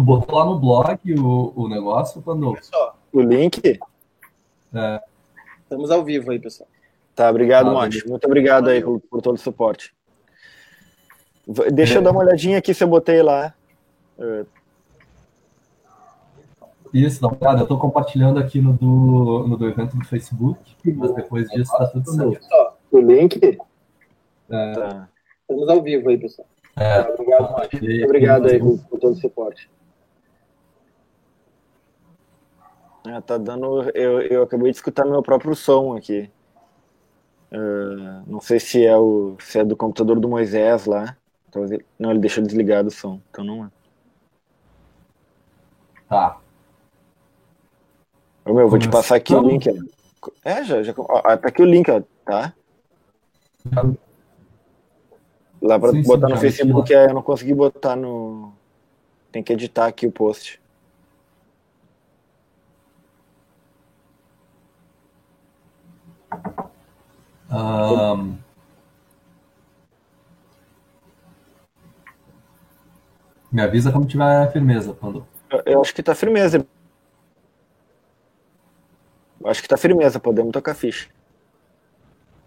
Tu botou lá no blog o, o negócio, quando. Pessoal, O link? É, estamos ao vivo aí, pessoal. Tá, obrigado, Ah, Monte. Muito obrigado aí por, por todo o suporte. Deixa eu dar uma olhadinha aqui se eu botei lá. Eh, isso, dá uma olhada. Eu tô compartilhando aqui no do, no do evento do Facebook, mas depois disso tá tudo certo. O link? É, Tá. estamos ao vivo aí, pessoal. é, Obrigado, Monte. Muito obrigado aí por, por todo o suporte. Ah, tá dando. Eu, eu acabei de escutar meu próprio som aqui. Eh, não sei se é o se é do computador do Moisés lá. Talvez não, ele deixou desligado o som. Então não é. Tá. Ô, meu, vou te passar aqui o link. ó. É, já, já. ó, tá aqui o link, ó, tá? Lá pra Sim, sim, botar no já meti Facebook, é, eu não consegui botar no. Tem que editar aqui o post. Ahn, me avisa quando tiver firmeza, quando. Eu, eu acho que tá firmeza. Acho que tá firmeza, podemos tocar ficha.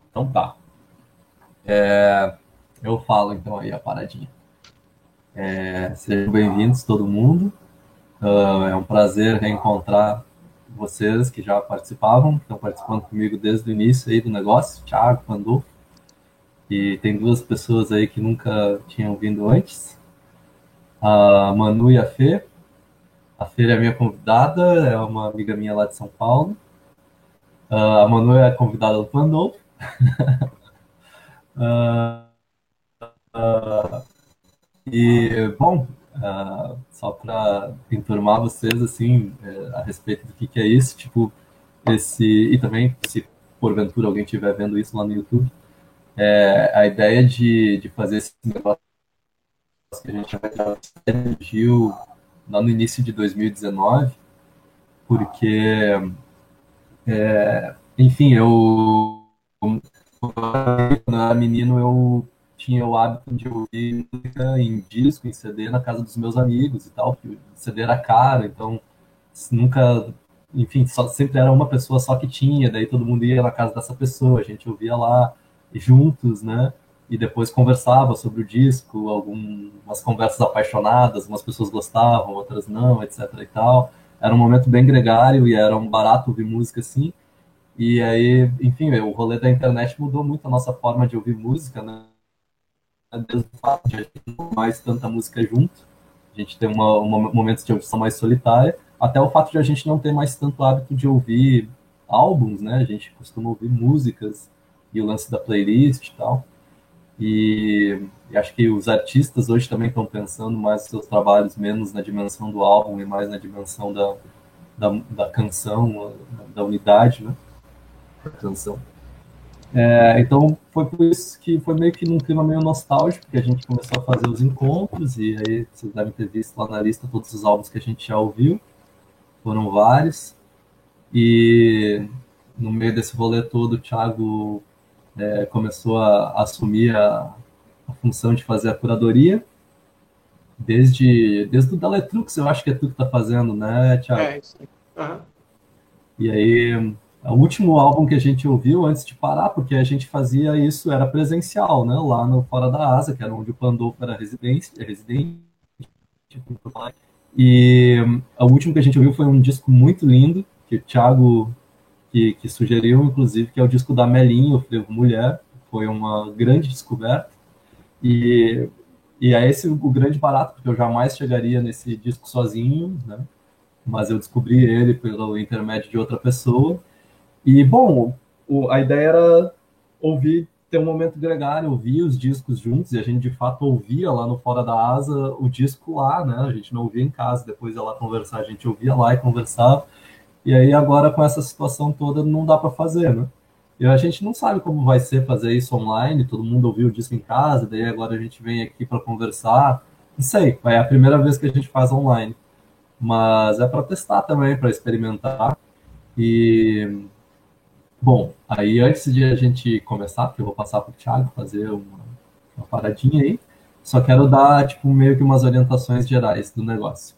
Então tá. É, eu falo então aí a paradinha. É, sejam bem-vindos todo mundo. Ah, é um prazer reencontrar vocês que já participavam, que estão participando comigo desde o início aí do negócio, Thiago, Pandolfo. E tem duas pessoas aí que nunca tinham vindo antes. A Manu e a Fê. A Fê é a minha convidada, é uma amiga minha lá de São Paulo. A Manu é a convidada do Pandolfo. Ah, ah, e, bom, ah, só para enturmar vocês, assim, eh, a respeito do que, que é isso, tipo, esse, e também, se porventura alguém estiver vendo isso lá no YouTube, é, a ideia de, de fazer esse negócio que a gente vai surgiu lá no início de 2019, porque, é, enfim, eu quando eu era menino, eu tinha o hábito de ouvir música em disco, em CD na casa dos meus amigos e tal, porque o CD era caro, então nunca, enfim, só, sempre era uma pessoa só que tinha, daí todo mundo ia na casa dessa pessoa, a gente ouvia lá juntos, né? E depois conversava sobre o disco, algumas conversas apaixonadas, umas pessoas gostavam, outras não, etc e tal. Era um momento bem gregário e era um barato ouvir música assim. E aí, enfim, o rolê da internet mudou muito a nossa forma de ouvir música, né? Desde o fato de a gente não mais tanta música junto, a gente tem uma, uma, momentos de audição mais solitária, até o fato de a gente não ter mais tanto hábito de ouvir álbuns, né? A gente costuma ouvir músicas e o lance da playlist e tal. E, e acho que os artistas hoje também estão pensando mais seus trabalhos menos na dimensão do álbum e mais na dimensão da, da, da canção, da unidade, né? canção. É, então foi por isso que foi meio que num clima meio nostálgico que a gente começou a fazer os encontros e aí vocês devem ter visto lá na lista todos os álbuns que a gente já ouviu, foram vários e no meio desse rolê todo o Thiago é, começou a, assumir a, a, função de fazer a curadoria desde desde o Daletrux eu acho que é tu que tá fazendo, né, Thiago? É, isso aí. Uhum. E aí o último álbum que a gente ouviu antes de parar, porque a gente fazia isso, era presencial, né? Lá no Fora da Asa, que era onde o Pandolfo era residente. residente e o último que a gente ouviu foi um disco muito lindo, que o Thiago que, que sugeriu, inclusive, que é o disco da Melinha, o Frevo Mulher. Foi uma grande descoberta. E, e é esse o grande barato, porque eu jamais chegaria nesse disco sozinho, né? Mas eu descobri ele pelo intermédio de outra pessoa. E, bom, o, a ideia era ouvir, ter um momento gregário, ouvir os discos juntos, e a gente de fato ouvia lá no Fora da Asa o disco lá, né? A gente não ouvia em casa, depois ia lá conversar, a gente ouvia lá e conversava. E aí agora com essa situação toda não dá para fazer, né? E a gente não sabe como vai ser fazer isso online, todo mundo ouviu o disco em casa, daí agora a gente vem aqui para conversar. Não sei, é a primeira vez que a gente faz online. Mas é para testar também, para experimentar. E Bom, aí antes de a gente começar, porque eu vou passar para o Thiago fazer uma, uma, paradinha aí, só quero dar tipo meio que umas orientações gerais do negócio.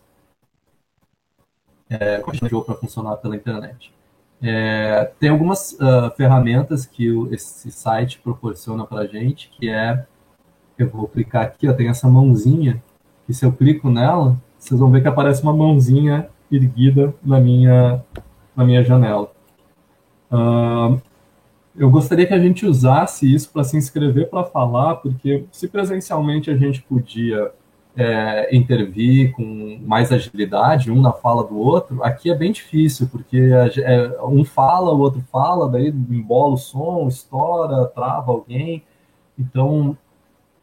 é, para funcionar pela internet. É, tem algumas uh, ferramentas que o, esse site proporciona para a gente, que é, eu vou clicar aqui, ó, tem essa mãozinha, que se eu clico nela, vocês vão ver que aparece uma mãozinha erguida na minha, na minha janela. Uh, eu gostaria que a gente usasse isso para se inscrever para falar, porque se presencialmente a gente podia é, intervir com mais agilidade, um na fala do outro, aqui é bem difícil, porque é, um fala, o outro fala, daí embola o som, estoura, trava alguém. Então,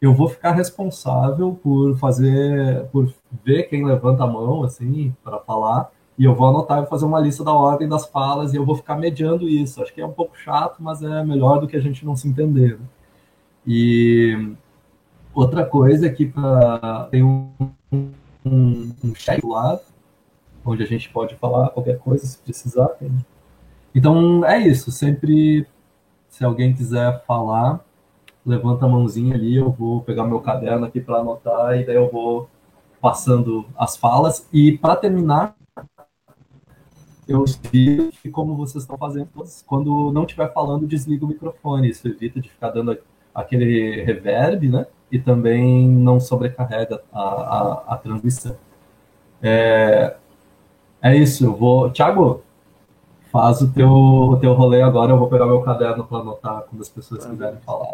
eu vou ficar responsável por fazer, por ver quem levanta a mão, assim, para falar, e eu vou anotar e fazer uma lista da ordem das falas, e eu vou ficar mediando isso. Acho que é um pouco chato, mas é melhor do que a gente não se entender. Né? E Outra coisa é que pra, tem um, um, um chat lá, onde a gente pode falar qualquer coisa se precisar. Tem. Então é isso. Sempre, se alguém quiser falar, levanta a mãozinha ali, eu vou pegar meu caderno aqui para anotar e daí eu vou passando as falas. E para terminar, eu vi que como vocês estão fazendo, quando não estiver falando, desliga o microfone. Isso evita de ficar dando aquele reverb, né? e também não sobrecarrega a, a, a transmissão. É, é isso, eu vou. Tiago, faz o teu, o teu rolê agora, eu vou pegar meu caderno para anotar quando as pessoas tá quiserem falar.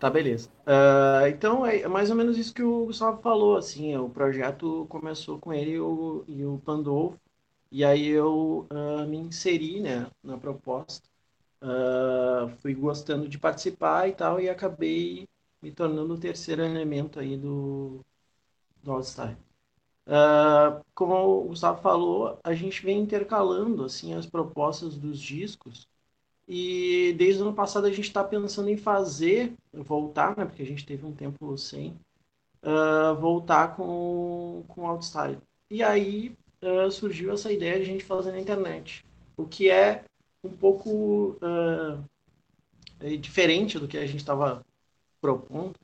Tá, beleza. Uh, então, é mais ou menos isso que o Gustavo falou, assim, o projeto começou com ele e o, e o Pandolfo, e aí eu uh, me inseri, né, na proposta, uh, fui gostando de participar e tal, e acabei me tornando o terceiro elemento aí do, do All-Star. Uh, como o Gustavo falou, a gente vem intercalando assim as propostas dos discos e desde o ano passado a gente está pensando em fazer, voltar, né, porque a gente teve um tempo sem, uh, voltar com, com Outstyle. E aí uh, surgiu essa ideia de a gente fazer na internet, o que é um pouco diferente do que a gente estava propondo,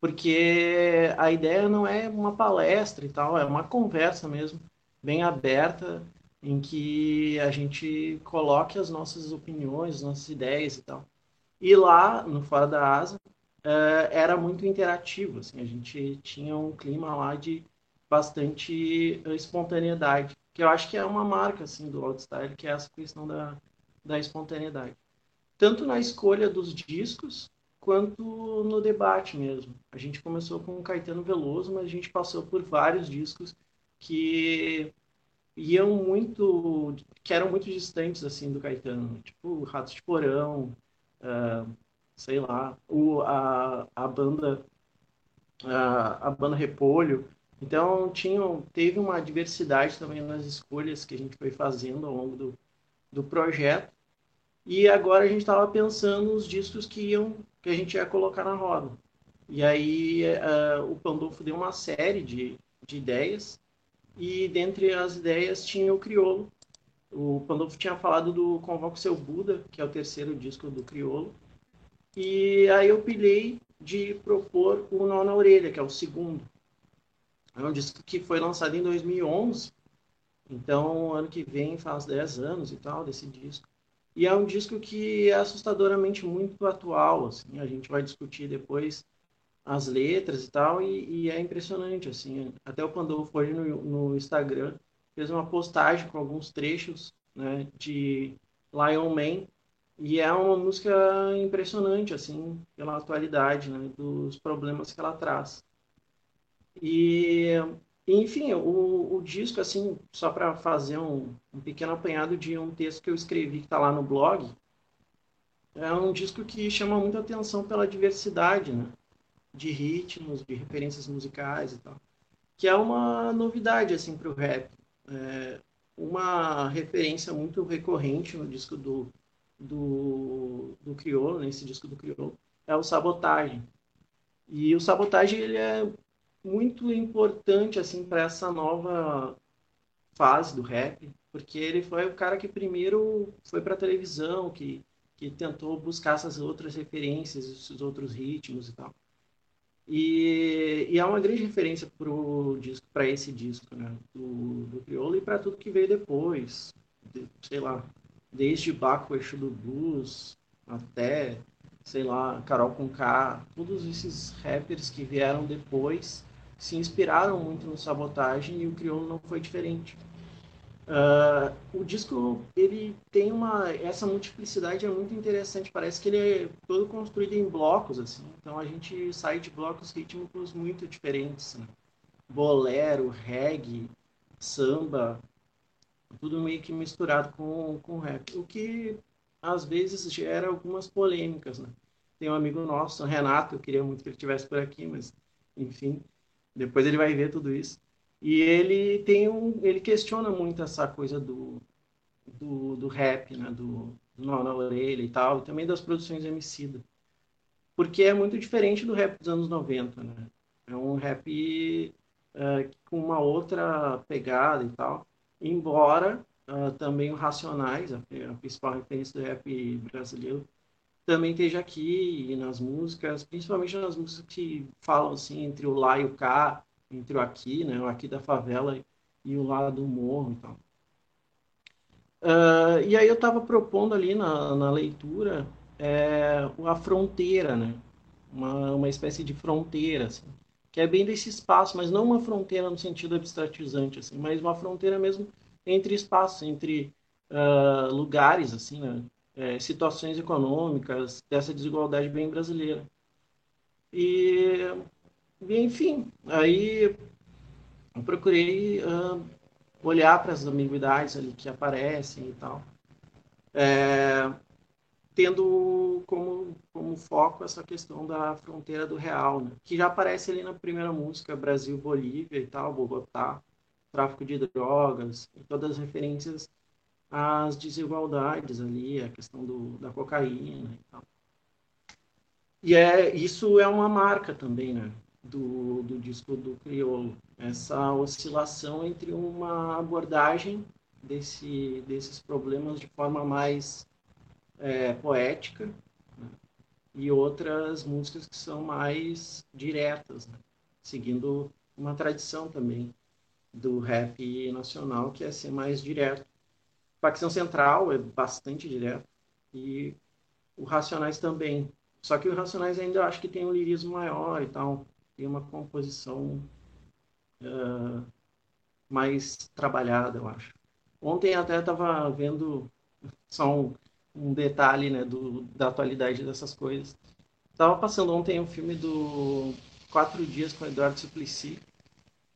porque a ideia não é uma palestra e tal, é uma conversa mesmo, bem aberta, em que a gente coloque as nossas opiniões, as nossas ideias e tal. E lá, no Fora da Asa, eh, era muito interativo, assim, a gente tinha um clima lá de bastante espontaneidade, que eu acho que é uma marca, assim, do Outstyle, que é essa questão da, da espontaneidade. Tanto na escolha dos discos, quanto no debate mesmo. A gente começou com o Caetano Veloso, mas a gente passou por vários discos que iam muito, que eram muito distantes assim do Caetano, tipo Ratos de Porão, uh, sei lá, o, a, a banda a, a banda Repolho. Então tinham, teve uma diversidade também nas escolhas que a gente foi fazendo ao longo do, do projeto. E agora a gente estava pensando nos discos que iam que a gente ia colocar na roda. E aí uh, o Pandolfo deu uma série de, de ideias e dentre as ideias tinha o Criolo. O Pandolfo tinha falado do Convoco Seu Buda, que é o terceiro disco do Criolo. E aí eu pilhei de propor o Nó na Orelha, que é o segundo. É um disco que foi lançado em 2011. Então, ano que vem faz 10 anos e tal desse disco. E é um disco que é assustadoramente muito atual, assim, a gente vai discutir depois as letras e tal, e, e é impressionante, assim, até o Pandolfo hoje no, no, Instagram fez uma postagem com alguns trechos, né, de Lion Man, e é uma música impressionante, assim, pela atualidade, né, dos problemas que ela traz. E enfim, o, o disco, assim, só para fazer um, um, pequeno apanhado de um texto que eu escrevi que está lá no blog, é um disco que chama muita atenção pela diversidade, né? De ritmos, de referências musicais e tal. Que é uma novidade, assim, para o rap. É uma referência muito recorrente no disco do, do, do Criolo, nesse disco do Criolo, é o Sabotagem. E o Sabotagem, ele é muito importante assim para essa nova fase do rap, porque ele foi o cara que primeiro foi para televisão, que que tentou buscar essas outras referências, esses outros ritmos e tal. E, e é uma grande referência para esse disco, né? Do, do, crioulo e para tudo que veio depois. De, sei lá, desde Baco Eixo do Blues até, sei lá, Carol com K, todos esses rappers que vieram depois se inspiraram muito no Sabotagem e o crioulo não foi diferente. Uh, o disco ele tem uma essa multiplicidade é muito interessante parece que ele é todo construído em blocos assim então a gente sai de blocos rítmicos muito diferentes né? bolero reggae samba tudo meio que misturado com com rap o que às vezes gera algumas polêmicas né? tem um amigo nosso Renato eu queria muito que ele estivesse por aqui mas enfim depois ele vai ver tudo isso e ele tem um, ele questiona muito essa coisa do, do, do rap, né? Do, do nó na orelha e tal, e também das produções Emicida. Porque é muito diferente do rap dos anos 90, né? É um rap uh, com uma outra pegada e tal. Embora uh, também o Racionais, a, a, principal referência do rap brasileiro, também esteja aqui nas músicas, principalmente nas músicas que falam assim entre o lá e o cá, entre o aqui, né, o aqui da favela e o lá do morro e tal. Uh, e aí eu estava propondo ali na, na leitura é, a fronteira, né? Uma, uma espécie de fronteira, assim, que é bem desse espaço, mas não uma fronteira no sentido abstratizante, assim, mas uma fronteira mesmo entre espaços, entre uh, lugares, assim, né? É, situações econômicas, dessa desigualdade bem brasileira. E enfim, aí eu procurei uh, olhar para as ambiguidades ali que aparecem e tal, é, tendo como, como foco essa questão da fronteira do real, né? que já aparece ali na primeira música, Brasil-Bolívia e tal, Bogotá, tráfico de drogas, e todas as referências às desigualdades ali, a questão do, da cocaína e tal. E é, isso é uma marca também, né? do, do disco do Criolo. Essa oscilação entre uma abordagem desse, desses problemas de forma mais é, poética né? e outras músicas que são mais diretas, né? seguindo uma tradição também do rap nacional, que é ser mais direto. Facção Central é bastante direto e o Racionais também. Só que o Racionais ainda acho que tem um lirismo maior e tal tem uma composição uh, mais trabalhada, eu acho. Ontem até estava vendo só um, um detalhe né, do, da atualidade dessas coisas. Estava passando ontem um filme do Quatro Dias com Eduardo Suplicy,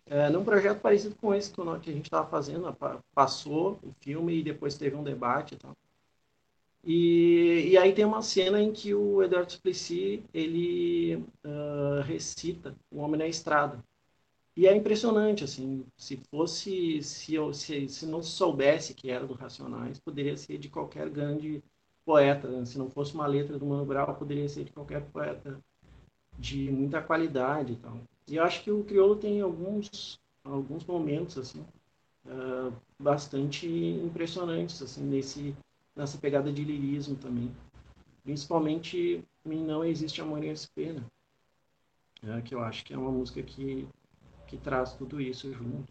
é, num projeto parecido com esse que a gente estava fazendo. Passou o filme e depois teve um debate e tal. E, e aí tem uma cena em que o Eduardo Suplicy, ele uh, recita O Homem na Estrada. E é impressionante, assim, se fosse, se, se, se não soubesse que era do Racionais, poderia ser de qualquer grande poeta. Né? Se não fosse uma letra do Mano Brown, poderia ser de qualquer poeta de muita qualidade e tal. E eu acho que o Criolo tem alguns, alguns momentos, assim, uh, bastante impressionantes, assim, nesse nessa pegada de lirismo também. Principalmente em Não Existe Amor em SP, né? É, que eu acho que é uma música que, que traz tudo isso junto.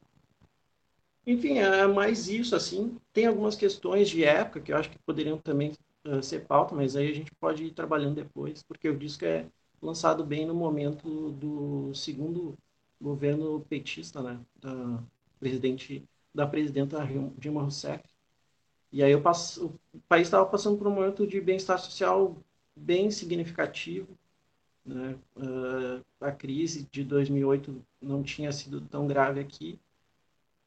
Enfim, é mais isso, assim. Tem algumas questões de época que eu acho que poderiam também uh, ser pauta, mas aí a gente pode ir trabalhando depois, porque o disco é lançado bem no momento do segundo governo petista, né? Da, presidente, da presidenta Dilma Rousseff. E aí passo, o país estava passando por um momento de bem-estar social bem significativo. Né? Uh, a crise de 2008 não tinha sido tão grave aqui.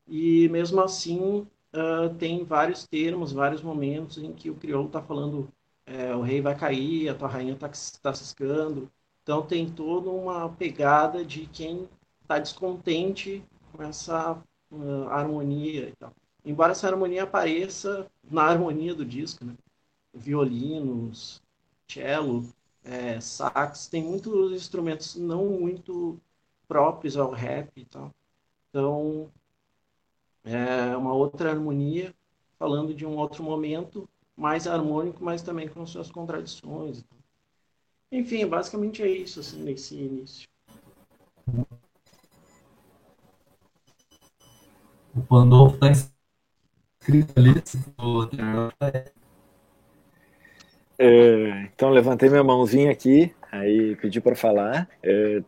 E mesmo assim, uh, tem vários termos, vários momentos em que o crioulo está falando é, o rei vai cair, a tua rainha está tá ciscando. Então tem toda uma pegada de quem está descontente com essa uh, harmonia e tal embora essa harmonia apareça na harmonia do disco, né? Violinos, cello, é, sax, tem muitos instrumentos não muito próprios ao rap e tal. Então, é uma outra harmonia, falando de um outro momento, mais harmônico, mas também com suas contradições. Enfim, basicamente é isso, assim, nesse início. o Pandolfo está inscrito ali. É, então, levantei minha mãozinha aqui, aí pedi para falar. É,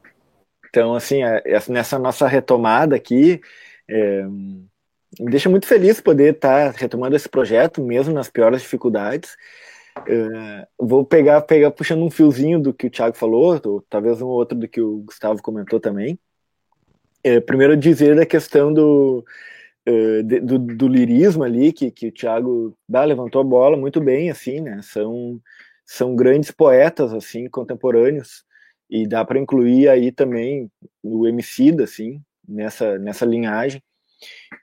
então, assim, é, nessa nossa retomada aqui, é, me deixa muito feliz poder estar tá retomando esse projeto, mesmo nas piores dificuldades. Uh, vou pegar, pegar puxando um fiozinho do que o Thiago falou, ou talvez um outro do que o Gustavo comentou também. Uh, primeiro dizer da questão do, uh, de, do, do, lirismo ali, que, que o Thiago dá, levantou a bola muito bem, assim, né? São, são grandes poetas, assim, contemporâneos, e dá para incluir aí também o Emicida, assim, nessa, nessa linhagem.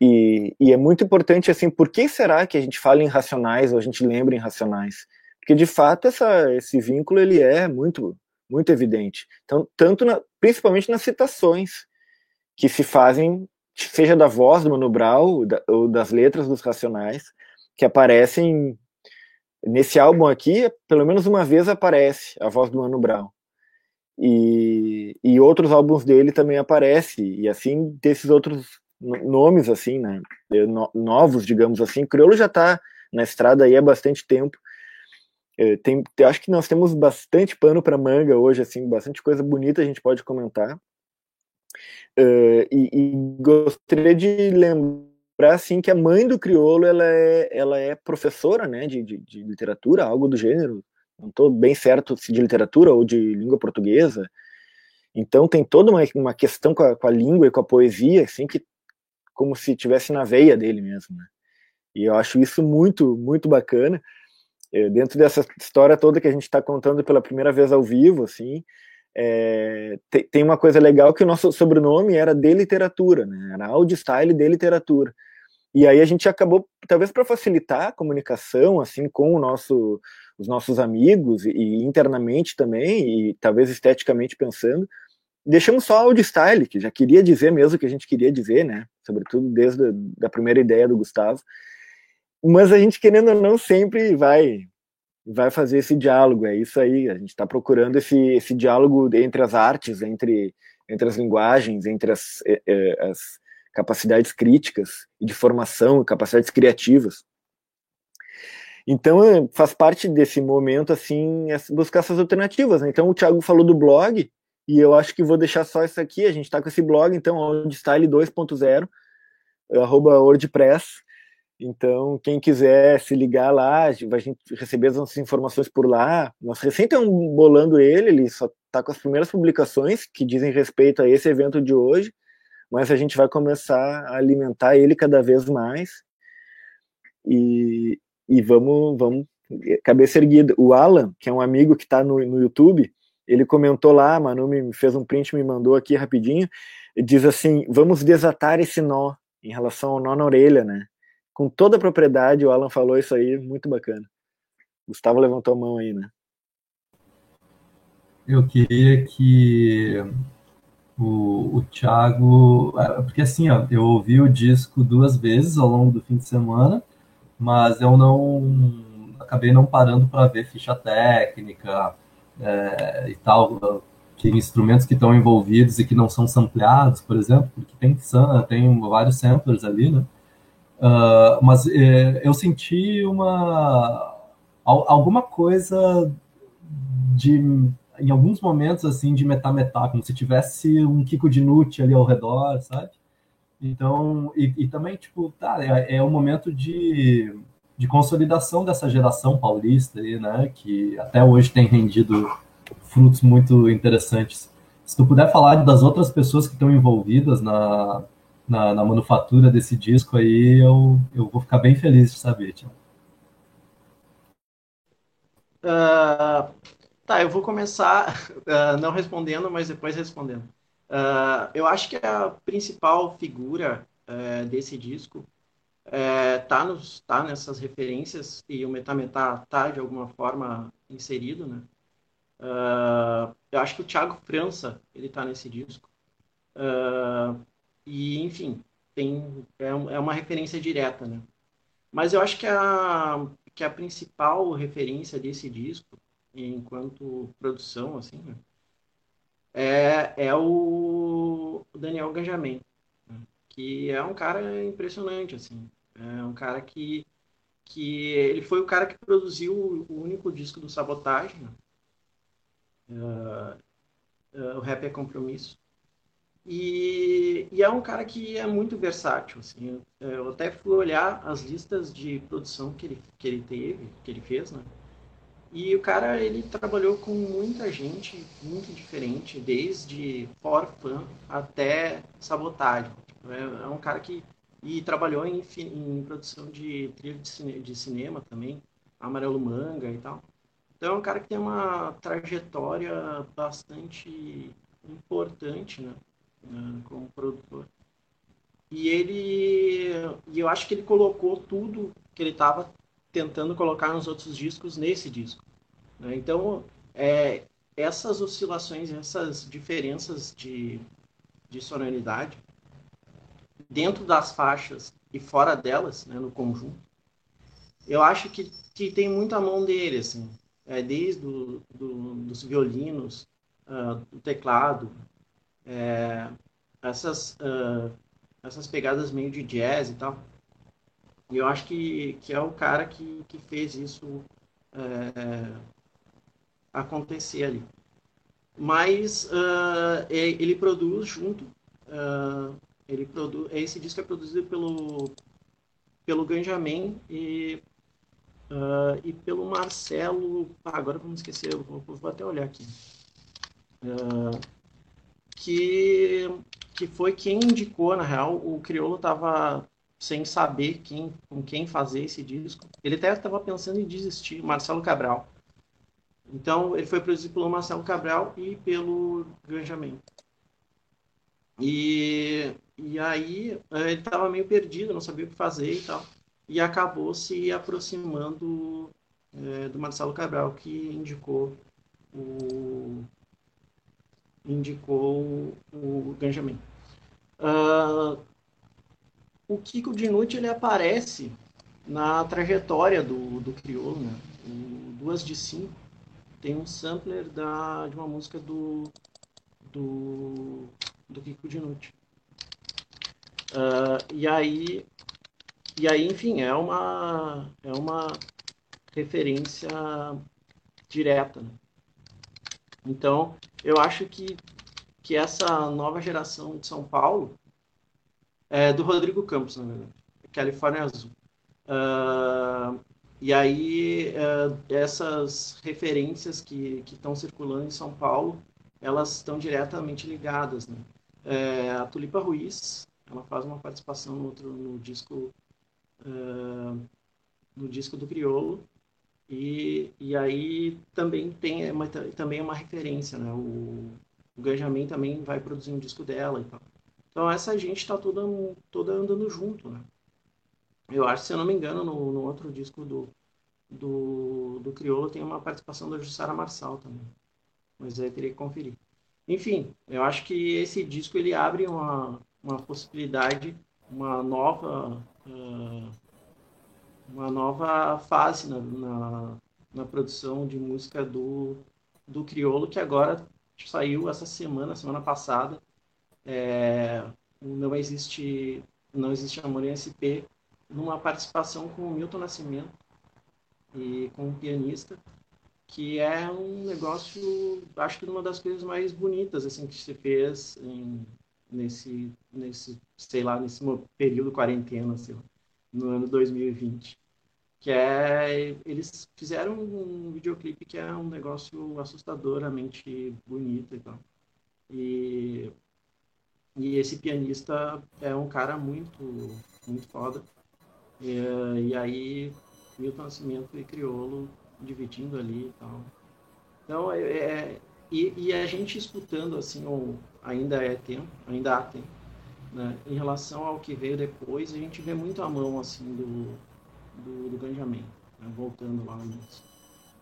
E, e, é muito importante, assim, por que será que a gente fala em racionais ou a gente lembra em racionais? Porque, de fato, essa, esse vínculo, ele é muito, muito evidente. Então, tanto, na, principalmente nas citações que se fazem, seja da voz do Mano Brown da, ou das letras dos racionais, que aparecem nesse álbum aqui, pelo menos uma vez aparece a voz do Mano Brown. E, e outros álbuns dele também aparece, e assim desses outros nomes assim, né, novos, digamos assim. Criolo já está na estrada aí há bastante tempo. É, tem, acho que nós temos bastante pano para manga hoje, assim, bastante coisa bonita a gente pode comentar. Uh, e, e, gostaria de lembrar assim que a mãe do crioulo ela é, ela é professora né, de, de, de literatura, algo do gênero. Não estou bem certo se de literatura ou de língua portuguesa. Então tem toda uma, uma questão com a, com a língua e com a poesia assim que como se tivesse na veia dele mesmo, né? E eu acho isso muito, muito bacana. É, dentro dessa história toda que a gente está contando pela primeira vez ao vivo, assim, é, tem, tem, uma coisa legal que o nosso sobrenome era de literatura, né? Era Audi Style de literatura. E aí a gente acabou, talvez para facilitar a comunicação, assim, com o nosso, os nossos amigos e, e internamente também, e talvez esteticamente pensando, deixamos só de style, que já queria dizer mesmo o que a gente queria dizer, né? Sobretudo desde a da primeira ideia do Gustavo. Mas a gente, querendo ou não, sempre vai vai fazer esse diálogo, é isso aí. A gente está procurando esse, esse diálogo entre as artes, entre, entre as linguagens, entre as, eh, eh, as capacidades críticas de formação, capacidades criativas. Então, eh, faz parte desse momento, assim, buscar essas alternativas. Né? Então, o Thiago falou do blog, e eu acho que vou deixar só isso aqui. A gente está com esse blog, então, Audstyle 2.0, arroba WordPress. Então, quem quiser se ligar lá, a gente receber as nossas informações por lá. Nós recém estamos bolando ele, ele só está com as primeiras publicações que dizem respeito a esse evento de hoje, mas a gente vai começar a alimentar ele cada vez mais. E, e vamos, vamos, cabeça erguida. O Alan, que é um amigo que está no, no YouTube, ele comentou lá, Manu me fez um print, me mandou aqui rapidinho, diz assim: vamos desatar esse nó em relação ao nó na orelha, né? Com toda a propriedade, o Alan falou isso aí, muito bacana. Gustavo levantou a mão aí, né? Eu queria que o, o Thiago. É, porque assim, ó, eu ouvi o disco duas vezes ao longo do fim de semana, mas eu não. Acabei não parando para ver ficha técnica, é, e tal, que instrumentos que estão envolvidos e que não são sampleados, por exemplo, porque tem, tem vários samplers ali, né? Uh, mas é, eu senti uma alguma coisa de em alguns momentos assim de metá-metá, como se tivesse um Kiko de Nucci ali ao redor, sabe? Então, e, e também, tipo, tá, é, é um momento de de consolidação dessa geração paulista aí, né, que até hoje tem rendido frutos muito interessantes. Se tu puder falar das outras pessoas que estão envolvidas na, na, na manufatura desse disco aí, eu, eu vou ficar bem feliz de saber, Tiago. Uh, tá, eu vou começar uh, não respondendo, mas depois respondendo. Uh, eu acho que a principal figura eh, desse disco é, tá, nos, tá nessas referências e o Metametá tá de alguma forma inserido, né? Uh, eu acho que o Thiago França ele tá nesse disco uh, e enfim tem é, é, uma referência direta, né? Mas eu acho que a que a principal referência desse disco enquanto produção assim né? é, é o Daniel Gajamem que é um cara impressionante, assim. É um cara que, que ele foi o cara que produziu o único disco do Sabotagem, né? uh, uh, o Rap é Compromisso. E, e, é um cara que é muito versátil, assim. Eu, eu até fui olhar as listas de produção que ele, que ele teve, que ele fez, né? E o cara, ele trabalhou com muita gente muito diferente, desde for fun até sabotagem. É, é um cara que e trabalhou em, em produção de trilha de, cine, de cinema também, Amarelo Manga e tal. Então é um cara que tem uma trajetória bastante importante, né, né como produtor. E ele, e eu acho que ele colocou tudo que ele estava tentando colocar nos outros discos nesse disco. Né? Então, é, essas oscilações, essas diferenças de, de sonoridade, dentro das faixas e fora delas, né, no conjunto, eu acho que, que tem muita mão dele, assim, é, desde do, do, dos violinos, uh, do teclado, é, essas, uh, essas pegadas meio de jazz e tal. E eu acho que, que é o cara que, que fez isso é, acontecer ali. Mas uh, ele produz junto, uh, ele produz, esse disco é produzido pelo pelo Ganjamin e uh, e pelo Marcelo, ah, agora vamos esquecer, vou, vou, até olhar aqui, que que foi quem indicou na real, o Criolo estava sem saber quem, com quem fazer esse disco. Ele até estava pensando em desistir, Marcelo Cabral. Então, ele foi produzido pelo Marcelo Cabral e pelo Ganjamin. E, e aí, ele estava meio perdido, não sabia o que fazer e tal. E acabou se aproximando é, do Marcelo Cabral, que indicou o, indicou o, Ganjamin. Uh, o Kiko Dinucci ele aparece na trajetória do, do Criolo, né? O Duas de Cinco tem um sampler da, de uma música do, do, do Kiko Dinucci. Uh, e aí, e aí, enfim, é uma, é uma referência direta. Né? Então, eu acho que, que essa nova geração de São Paulo é do Rodrigo Campos, na verdade, Califórnia Azul. Uh, e aí, uh, essas referências que estão circulando em São Paulo, elas estão diretamente ligadas. Né? É, a Tulipa Ruiz, ela faz uma participação no, outro, no disco uh, no disco do Criolo, e, e aí também tem é uma, também é uma referência, né? O, o também vai produzir um disco dela e tal. Então essa gente está toda, toda andando junto, né? Eu acho, se eu não me engano, no, no outro disco do, do, do Criolo tem uma participação da Jussara Marçal também. Mas aí teria que conferir. Enfim, eu acho que esse disco ele abre uma, uma possibilidade, uma nova, uh, uma nova fase na, na, na, produção de música do, do Criolo, que agora saiu essa semana, semana passada. É, não existe não existe amor em SP numa participação com o Milton Nascimento e com pianista, que é um negócio, acho que uma das coisas mais bonitas assim que se fez em, nesse nesse, sei lá, nesse período quarentena, sei lá, no ano 2020. Que é eles fizeram um videoclipe que é um negócio assustadoramente bonito e tal. E e esse pianista é um cara muito muito foda e, e aí Milton Nascimento e Criolo dividindo ali e tal. Então, é, é e, e, a gente escutando, assim, ou ainda é tempo, ainda há tempo, né? Em relação ao que veio depois, a gente vê muito a mão, assim, do, do, do Ganjamin, né? voltando lá no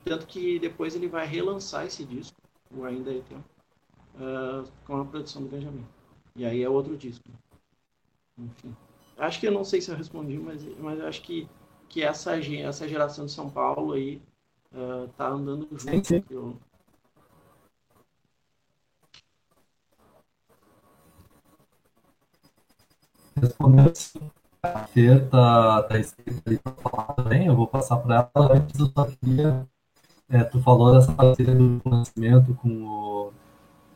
Tanto que depois ele vai relançar esse disco, o Ainda é Tempo, uh, com a produção do Ganjamin. E aí é outro disco. Enfim. Acho que eu não sei se eu respondi, mas, mas eu acho que, que essa, essa geração de São Paulo aí uh, tá andando junto. Sim, sim. Eu... respondendo a Fê tá, tá escrita ali para falar também, eu vou passar para ela. Antes eu só queria, é, tu falou dessa parceria do conhecimento com o,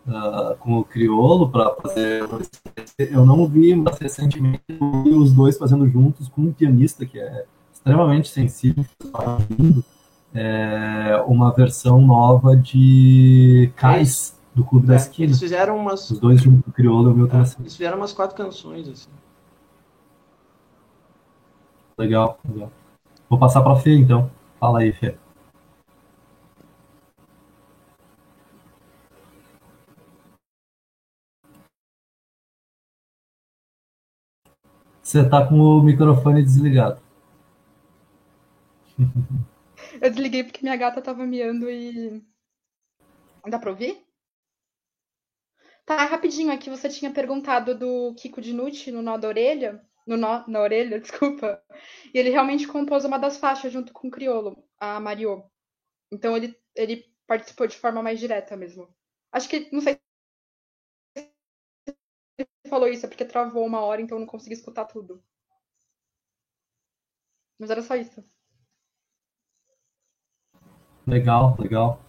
uh, com o Criolo para fazer. Eu não vi, mas recentemente vi os dois fazendo juntos com um pianista que é extremamente sensível, lindo, é, uma versão nova de Cais do Clube é, da Esquina. Eles fizeram umas. Os dois juntos, o Criolo e o Milton é, Eles fizeram umas quatro canções, assim. Legal, legal. Vou passar para a Fê, então. Fala aí, Fê. Você tá com o microfone desligado. Eu desliguei porque minha gata tava miando e. Dá pra ouvir? Tá, rapidinho, aqui você tinha perguntado do Kiko Dinucci no nó da orelha no na orelha, desculpa. E ele realmente compôs uma das faixas junto com o Criolo, a Mario. Então ele, ele participou de forma mais direta mesmo. Acho que, não sei se ele falou isso, é porque travou uma hora, então eu não consegui escutar tudo. Mas era só isso. Legal, legal.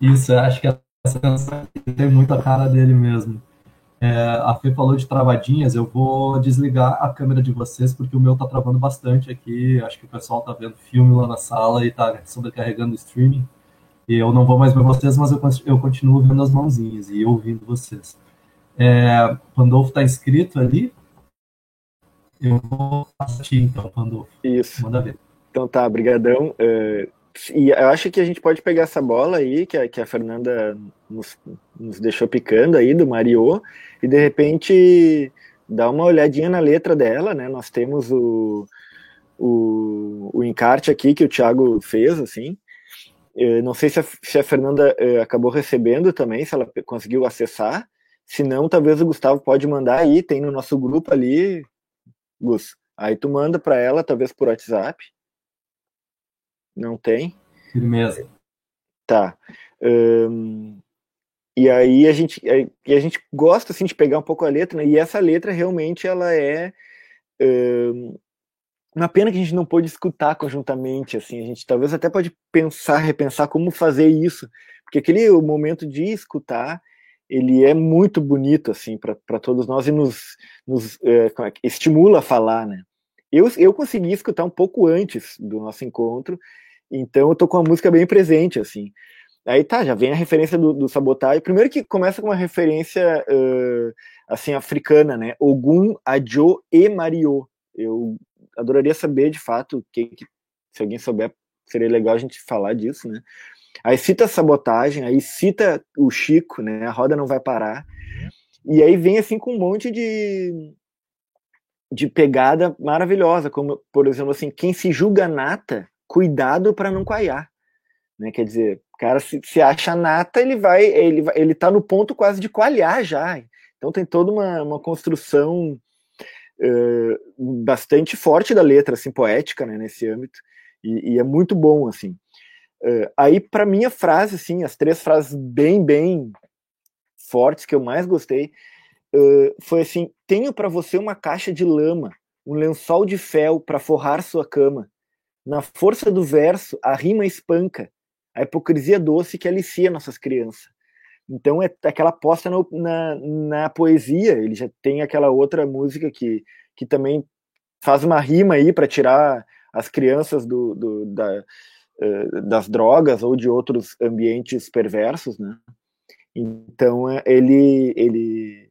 Isso, acho que essa canção tem muita cara dele mesmo. É, a Fê falou de travadinhas, eu vou desligar a câmera de vocês, porque o meu tá travando bastante aqui. Acho que o pessoal tá vendo filme lá na sala e tá sobrecarregando o streaming. E eu não vou mais ver vocês, mas eu, eu continuo vendo as mãozinhas e ouvindo vocês. É, Pandolfo tá inscrito ali. Eu vou assistir então, Pandolfo. Isso. Manda ver. Então tá, brigadão. Uh, e eu acho que a gente pode pegar essa bola aí, que a, que a Fernanda nos, nos deixou picando aí, do Mario, e de repente dá uma olhadinha na letra dela, né? Nós temos o, o, o encarte aqui que o Thiago fez, assim. Eu não sei se a, se a Fernanda eh, acabou recebendo também, se ela conseguiu acessar. Se não, talvez o Gustavo pode mandar aí, tem no nosso grupo ali, Gus. Aí tu manda para ela, talvez por WhatsApp. Não tem? Firmeza. Tá. Um, e aí a gente, e a gente gosta assim de pegar um pouco a letra, né? e essa letra realmente ela é um, uma pena que a gente não pôde escutar conjuntamente, assim, a gente talvez até pode pensar, repensar como fazer isso, porque aquele momento de escutar, ele é muito bonito, assim, para todos nós e nos, nos é, é estimula a falar, né? Eu, eu consegui escutar um pouco antes do nosso encontro, então eu tô com a música bem presente, assim. Aí tá, já vem a referência do, do Sabotagem. Primeiro que começa com uma referência uh, assim africana, né? Ogum, Adjo e Mario. Eu adoraria saber de fato que, se alguém souber, seria legal a gente falar disso, né? Aí cita a sabotagem, aí cita o Chico, né? A roda não vai parar. E aí vem assim com um monte de de pegada maravilhosa, como por exemplo assim, quem se julga nata, cuidado para não coalhar. Né? Quer dizer, o cara se, se acha nata, ele vai, ele ele tá no ponto quase de coalhar já. Então tem toda uma, uma construção uh, bastante forte da letra, assim, poética, né, nesse âmbito, e, e é muito bom, assim. Uh, aí, para mim, a frase, assim, as três frases bem, bem fortes que eu mais gostei, uh, foi assim: tenho para você uma caixa de lama, um lençol de fel para forrar sua cama. Na força do verso, a rima espanca, a hipocrisia doce que alicia nossas crianças. Então é aquela aposta na, na poesia. Ele já tem aquela outra música que, que também faz uma rima aí para tirar as crianças do, do da, uh, das drogas ou de outros ambientes perversos, né? Então é, ele ele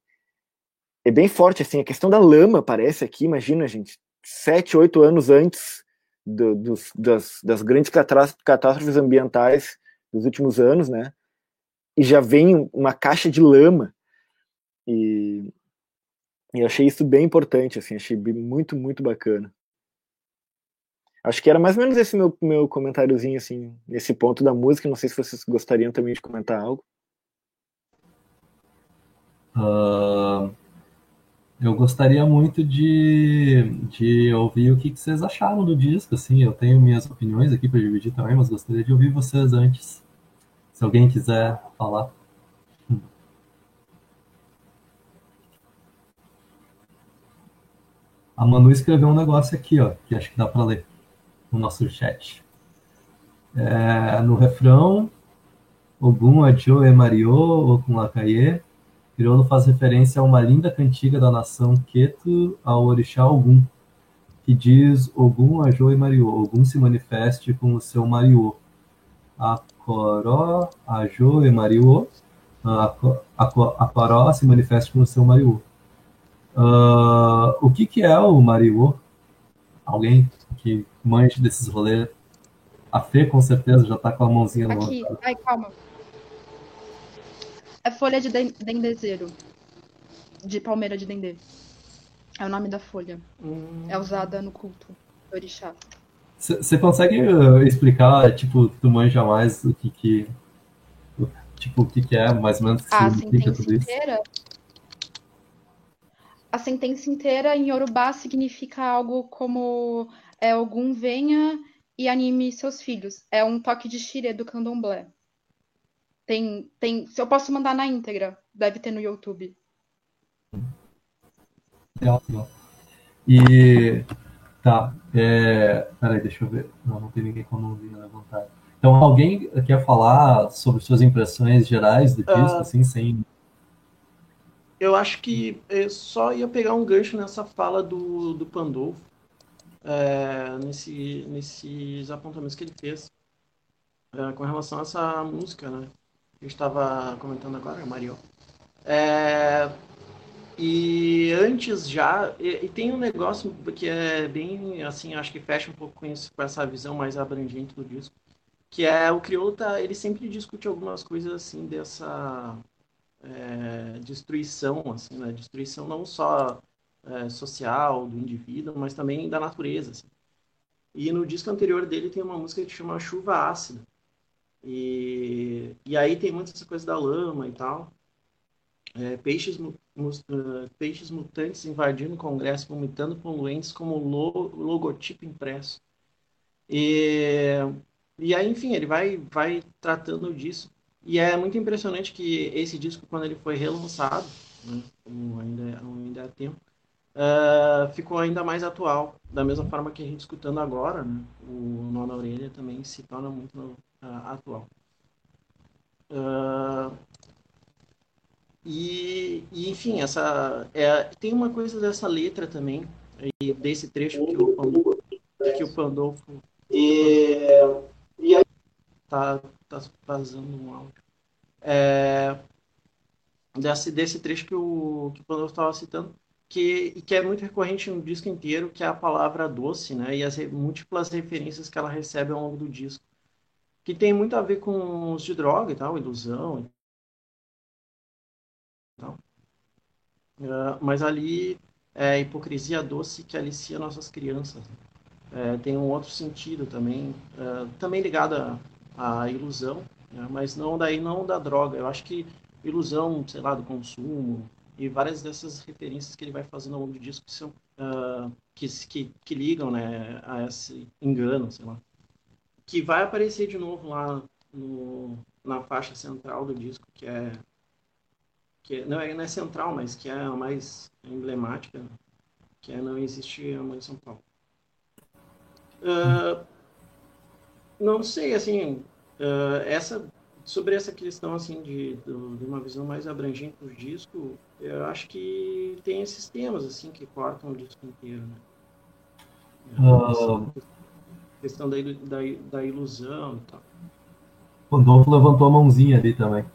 é bem forte assim. A questão da lama parece aqui. Imagina, gente, sete, oito anos antes do, das, das grandes catástrofes ambientais dos últimos anos, né? E já vem uma caixa de lama. E, e achei isso bem importante, assim, achei muito, muito bacana. Acho que era mais ou menos esse meu, meu comentáriozinho, assim, nesse ponto da música. Não sei se vocês gostariam também de comentar algo. Uh, eu gostaria muito de, de ouvir o que, que vocês acharam do disco, assim, eu tenho minhas opiniões aqui para dividir também, mas gostaria de ouvir vocês antes, se alguém quiser falar. a Manu escreveu um negócio aqui, ó, que acho que dá para ler no nosso chat. É, no refrão, Ogum, Adjo e Mario, Okun Lakaye, Crioulo faz referência a uma linda cantiga da nação Queto ao orixá Ogum, que diz Ogum, Ajo e Mario. Ogum se manifeste com o seu Mario. Acoró, Ajo e Mario. Acoró se manifeste com o seu Mario. Uh, o que, que é o Mario? Alguém que manje desses rolês? A Fê, com certeza, já tá com a mãozinha no Aqui, ai, calma. É folha de dendezeiro. De palmeira de dendê. É o nome da folha. Hum. É usada no culto do orixá. Você consegue uh, explicar, tipo, tu manja mais o que que... Tipo, o que que é, mais ou menos, que a significa tudo isso? Inteira, a sentença inteira em Yorubá significa algo como é, algum venha e anime seus filhos. É um toque de xire do candomblé. Tem, tem, se eu posso mandar na íntegra, deve ter no YouTube. Legal, legal. E tá, é, peraí, deixa eu ver. Não, não tem ninguém com a mãozinha levantada. Então, alguém quer falar sobre suas impressões gerais do disco, uh, assim, sem. Eu acho que eu só ia pegar um gancho nessa fala do, do Pandolfo, é, nesse, nesses apontamentos que ele fez é, com relação a essa música, né? Eu estava comentando agora, Mario. É, e antes já, e, e, tem um negócio que é bem, assim, acho que fecha um pouco com, isso, com essa visão mais abrangente do disco, que é o crioulo tá, ele sempre discute algumas coisas assim dessa é, destruição, assim, né? Destruição não só é, social do indivíduo, mas também da natureza. Assim. E no disco anterior dele tem uma música que chama Chuva Ácida, e, e aí tem muitas coisas da lama e tal. É, peixes, mu, uh, peixes mutantes invadindo o Congresso, vomitando poluentes como lo, logotipo impresso. E, e aí, enfim, ele vai, vai tratando disso. E é muito impressionante que esse disco, quando ele foi relançado, né, ainda, ainda é tempo, uh, ficou ainda mais atual. Da mesma forma que a gente escutando agora, né, o Nó na Orelha também se torna muito uh, atual. Uh, e, e, enfim, essa é, tem uma coisa dessa letra também, e desse trecho que o Pandolfo, que o Pandolfo e, e aí, tá, tá vazando um áudio. É, desse, desse trecho que o, que o Pandolfo estava citando, que, que é muito recorrente no disco inteiro, que é a palavra doce, né? E as múltiplas referências que ela recebe ao longo do disco que tem muito a ver com os de droga e tal, ilusão e tal. Uh, mas ali é hipocrisia doce que alicia nossas crianças. É, tem um outro sentido também, uh, também ligado à, ilusão, né? mas não daí não da droga. Eu acho que ilusão, sei lá, do consumo e várias dessas referências que ele vai fazendo ao longo do disco que são uh, que, que, que ligam, né, a esse engano, sei lá que vai aparecer de novo lá no, na faixa central do disco, que é que não é, não é central, mas que é a mais emblemática, que é Não Existe Amor em São Paulo. Uh, não sei, assim, uh, essa sobre essa questão assim de, de, uma visão mais abrangente do disco, eu acho que tem esses temas assim que cortam o disco inteiro, né? Uh, questão da, da, da ilusão e tal. O Rodolfo levantou a mãozinha ali também.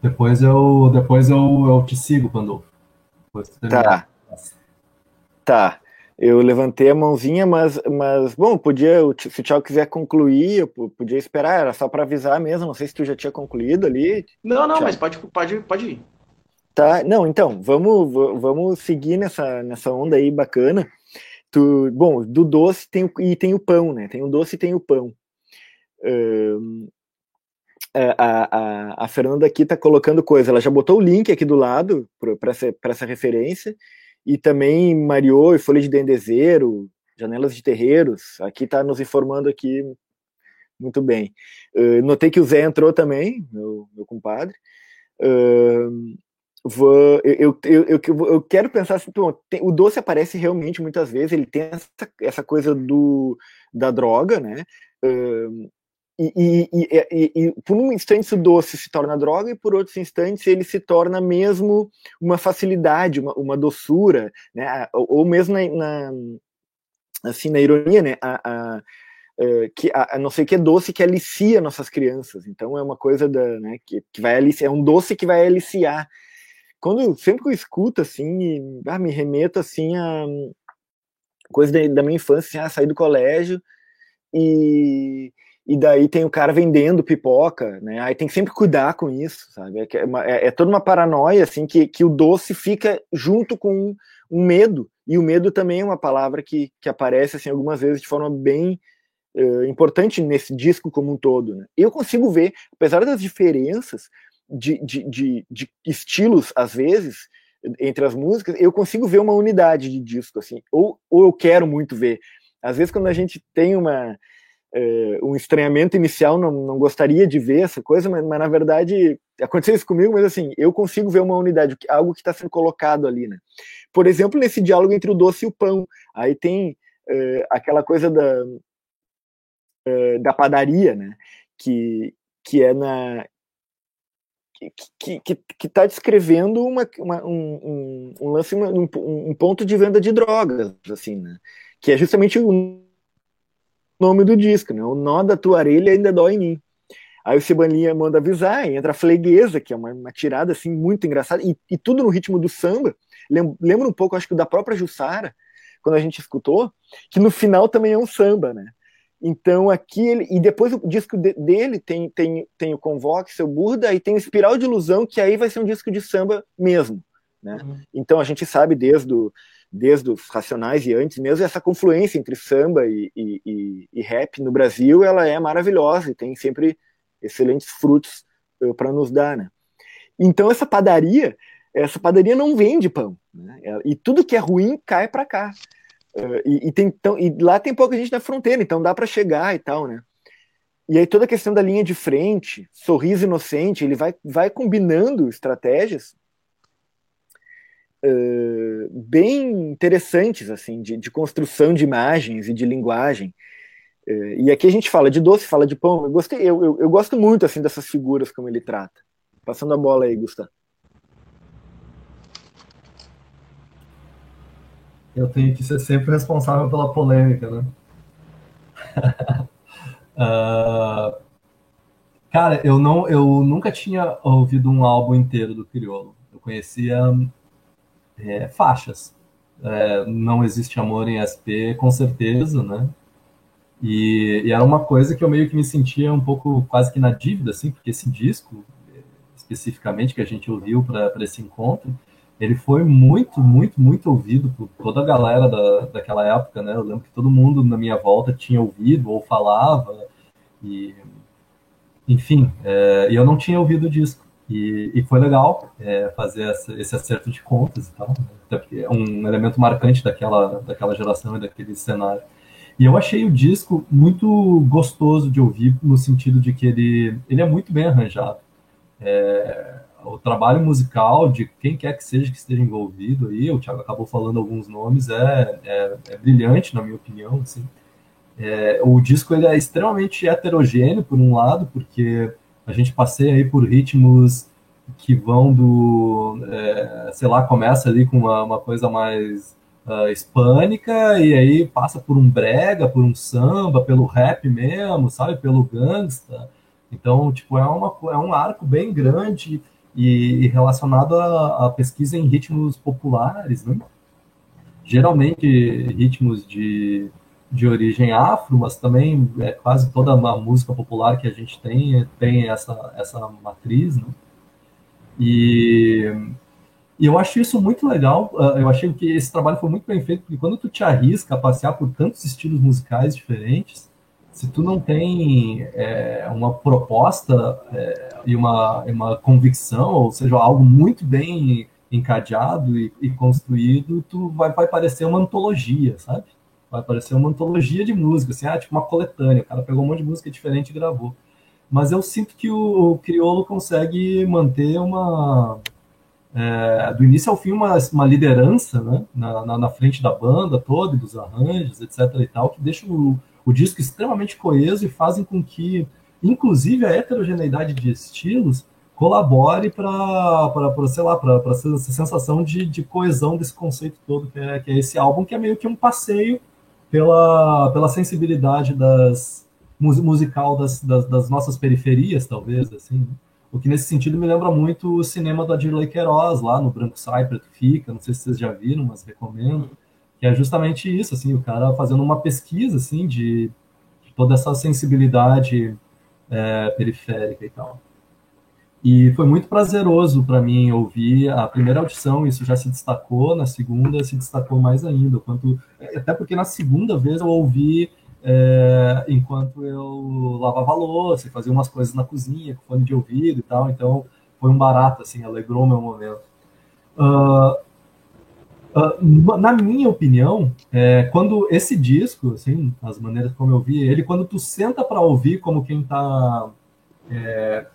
Depois eu, depois eu, eu te sigo, Pandolfo. Tá. Tá. Eu levantei a mãozinha, mas, mas bom, podia, se o Thiago quiser concluir, eu podia esperar, era só para avisar mesmo. Não sei se tu já tinha concluído ali. Não, não, Thiago. mas pode, pode, pode ir. Tá, não, então, vamos, vamos seguir nessa, nessa onda aí bacana. Tu, bom, do doce tem, e tem o pão, né? Tem o doce e tem o pão. Um, a, a, a Fernanda aqui está colocando coisa, ela já botou o link aqui do lado para essa, essa referência, e também Mariô e Folha de Dendezeiro, Janelas de Terreiros, aqui está nos informando aqui muito bem. Uh, notei que o Zé entrou também, meu, meu compadre. Uh, vou, eu, eu, eu, eu, quero pensar assim, tem, o doce aparece realmente muitas vezes, ele tem essa, essa coisa do, da droga, né? E, e, e, e, por um instante o doce se torna droga e por outros instantes ele se torna mesmo uma facilidade, uma, uma doçura, né? Ou, ou mesmo na, na, assim na ironia, né? A, a, que a, a, não sei que é doce que alicia nossas crianças. Então é uma coisa da, né, que, que vai aliciar, é um doce que vai aliciar. Quando sempre que eu escuto assim, ah, me remeto assim a coisa da, da minha infância, assim, ah, sair do colégio e e daí tem o cara vendendo pipoca, né? Aí tem que sempre cuidar com isso, sabe? É, é, uma, é, é toda uma paranoia, assim, que, que o doce fica junto com um medo, e o medo também é uma palavra que, que aparece, assim, algumas vezes de forma bem uh, importante nesse disco como um todo, né? Eu consigo ver, apesar das diferenças de, de, de, de estilos, às vezes, entre as músicas, eu consigo ver uma unidade de disco, assim, ou, ou eu quero muito ver. Às vezes, quando a gente tem uma é, um estranhamento inicial, não, não gostaria de ver essa coisa, mas, mas, na verdade aconteceu isso comigo, mas assim, eu consigo ver uma unidade, algo que está sendo colocado ali, né? Por exemplo, nesse diálogo entre o doce e o pão, aí tem é, aquela coisa da, é, da padaria, né? Que, que é na. Que, que, que tá descrevendo uma, uma um, um, lance, um, um ponto de venda de drogas, assim, né? Que é justamente o nome do disco, né? O nó da tua orelha ainda dói em mim. Aí o Cibaninha manda avisar, entra a Fleguesa, que é uma, uma tirada assim muito engraçada, e, e, tudo no ritmo do samba. Lembra um pouco, acho que da própria Jussara, quando a gente escutou, que no final também é um samba, né? Então aqui ele. E depois o disco de, dele tem, tem, tem o Convoque, seu Burda, e tem o Espiral de Ilusão, que aí vai ser um disco de samba mesmo. Né? Uhum. Então a gente sabe desde o, desde os Racionais e antes mesmo, essa confluência entre samba e, e, e, e rap no Brasil, ela é maravilhosa e tem sempre excelentes frutos uh, eh, para nos dar, né? Então essa padaria, essa padaria não vende pão, né? E tudo que é ruim cai para cá. Uh, e, e, tem, então, e lá tem pouca gente na fronteira, então dá para chegar e tal, né? E aí toda a questão da linha de frente, sorriso inocente, ele vai, vai combinando estratégias uh, bem interessantes, assim, de, de, construção de imagens e de linguagem. Uh, e aqui a gente fala de doce, fala de pão. Eu, gostei, eu, eu, eu, gosto muito assim dessas figuras como ele trata. Passando a bola aí, Gustavo. Eu tenho que ser sempre responsável pela polêmica, né? uh, cara, eu não, eu nunca tinha ouvido um álbum inteiro do Criolo. Eu conhecia é, faixas. É, não existe amor em SP, com certeza, né? E, e, era uma coisa que eu meio que me sentia um pouco quase que na dívida, assim, porque esse disco, especificamente, que a gente ouviu para esse encontro, ele foi muito, muito, muito ouvido por toda a galera da, daquela época, né? Eu lembro que todo mundo na minha volta tinha ouvido ou falava, e enfim, é, eu não tinha ouvido o disco. E, e foi legal é, fazer essa, esse acerto de contas e tal, né? até porque é um elemento marcante daquela, daquela geração e daquele cenário. E eu achei o disco muito gostoso de ouvir, no sentido de que ele, ele é muito bem arranjado. É, o trabalho musical de quem quer que seja que esteja envolvido aí, o Thiago acabou falando alguns nomes, é, é, é brilhante, na minha opinião. Assim. É, o disco ele é extremamente heterogêneo, por um lado, porque a gente passeia aí por ritmos que vão do, é, sei lá, começa ali com uma, uma coisa mais uh, hispânica e aí passa por um brega, por um samba, pelo rap mesmo, sabe, pelo gangsta. Então, tipo, é, uma, é um arco bem grande e, relacionado à, pesquisa em ritmos populares, né? Geralmente ritmos de de origem afro, mas também é, quase toda a música popular que a gente tem tem essa, essa matriz, né? E, e eu acho isso muito legal. Ah, eu achei que esse trabalho foi muito bem feito, porque quando tu te arrisca a passear por tantos estilos musicais diferentes, se tu não tem é, uma proposta é, e uma, uma convicção, ou seja, algo muito bem encadeado e, e construído, tu vai, vai parecer uma antologia, sabe? vai parecer uma antologia de música, assim, ah, tipo uma coletânea, o cara pegou um monte de música diferente e gravou. Mas eu sinto que o, o Criolo consegue manter uma, é, do início ao fim uma, uma liderança né, na, na, na, frente da banda toda, dos arranjos, etc. e tal, que deixa o, o disco extremamente coeso e fazem com que, inclusive, a heterogeneidade de estilos colabore para, sei lá, para essa sensação de, de coesão desse conceito todo que é, que é esse álbum, que é meio que um passeio pela, pela sensibilidade das, musical das, das, das nossas periferias, talvez, assim, né? O que nesse sentido me lembra muito o cinema do Adirley Queiroz, lá no Branco Sai, Preto Fica, não sei se vocês já viram, mas recomendo, que é justamente isso, assim, o cara fazendo uma pesquisa, assim, de, de toda essa sensibilidade é, periférica e tal. E foi muito prazeroso para mim ouvir a primeira audição, isso já se destacou, na segunda se destacou mais ainda, quanto, até porque na segunda vez eu ouvi é, enquanto eu lavava louça fazia umas coisas na cozinha, com fone de ouvido e tal. Então, foi um barato, assim, alegrou meu momento. Uh, uh, na minha opinião, é, quando esse disco, assim, as maneiras como eu vi ele, quando tu senta para ouvir como quem está é,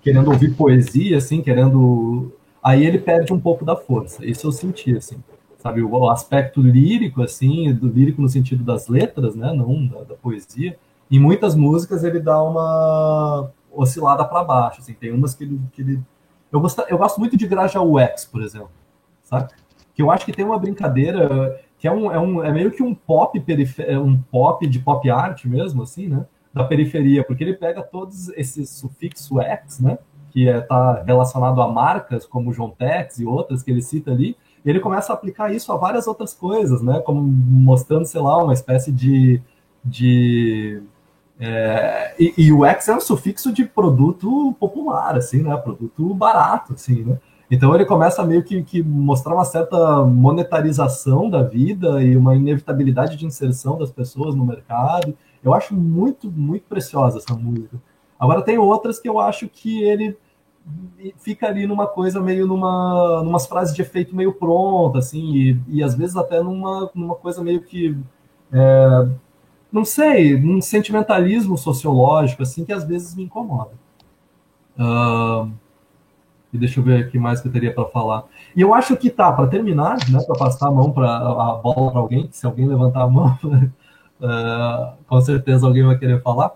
querendo ouvir poesia, assim, querendo... Aí ele perde um pouco da força. Isso eu senti, assim sabe, o aspecto lírico, assim, do lírico no sentido das letras, né, não da, da poesia. Em muitas músicas ele dá uma oscilada para baixo, assim, tem umas que ele, que ele... Eu, gosto, eu gosto muito de Grajaú X, por exemplo, sabe? Que eu acho que tem uma brincadeira que é, um, é, um, é meio que um pop. É um pop de pop art mesmo, assim, né? Da periferia, porque ele pega todos esses sufixo X, né? Que está é, relacionado a marcas como John Tex e outras que ele cita ali, e ele começa a aplicar isso a várias outras coisas, né? Como mostrando, sei lá, uma espécie de. de é, e, e, o X é um sufixo de produto popular, assim, né? Produto barato, assim, né? Então ele começa meio que, que mostrar uma certa monetarização da vida e uma inevitabilidade de inserção das pessoas no mercado. Eu acho muito, muito preciosa essa música. Agora tem outras que eu acho que ele fica ali numa coisa meio numa numas frases de efeito meio pronta assim e, e às vezes até numa, numa coisa meio que é, não sei num sentimentalismo sociológico assim que às vezes me incomoda uh, e deixa eu ver aqui mais que eu teria para falar e eu acho que tá para terminar né para passar a mão para a bola para alguém se alguém levantar a mão uh, com certeza alguém vai querer falar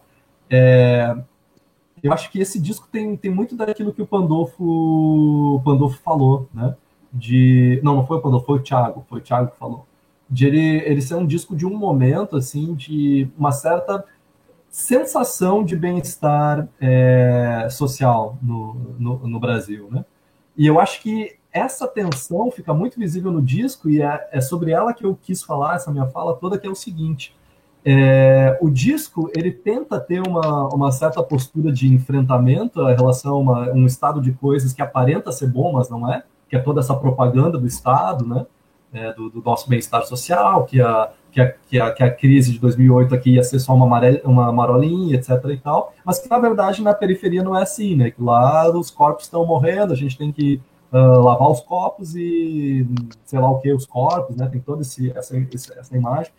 é, eu acho que esse disco tem, tem muito daquilo que o Pandolfo, o Pandolfo falou, né? De, não, não foi o Pandolfo, foi o Thiago, foi o Thiago que falou. De ele, ele ser um disco de um momento, assim, de uma certa sensação de bem-estar é, social no, no, no, Brasil, né? E eu acho que essa tensão fica muito visível no disco e é, é sobre ela que eu quis falar, essa minha fala toda, que é o seguinte é, o disco ele tenta ter uma, uma certa postura de enfrentamento em relação a uma, um estado de coisas que aparenta ser bom, mas não é, que é toda essa propaganda do Estado, né, é, do, do, nosso bem-estar social, que a, que, a, que, a, que a crise de 2008 aqui ia ser só uma, maré, uma marolinha, etc. e tal, mas que na verdade na periferia não é assim, né, que lá os corpos estão morrendo, a gente tem que uh, lavar os copos e sei lá o que, os corpos, né, tem toda esse, essa, essa imagem.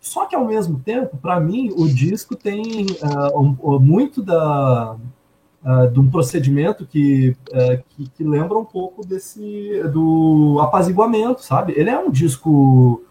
Só que, ao mesmo tempo, para mim, o disco tem uh, um, muito da, uh, de um procedimento que, uh, que, que, lembra um pouco desse do apaziguamento, sabe? Ele é um disco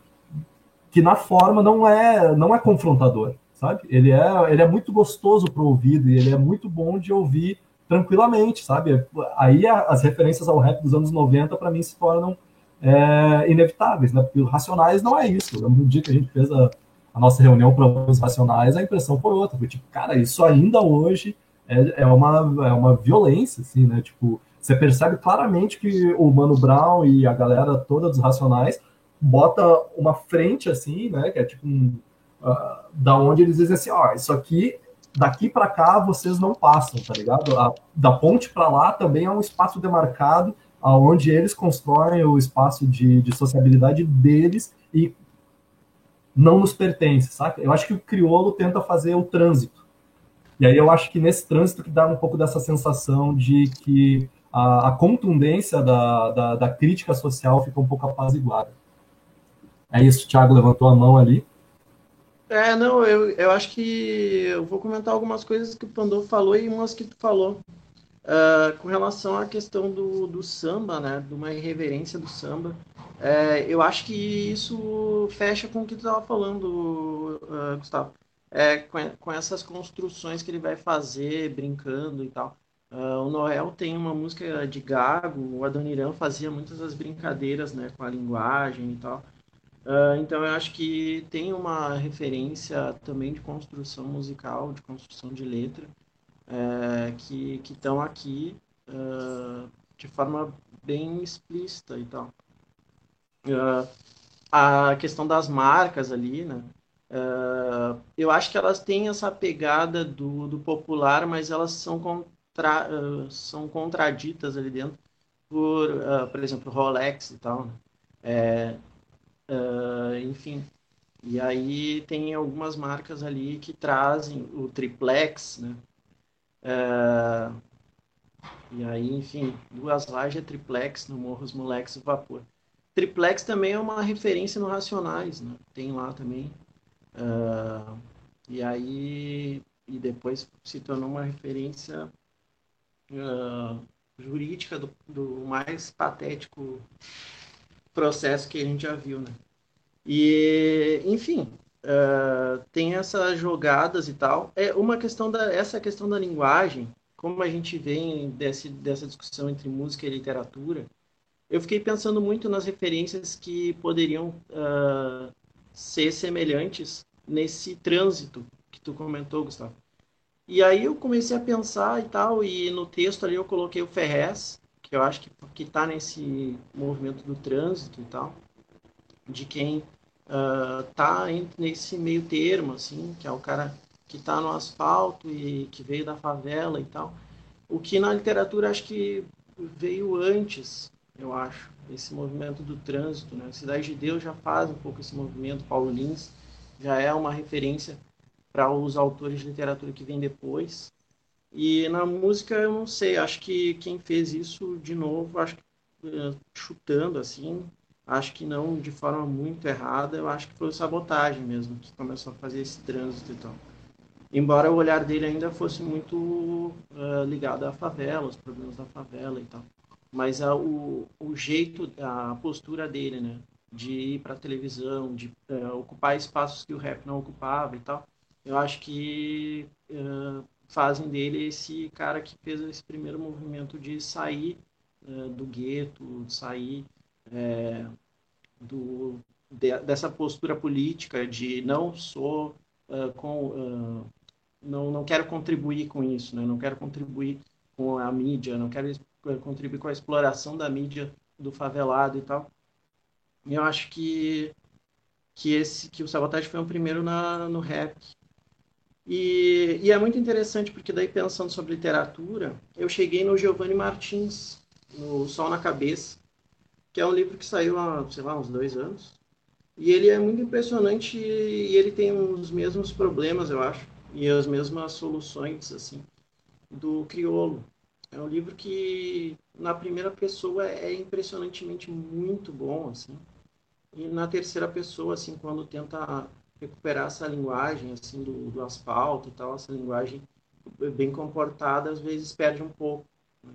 que, na forma, não é, não é confrontador, sabe? Ele é, ele é muito gostoso para o ouvido e ele é muito bom de ouvir tranquilamente, sabe? Aí as referências ao rap dos anos 90, para mim, se tornam é, inevitáveis, né? Porque o Racionais não é isso. Do dia que a gente fez a, a nossa reunião para os racionais, a impressão foi outra. Foi tipo, cara, isso ainda hoje é, é, uma, é uma violência, assim, né? Tipo, você percebe claramente que o Mano Brown e a galera toda dos racionais bota uma frente, assim, né? Que é tipo um, uh, da onde eles dizem assim, ó, oh, isso aqui daqui para cá vocês não passam, tá ligado? A, da ponte para lá também é um espaço demarcado aonde eles constroem o espaço de, de sociabilidade deles e não nos pertence, saca? Eu acho que o crioulo tenta fazer o trânsito. E aí eu acho que nesse trânsito que dá um pouco dessa sensação de que a, a contundência da, da, da, crítica social fica um pouco apaziguada. É isso, o Thiago levantou a mão ali. É, não, eu, eu acho que eu vou comentar algumas coisas que o Pandolfo falou e umas que tu falou. Uh, com relação à questão do, do samba, né, de uma irreverência do samba, é, eu acho que isso fecha com o que tu estava falando, uh, Gustavo, é, com, com, essas construções que ele vai fazer, brincando e tal. Uh, o Noel tem uma música de gago, o Adoniran fazia muitas das brincadeiras né, com a linguagem e tal. então eu acho que tem uma referência também de construção musical, de construção de letra, é, que estão aqui uh, de forma bem explícita e tal. Uh, a questão das marcas ali, né? Uh, eu acho que elas têm essa pegada do, do popular, mas elas são, contra, são contraditas ali dentro por, por exemplo, Rolex e tal, né? É, enfim, e aí tem algumas marcas ali que trazem o triplex, né? E aí, enfim, duas lajes é triplex no Morro os Moleques do Vapor. Triplex também é uma referência no Racionais, né? Tem lá também. Uh, e aí, e depois se tornou uma referência uh, jurídica do, do, mais patético processo que a gente já viu, né? E, enfim, uh, tem essas jogadas e tal. É uma questão da essa questão da linguagem, como a gente vem desse, dessa discussão entre música e literatura. Eu fiquei pensando muito nas referências que poderiam uh, ser semelhantes nesse trânsito que tu comentou, Gustavo. E aí eu comecei a pensar e tal, e no texto ali eu coloquei o Ferrez, que eu acho que que está nesse movimento do trânsito e tal, de quem uh, tá nesse meio termo, assim, que é o cara que está no asfalto e que veio da favela e tal. O que na literatura acho que veio antes, eu acho, esse movimento do trânsito, né? Cidade de Deus já faz um pouco esse movimento, Paulo Lins já é uma referência para os autores de literatura que vêm depois. E na música eu não sei, acho que quem fez isso de novo, acho uh, chutando assim, acho que não de forma muito errada, eu acho que foi sabotagem mesmo que começou a fazer esse trânsito e tal. Embora o olhar dele ainda fosse muito uh, ligado à favela, os problemas da favela e tal. Mas uh, o, o jeito, a postura dele, né? De ir para a televisão, de uh, ocupar espaços que o rap não ocupava e tal, eu acho que fazem dele esse cara que fez esse primeiro movimento de sair do gueto, sair do, de, dessa postura política de não sou uh, com uh, não não quero contribuir com isso, né? Não quero contribuir com a mídia, não quero contribuir com a exploração da mídia do favelado e tal. E eu acho que que esse que o Sabotage foi o primeiro na, no rap. E, e é muito interessante porque daí pensando sobre literatura, eu cheguei no Giovanni Martins, no Sol na Cabeça, que é um livro que saiu há, sei lá, uns dois anos. E ele é muito impressionante e ele tem os mesmos problemas, eu acho, e as mesmas soluções, assim, do Criolo. É um livro que, na primeira pessoa, é impressionantemente muito bom, assim. E na terceira pessoa, assim, quando tenta recuperar essa linguagem, assim, do, do asfalto e tal, essa linguagem bem comportada, às vezes perde um pouco, né?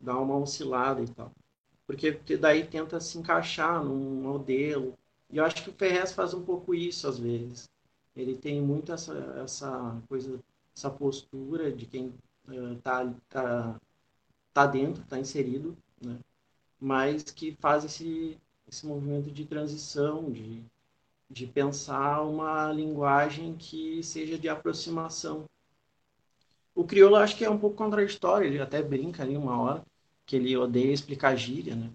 dá uma oscilada e tal porque daí tenta se encaixar num modelo. E eu acho que o Ferrez faz um pouco isso às vezes. Ele tem muito essa, essa coisa, essa postura de quem está uh, tá, tá dentro, está inserido, né? mas que faz esse, esse movimento de transição, de, de pensar uma linguagem que seja de aproximação. O crioulo acho que é um pouco contraditório, ele até brinca ali uma hora, que ele odeia explicar gíria, né?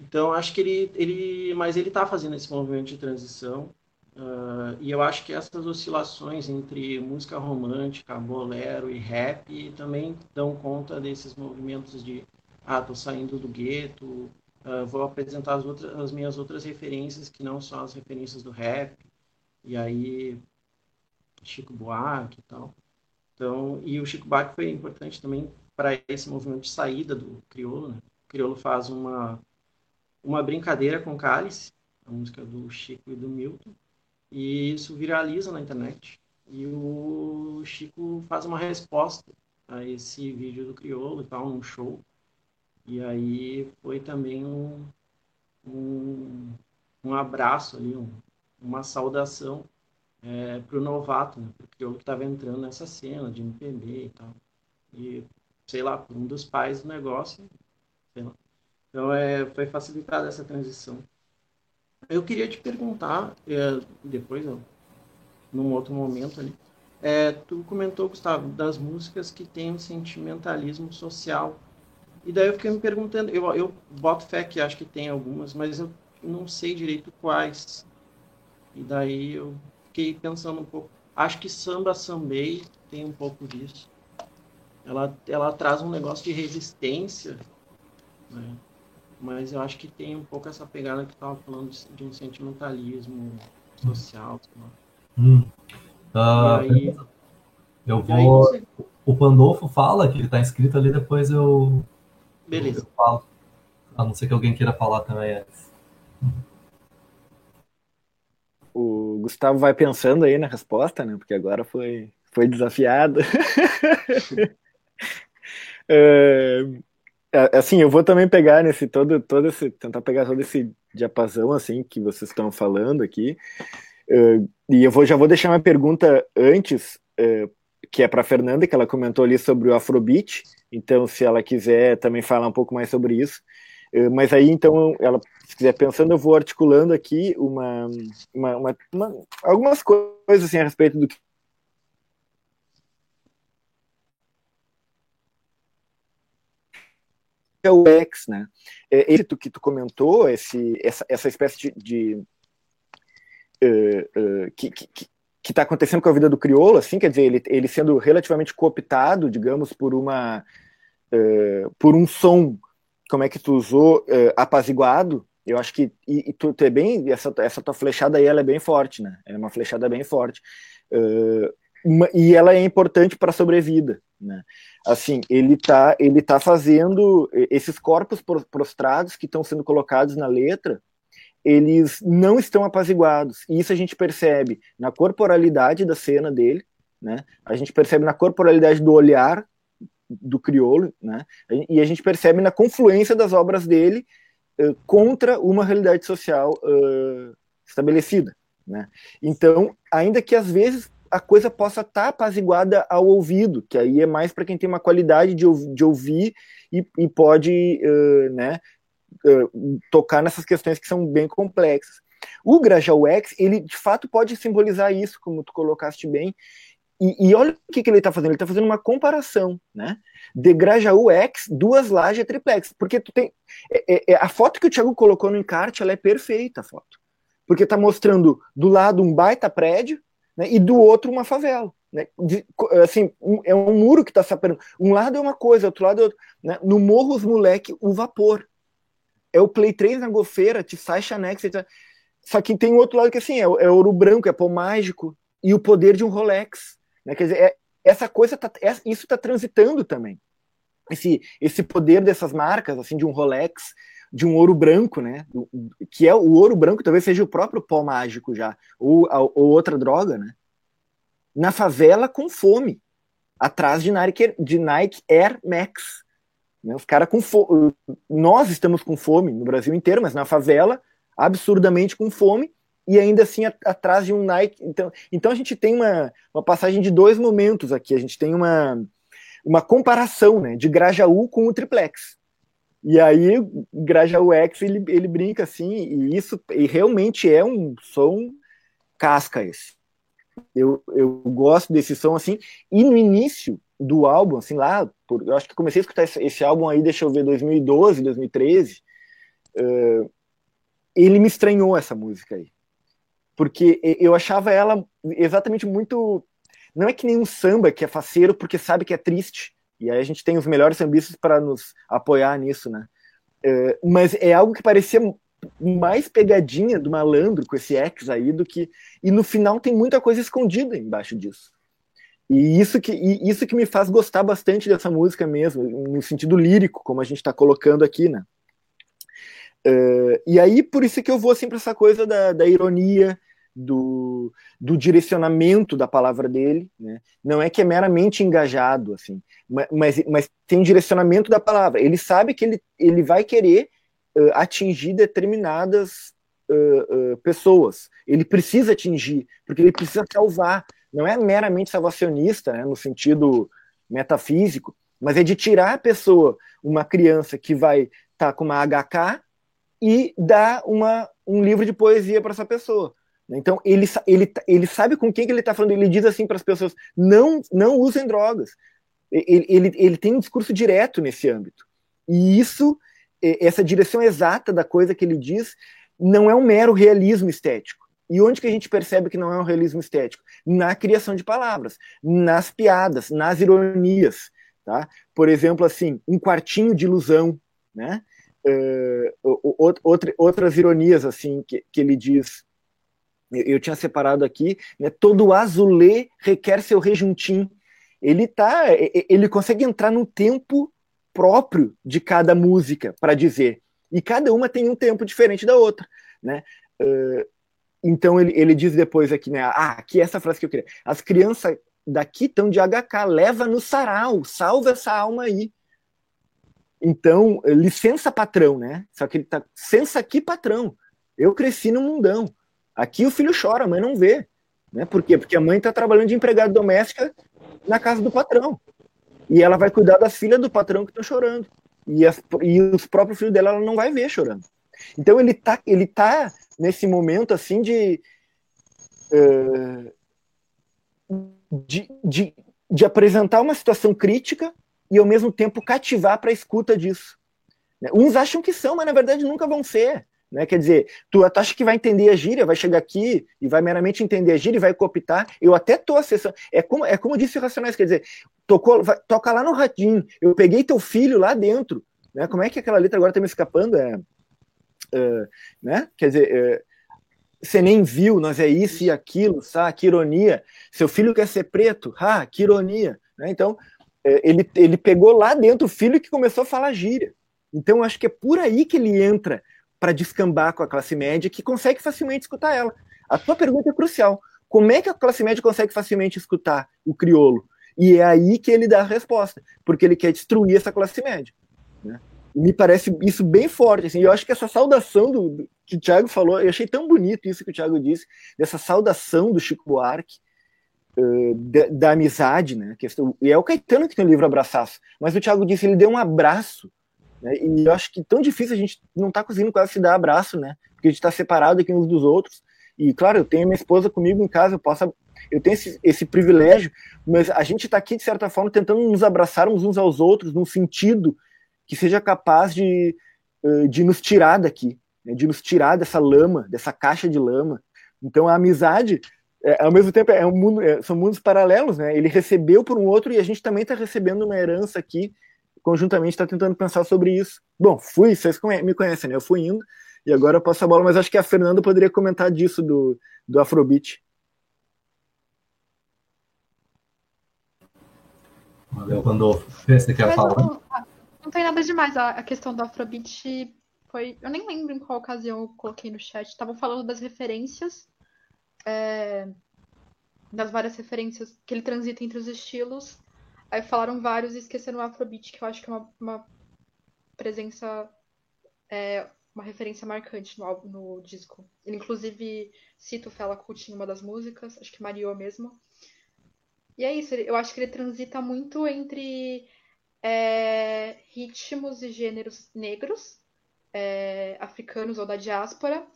Então, acho que ele, ele mas ele está fazendo esse movimento de transição, uh, e eu acho que essas oscilações entre música romântica, bolero e rap também dão conta desses movimentos de, ah, tô saindo do gueto, uh, vou apresentar as, outras, as minhas outras referências, que não são as referências do rap, e aí Chico Buarque e tal. Então, e o Chico Buarque foi importante também para esse movimento de saída do crioulo. Né? O crioulo faz uma, uma brincadeira com cálice, a música do Chico e do Milton, e isso viraliza na internet. E o Chico faz uma resposta a esse vídeo do Criolo e tal, num show. E aí foi também um, um, um abraço ali, um, uma saudação é, para o novato, né? porque eu estava entrando nessa cena de MPB e tal. E, sei lá, um dos pais do negócio, Então, é, foi facilitada essa transição. Eu queria te perguntar, é, depois, num outro momento ali, é, tu comentou, Gustavo, das músicas que têm um sentimentalismo social. E daí eu fiquei me perguntando, eu, eu boto fé que acho que tem algumas, mas eu não sei direito quais. E daí eu fiquei pensando um pouco. Acho que Samba Sambei tem um pouco disso. Ela, ela traz um negócio de resistência, né? Mas eu acho que tem um pouco essa pegada que estava falando de, de, um sentimentalismo social. Hum. Uh, aí, eu vou. Você... O Pandolfo fala que ele está inscrito ali, depois eu. Beleza. Eu falo. A não ser que alguém queira falar também antes. O Gustavo vai pensando aí na resposta, né? Porque agora foi, foi desafiado. é, assim, eu vou também pegar nesse todo, todo esse, tentar pegar todo esse diapasão assim que vocês estão falando aqui. Uh, e eu vou, já vou deixar uma pergunta antes, uh, que é para Fernanda, que ela comentou ali sobre o Afrobeat. Então, se ela quiser também falar um pouco mais sobre isso. Uh, mas aí, então, ela, se quiser pensando, eu vou articulando aqui uma, uma, uma, uma algumas coisas assim, a respeito do que é o X, né? É, esse que tu comentou, esse, essa, essa espécie de, de uh, uh, que, que, que está acontecendo com a vida do crioulo, assim, quer dizer, ele, ele sendo relativamente cooptado, digamos, por uma uh, por um som, como é que tu usou, apaziguado, eu acho que e, e tu, tu, é bem essa, essa tua flechada aí, ela é bem forte, né? É uma flechada bem forte. Uma, e ela é importante para a sobrevida, né? Assim, ele está ele tá fazendo esses corpos prostrados que estão sendo colocados na letra, eles não estão apaziguados. E isso a gente percebe na corporalidade da cena dele, né? A gente percebe na corporalidade do olhar do crioulo, né? E a gente percebe na confluência das obras dele uh, contra uma realidade social estabelecida, né? Então, ainda que às vezes a coisa possa estar tá apaziguada ao ouvido, que aí é mais para quem tem uma qualidade de, de ouvir e, e pode uh, né, uh, tocar nessas questões que são bem complexas. O Grajaú X, ele de fato pode simbolizar isso, como tu colocaste bem, e, e olha o que, que ele está fazendo, ele está fazendo uma comparação, né? De Grajaú X, duas lajes triplex, porque tu tem, é, é, é, a foto que o Thiago colocou no encarte, ela é perfeita, a foto, porque está mostrando do lado um baita prédio, né, e do outro uma favela. Né? De, assim, um, é um muro que está separando. Um lado é uma coisa, outro lado é outro. Né? No Morro os Moleque, o vapor. É o Play 3 na gofeira, te sai Chanex. Etc. Só que tem outro lado que assim, é, é ouro branco, é pó mágico e o poder de um Rolex. Né? Quer dizer, é, essa coisa, tá, é, isso está transitando também. Esse, esse poder dessas marcas, assim, de um Rolex, de um ouro branco, né? Que é o ouro branco, talvez seja o próprio pó mágico já, ou, ou outra droga, né? Na favela com fome, atrás de Nike, de Nike Air Max. Né? Os caras com fome. Nós estamos com fome no Brasil inteiro, mas na favela, absurdamente com fome, e ainda assim atrás de um Nike. Então, então a gente tem uma, uma passagem de dois momentos aqui. A gente tem uma, uma comparação né, de Grajaú com o triplex. E aí, Grajaú X, ele, ele brinca assim, e isso e realmente é um som casca esse. Eu, eu gosto desse som assim, e no início do álbum, assim, lá, por, eu acho que comecei a escutar esse, esse, álbum aí, deixa eu ver, 2012, 2013, uh, ele me estranhou essa música aí. Porque eu achava ela exatamente muito. Não é que nem um samba que é faceiro porque sabe que é triste, e aí a gente tem os melhores sambistas para nos apoiar nisso, né? É, mas é algo que parecia mais pegadinha do malandro com esse X aí do que. E no final tem muita coisa escondida embaixo disso. E isso que, e isso que me faz gostar bastante dessa música mesmo, no sentido lírico, como a gente está colocando aqui, né? Uh, e aí, por isso que eu vou assim para essa coisa da, da ironia, do, do direcionamento da palavra dele, né? não é que é meramente engajado, assim, mas, mas tem direcionamento da palavra. Ele sabe que ele, ele vai querer uh, atingir determinadas uh, uh, pessoas. Ele precisa atingir, porque ele precisa salvar. Não é meramente salvacionista, né, no sentido metafísico, mas é de tirar a pessoa, uma criança que vai estar tá com uma HK e dar uma, um livro de poesia para essa pessoa. Então ele, ele, ele sabe com quem que ele está falando. Ele diz assim para as pessoas: não, não usem drogas. Ele, ele, ele tem um discurso direto nesse âmbito. E isso, essa direção exata da coisa que ele diz, não é um mero realismo estético. E onde que a gente percebe que não é um realismo estético? Na criação de palavras, nas piadas, nas ironias. Tá? Por exemplo, assim, um quartinho de ilusão, né? Uh, outra, outras ironias assim que, que ele diz eu tinha separado aqui, né, todo azulê requer seu rejuntim. Ele tá, ele consegue entrar no tempo próprio de cada música para dizer, e cada uma tem um tempo diferente da outra, né? Uh, então ele, ele diz depois aqui, né? Ah, aqui é essa frase que eu queria. As crianças daqui estão de HK, leva no sarau, salva essa alma aí. Então, licença patrão, né? Só que ele tá, licença aqui patrão. Eu cresci no mundão. Aqui o filho chora, a mãe não vê. Né? Por quê? Porque a mãe está trabalhando de empregada doméstica na casa do patrão. E ela vai cuidar das filhas do patrão que estão chorando. E, as, e os próprios filhos dela ela não vai ver chorando. Então ele está ele tá nesse momento assim de, uh, de, de, de apresentar uma situação crítica e ao mesmo tempo cativar para a escuta disso. Né? Uns acham que são, mas na verdade nunca vão ser. Né? Quer dizer, tu, acha que vai entender a gíria, vai chegar aqui e vai meramente entender a gíria e vai copiar. Eu até tô acessando. É como, é como disse o Racionais, quer dizer, tocou, vai, toca lá no radinho. Eu peguei teu filho lá dentro. Né? Como é que aquela letra agora tá me escapando? É, uh, né? Quer dizer, uh, você nem viu, nós é isso e aquilo, sabe? Que ironia. Seu filho quer ser preto, ah, que ironia. Né? Então, uh, ele, ele pegou lá dentro o filho que começou a falar gíria. Então, acho que é por aí que ele entra para descambar com a classe média que consegue facilmente escutar ela. A tua pergunta é crucial. Como é que a classe média consegue facilmente escutar o criolo? E é aí que ele dá a resposta, porque ele quer destruir essa classe média. Né? me parece isso bem forte. Assim, eu acho que essa saudação do, do, que o Thiago falou, eu achei tão bonito isso que o Thiago disse, dessa saudação do Chico Buarque, da, da, amizade, né? e é o Caetano que tem o livro Abraçaço, mas o Thiago disse, ele deu um abraço né? E eu acho que tão difícil a gente não tá conseguindo quase se dar abraço, né? Porque a gente está separado aqui uns dos outros. E claro, eu tenho minha esposa comigo em casa, eu posso, eu tenho esse, esse privilégio, mas a gente está aqui de certa forma tentando nos abraçarmos uns aos outros num sentido que seja capaz de, de nos tirar daqui, né? de nos tirar dessa lama, dessa caixa de lama. Então a amizade é, ao mesmo tempo é um mundo, é, são mundos paralelos, né? Ele recebeu por um outro e a gente também está recebendo uma herança aqui conjuntamente está tentando pensar sobre isso. Bom, fui, vocês me conhecem, né? Eu fui indo e agora eu passo a bola, mas acho que a Fernanda poderia comentar disso do, do Afrobeat. Valeu, Randolfo. Você quer falar? Não, não tem nada demais. A, questão do Afrobeat foi. Eu nem lembro em qual ocasião eu coloquei no chat. Estavam falando das referências. É, das várias referências que ele transita entre os estilos. Aí falaram vários e esqueceram o Afrobeat, que eu acho que é uma, uma presença, é, uma referência marcante no, álbum, no disco. Ele, inclusive, cita o Fela Kuti em uma das músicas, acho que Mario mesmo. E é isso, eu acho que ele transita muito entre é, ritmos e gêneros negros, é, africanos ou da diáspora,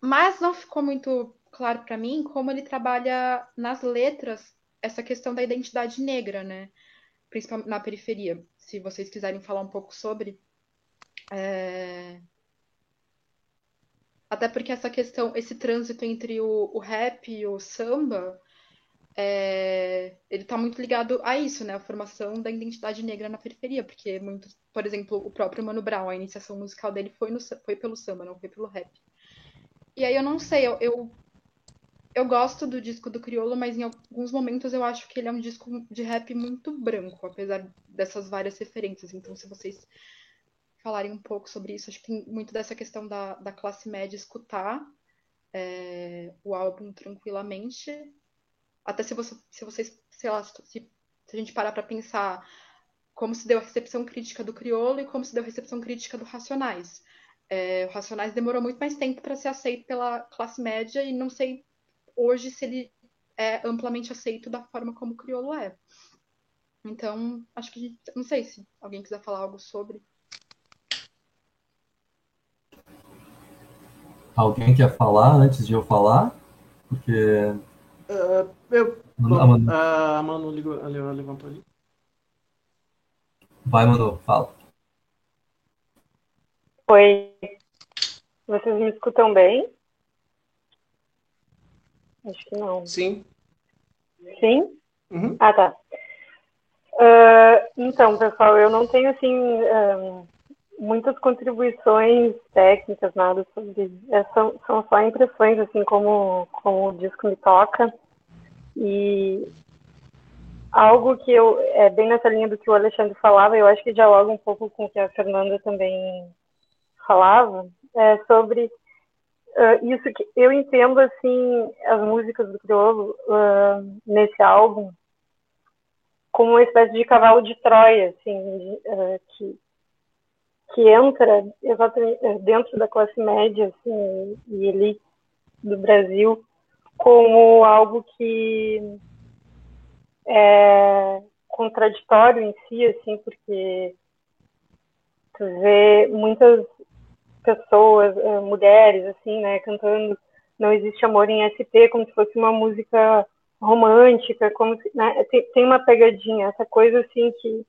mas não ficou muito claro para mim como ele trabalha nas letras essa questão da identidade negra, né? Principalmente na periferia. Se vocês quiserem falar um pouco sobre. É... Até porque essa questão, esse trânsito entre o, o rap e o samba, é... ele está muito ligado a isso, né? A formação da identidade negra na periferia, porque muito, por exemplo, o próprio Mano Brown, a iniciação musical dele foi, no, foi pelo samba, não foi pelo rap. E aí eu não sei, eu, eu eu gosto do disco do Criolo, mas em alguns momentos eu acho que ele é um disco de rap muito branco, apesar dessas várias referências. Então, se vocês falarem um pouco sobre isso, acho que tem muito dessa questão da, da classe média escutar é, o, álbum tranquilamente. Até se, você, se vocês, sei lá, se, se a gente parar para pensar como se deu a recepção crítica do Criolo e como se deu a recepção crítica do Racionais. É, o Racionais demorou muito mais tempo para ser aceito pela classe média e não sei hoje se ele é amplamente aceito da forma como o Criolo é. Então, acho que não sei se alguém quiser falar algo sobre. Alguém quer falar antes de eu falar? Porque. Uh, eu, a Manu, a Manu ligou, levantou ali. Vai, Manu, fala. Oi. Vocês me escutam bem? Acho que não. Sim. Sim? Uhum. Ah, tá. Uh, então, pessoal, eu não tenho, assim, uh, muitas contribuições técnicas, nada sobre. É, são, são só impressões, assim, como, como o disco me toca. E algo que eu. É bem nessa linha do que o Alexandre falava, eu acho que dialoga um pouco com o que a Fernanda também falava, é sobre uh, isso que eu entendo, assim, as músicas do Criolo uh, nesse álbum como uma espécie de cavalo de Troia, assim, uh, que que entra exatamente dentro da classe média assim, e elite do Brasil como algo que é contraditório em si, assim, porque tu vê muitas pessoas, eh, mulheres, assim, né, cantando Não Existe Amor em SP, como se fosse uma música romântica, como se, né, tem, tem uma pegadinha, essa coisa, assim, que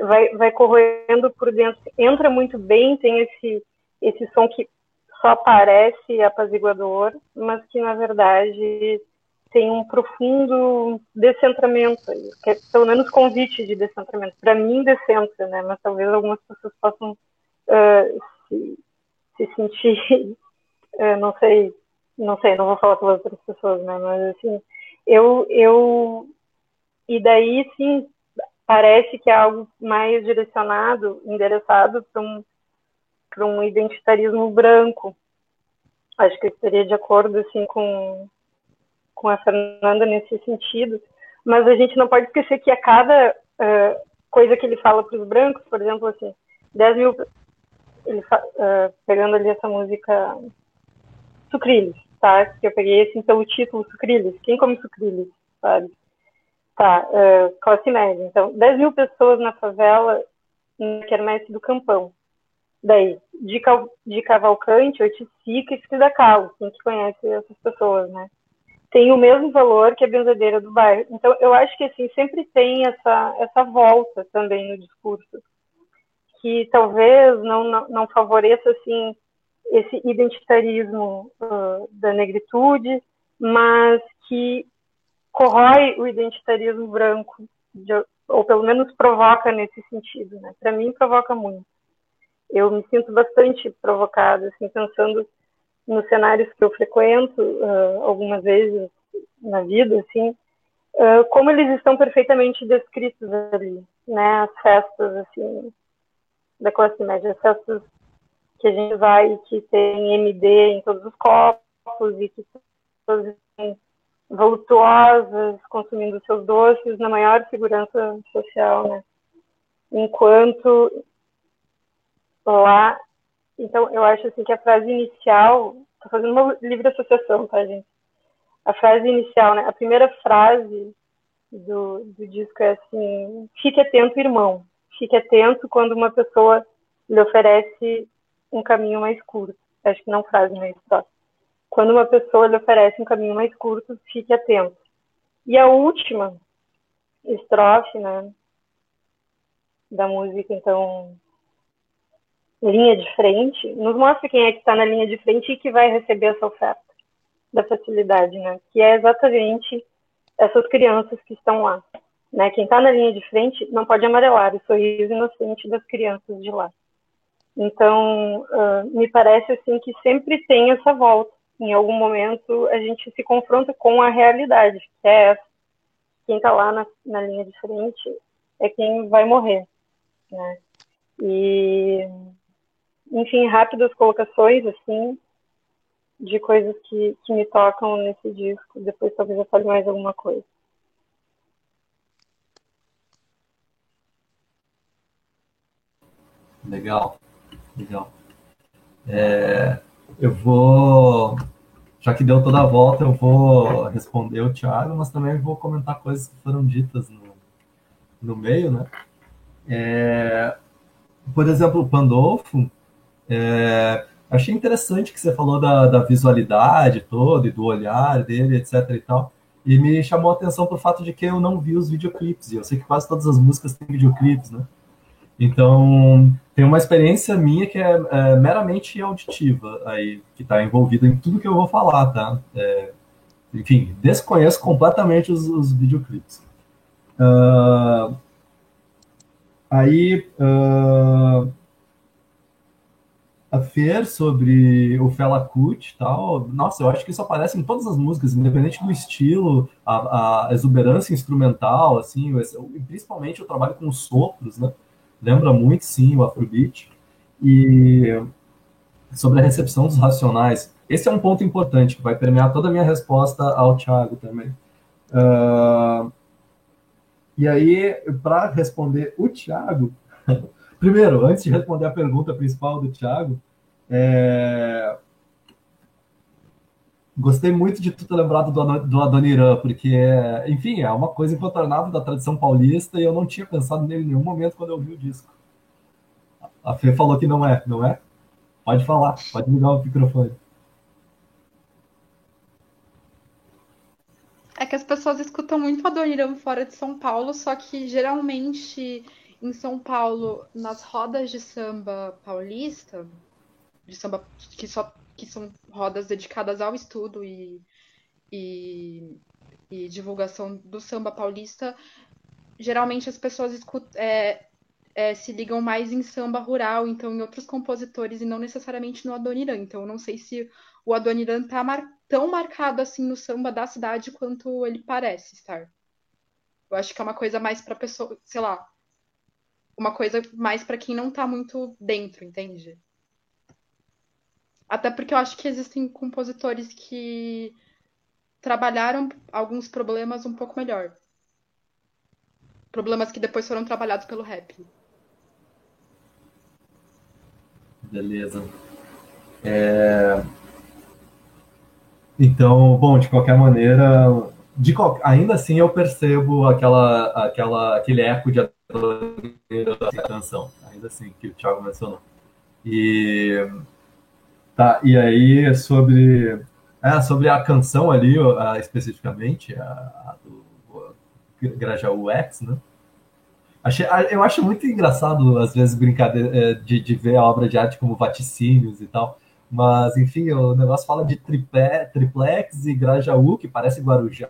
vai, vai corroendo por dentro. Entra muito bem, tem esse, esse som que só parece apaziguador, mas que na verdade tem um profundo descentramento, que é pelo menos convite de descentramento. Para mim, descentra, né? Mas talvez algumas pessoas possam uh, se, se, sentir, uh, não sei, não sei, não vou falar pelas outras pessoas, né? Mas assim, eu, eu e daí sim parece que é algo mais direcionado, endereçado para um, para um identitarismo branco. Acho que eu estaria de acordo assim com, com a Fernanda nesse sentido, mas a gente não pode esquecer que a cada uh, coisa que ele fala para os brancos, por exemplo, assim, 10 mil, ele uh, pegando ali essa música Sucrilhos, tá? Que eu peguei assim pelo título Sucrilhos. Quem come sucrilhos, sabe? Tá, uh, classe média. Então, 10 mil pessoas na favela na quermesse do Campão. Daí, de, Cal, de Cavalcante, Oiticica e Frida Kahlo, quem que conhece essas pessoas, né? Tem o mesmo valor que a benzedeira do bairro. Então, eu acho que, assim, sempre tem essa, essa volta também no discurso, que talvez não, não, não favoreça, assim, esse identitarismo uh, da negritude, mas que corrói o identitarismo branco, de, ou pelo menos provoca nesse sentido, né? Para mim provoca muito. Eu me sinto bastante provocada, assim, pensando nos cenários que eu frequento uh, algumas vezes na vida, assim, uh, como eles estão perfeitamente descritos ali, né? As festas, assim, da classe média, as festas que a gente vai que tem MD em todos os copos e que todos têm voluptuosas, consumindo seus doces na maior segurança social, né? Enquanto lá, então eu acho assim que a frase inicial, tô fazendo uma livre associação, tá, gente? A frase inicial, né? A primeira frase do, do disco é assim: fique atento, irmão. Fique atento quando uma pessoa lhe oferece um caminho mais curto. Acho que não frase, mas próximo quando uma pessoa lhe oferece um caminho mais curto, fique atento. E a última estrofe, né, da música, então, linha de frente, nos mostra quem é que está na linha de frente e que vai receber essa oferta da facilidade, né, que é exatamente essas crianças que estão lá. Né, quem está na linha de frente não pode amarelar o sorriso inocente das crianças de lá. Então, uh, me parece assim que sempre tem essa volta em algum momento a gente se confronta com a realidade, que é essa. Quem está lá na, na, linha de frente é quem vai morrer, né? E, enfim, rápidas colocações, assim, de coisas que, que me tocam nesse disco. Depois talvez eu fale mais alguma coisa. Legal, legal. É, eu vou, já que deu toda a volta, eu vou responder o Thiago, mas também vou comentar coisas que foram ditas no, no meio, né? É, por exemplo, o Pandolfo, é, achei interessante que você falou da, da visualidade toda e do olhar dele, etc e tal. E me chamou a atenção pro fato de que eu não vi os videoclipes. E eu sei que quase todas as músicas têm videoclipes, né? Então, tem uma experiência minha que é, é meramente auditiva aí, que está envolvida em tudo que eu vou falar, tá? É, enfim, desconheço completamente os, os videoclipes. Uh, aí, uh, a Fer sobre o Fela Kuti tal, nossa, eu acho que isso aparece em todas as músicas, independente do estilo, a, a exuberância instrumental, assim, principalmente o trabalho com os sopros, né? Lembra muito, sim, o Afrobeat. E sobre a recepção dos racionais, esse é um ponto importante que vai permear toda a minha resposta ao Thiago também. Uh, e aí, para responder o Thiago, primeiro, antes de responder a pergunta principal do Thiago, é, Gostei muito de tu ter lembrado do, do Adoniran, porque, enfim, é uma coisa incontornável da tradição paulista e eu não tinha pensado nele em nenhum momento quando eu vi o disco. A Fê falou que não é, não é? Pode falar, pode ligar o microfone. É que as pessoas escutam muito Adoniran fora de São Paulo, só que geralmente em São Paulo, nas rodas de samba paulista, de samba que só que são rodas dedicadas ao estudo e, e, e divulgação do samba paulista, geralmente as pessoas escutam, é, é, se ligam mais em samba rural, então em outros compositores e não necessariamente no Adoniran. Então eu não sei se o Adoniran está mar tão marcado assim no samba da cidade quanto ele parece estar. Eu acho que é uma coisa mais para pessoa, sei lá, uma coisa mais para quem não está muito dentro, entende? Até porque eu acho que existem compositores que trabalharam alguns problemas um pouco melhor. Problemas que depois foram trabalhados pelo rap. Beleza. É... Então, bom, de qualquer maneira, de qual... ainda assim eu percebo aquela, aquela, aquele eco de canção, ainda assim, que o Thiago mencionou. E Tá, e aí sobre, é, sobre a canção ali, a, especificamente, a, a do Grajaú X, né? Achei, eu acho muito engraçado, às vezes, brincadeira é, de, de ver a obra de arte como vaticínios e tal. Mas, enfim, o negócio fala de tripé, triplex e Grajaú, que parece Guarujá.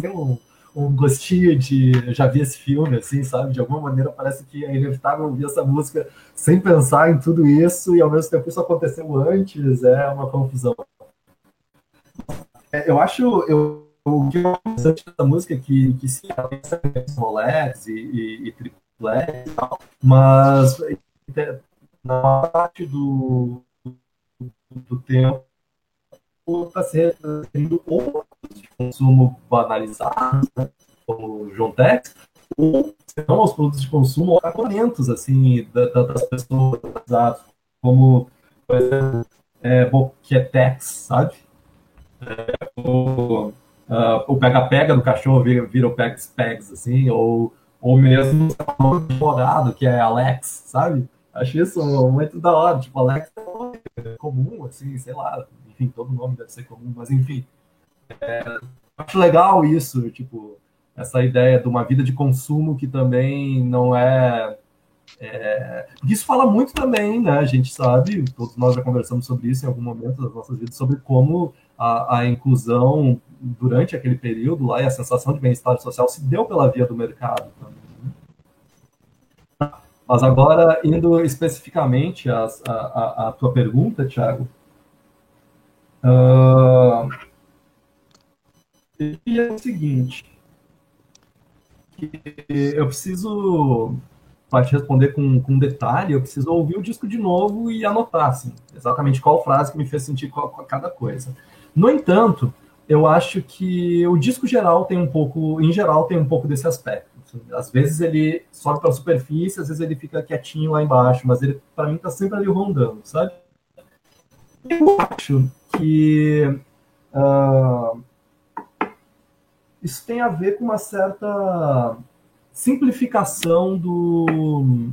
Tem um, um gostinho de. Eu já vi esse filme, assim, sabe? De alguma maneira parece que é inevitável ouvir essa música sem pensar em tudo isso e ao mesmo tempo isso aconteceu antes, é uma confusão. É, eu acho. Eu, o que é interessante dessa música é que, que sim, ela tem Rolex e, e, e triplex e tal, mas na parte do, do tempo está se referindo ou de consumo banalizados, né, como João Tex, ou não aos produtos de consumo orçamentos assim, das pessoas, como, por exemplo, é, Boquetex, sabe? É, o, uh, o pega-pega do cachorro vira, vira o pegs-pegs, assim, ou, ou mesmo o advogado, que é Alex, sabe? Acho isso muito da hora, tipo, Alex é comum, assim, sei lá, enfim, todo nome deve ser comum, mas enfim. Acho legal isso, tipo, essa ideia de uma vida de consumo que também não é, é. Isso fala muito também, né? A gente sabe, todos nós já conversamos sobre isso em algum momento das nossas vidas, sobre como a, a inclusão durante aquele período lá e a sensação de bem-estar social se deu pela via do mercado também. Né? Mas agora, indo especificamente à, tua pergunta, Thiago, Uh, e é o seguinte, eu preciso para te responder com, com detalhe, eu preciso ouvir o disco de novo e anotar, assim, exatamente qual frase que me fez sentir qual, cada coisa. No entanto, eu acho que o disco geral tem um pouco, em geral, tem um pouco desse aspecto. Assim, às vezes ele sobe para a superfície, às vezes ele fica quietinho lá embaixo, mas ele, para mim, está sempre ali rondando, sabe? Eu acho que uh, isso tem a ver com uma certa simplificação do,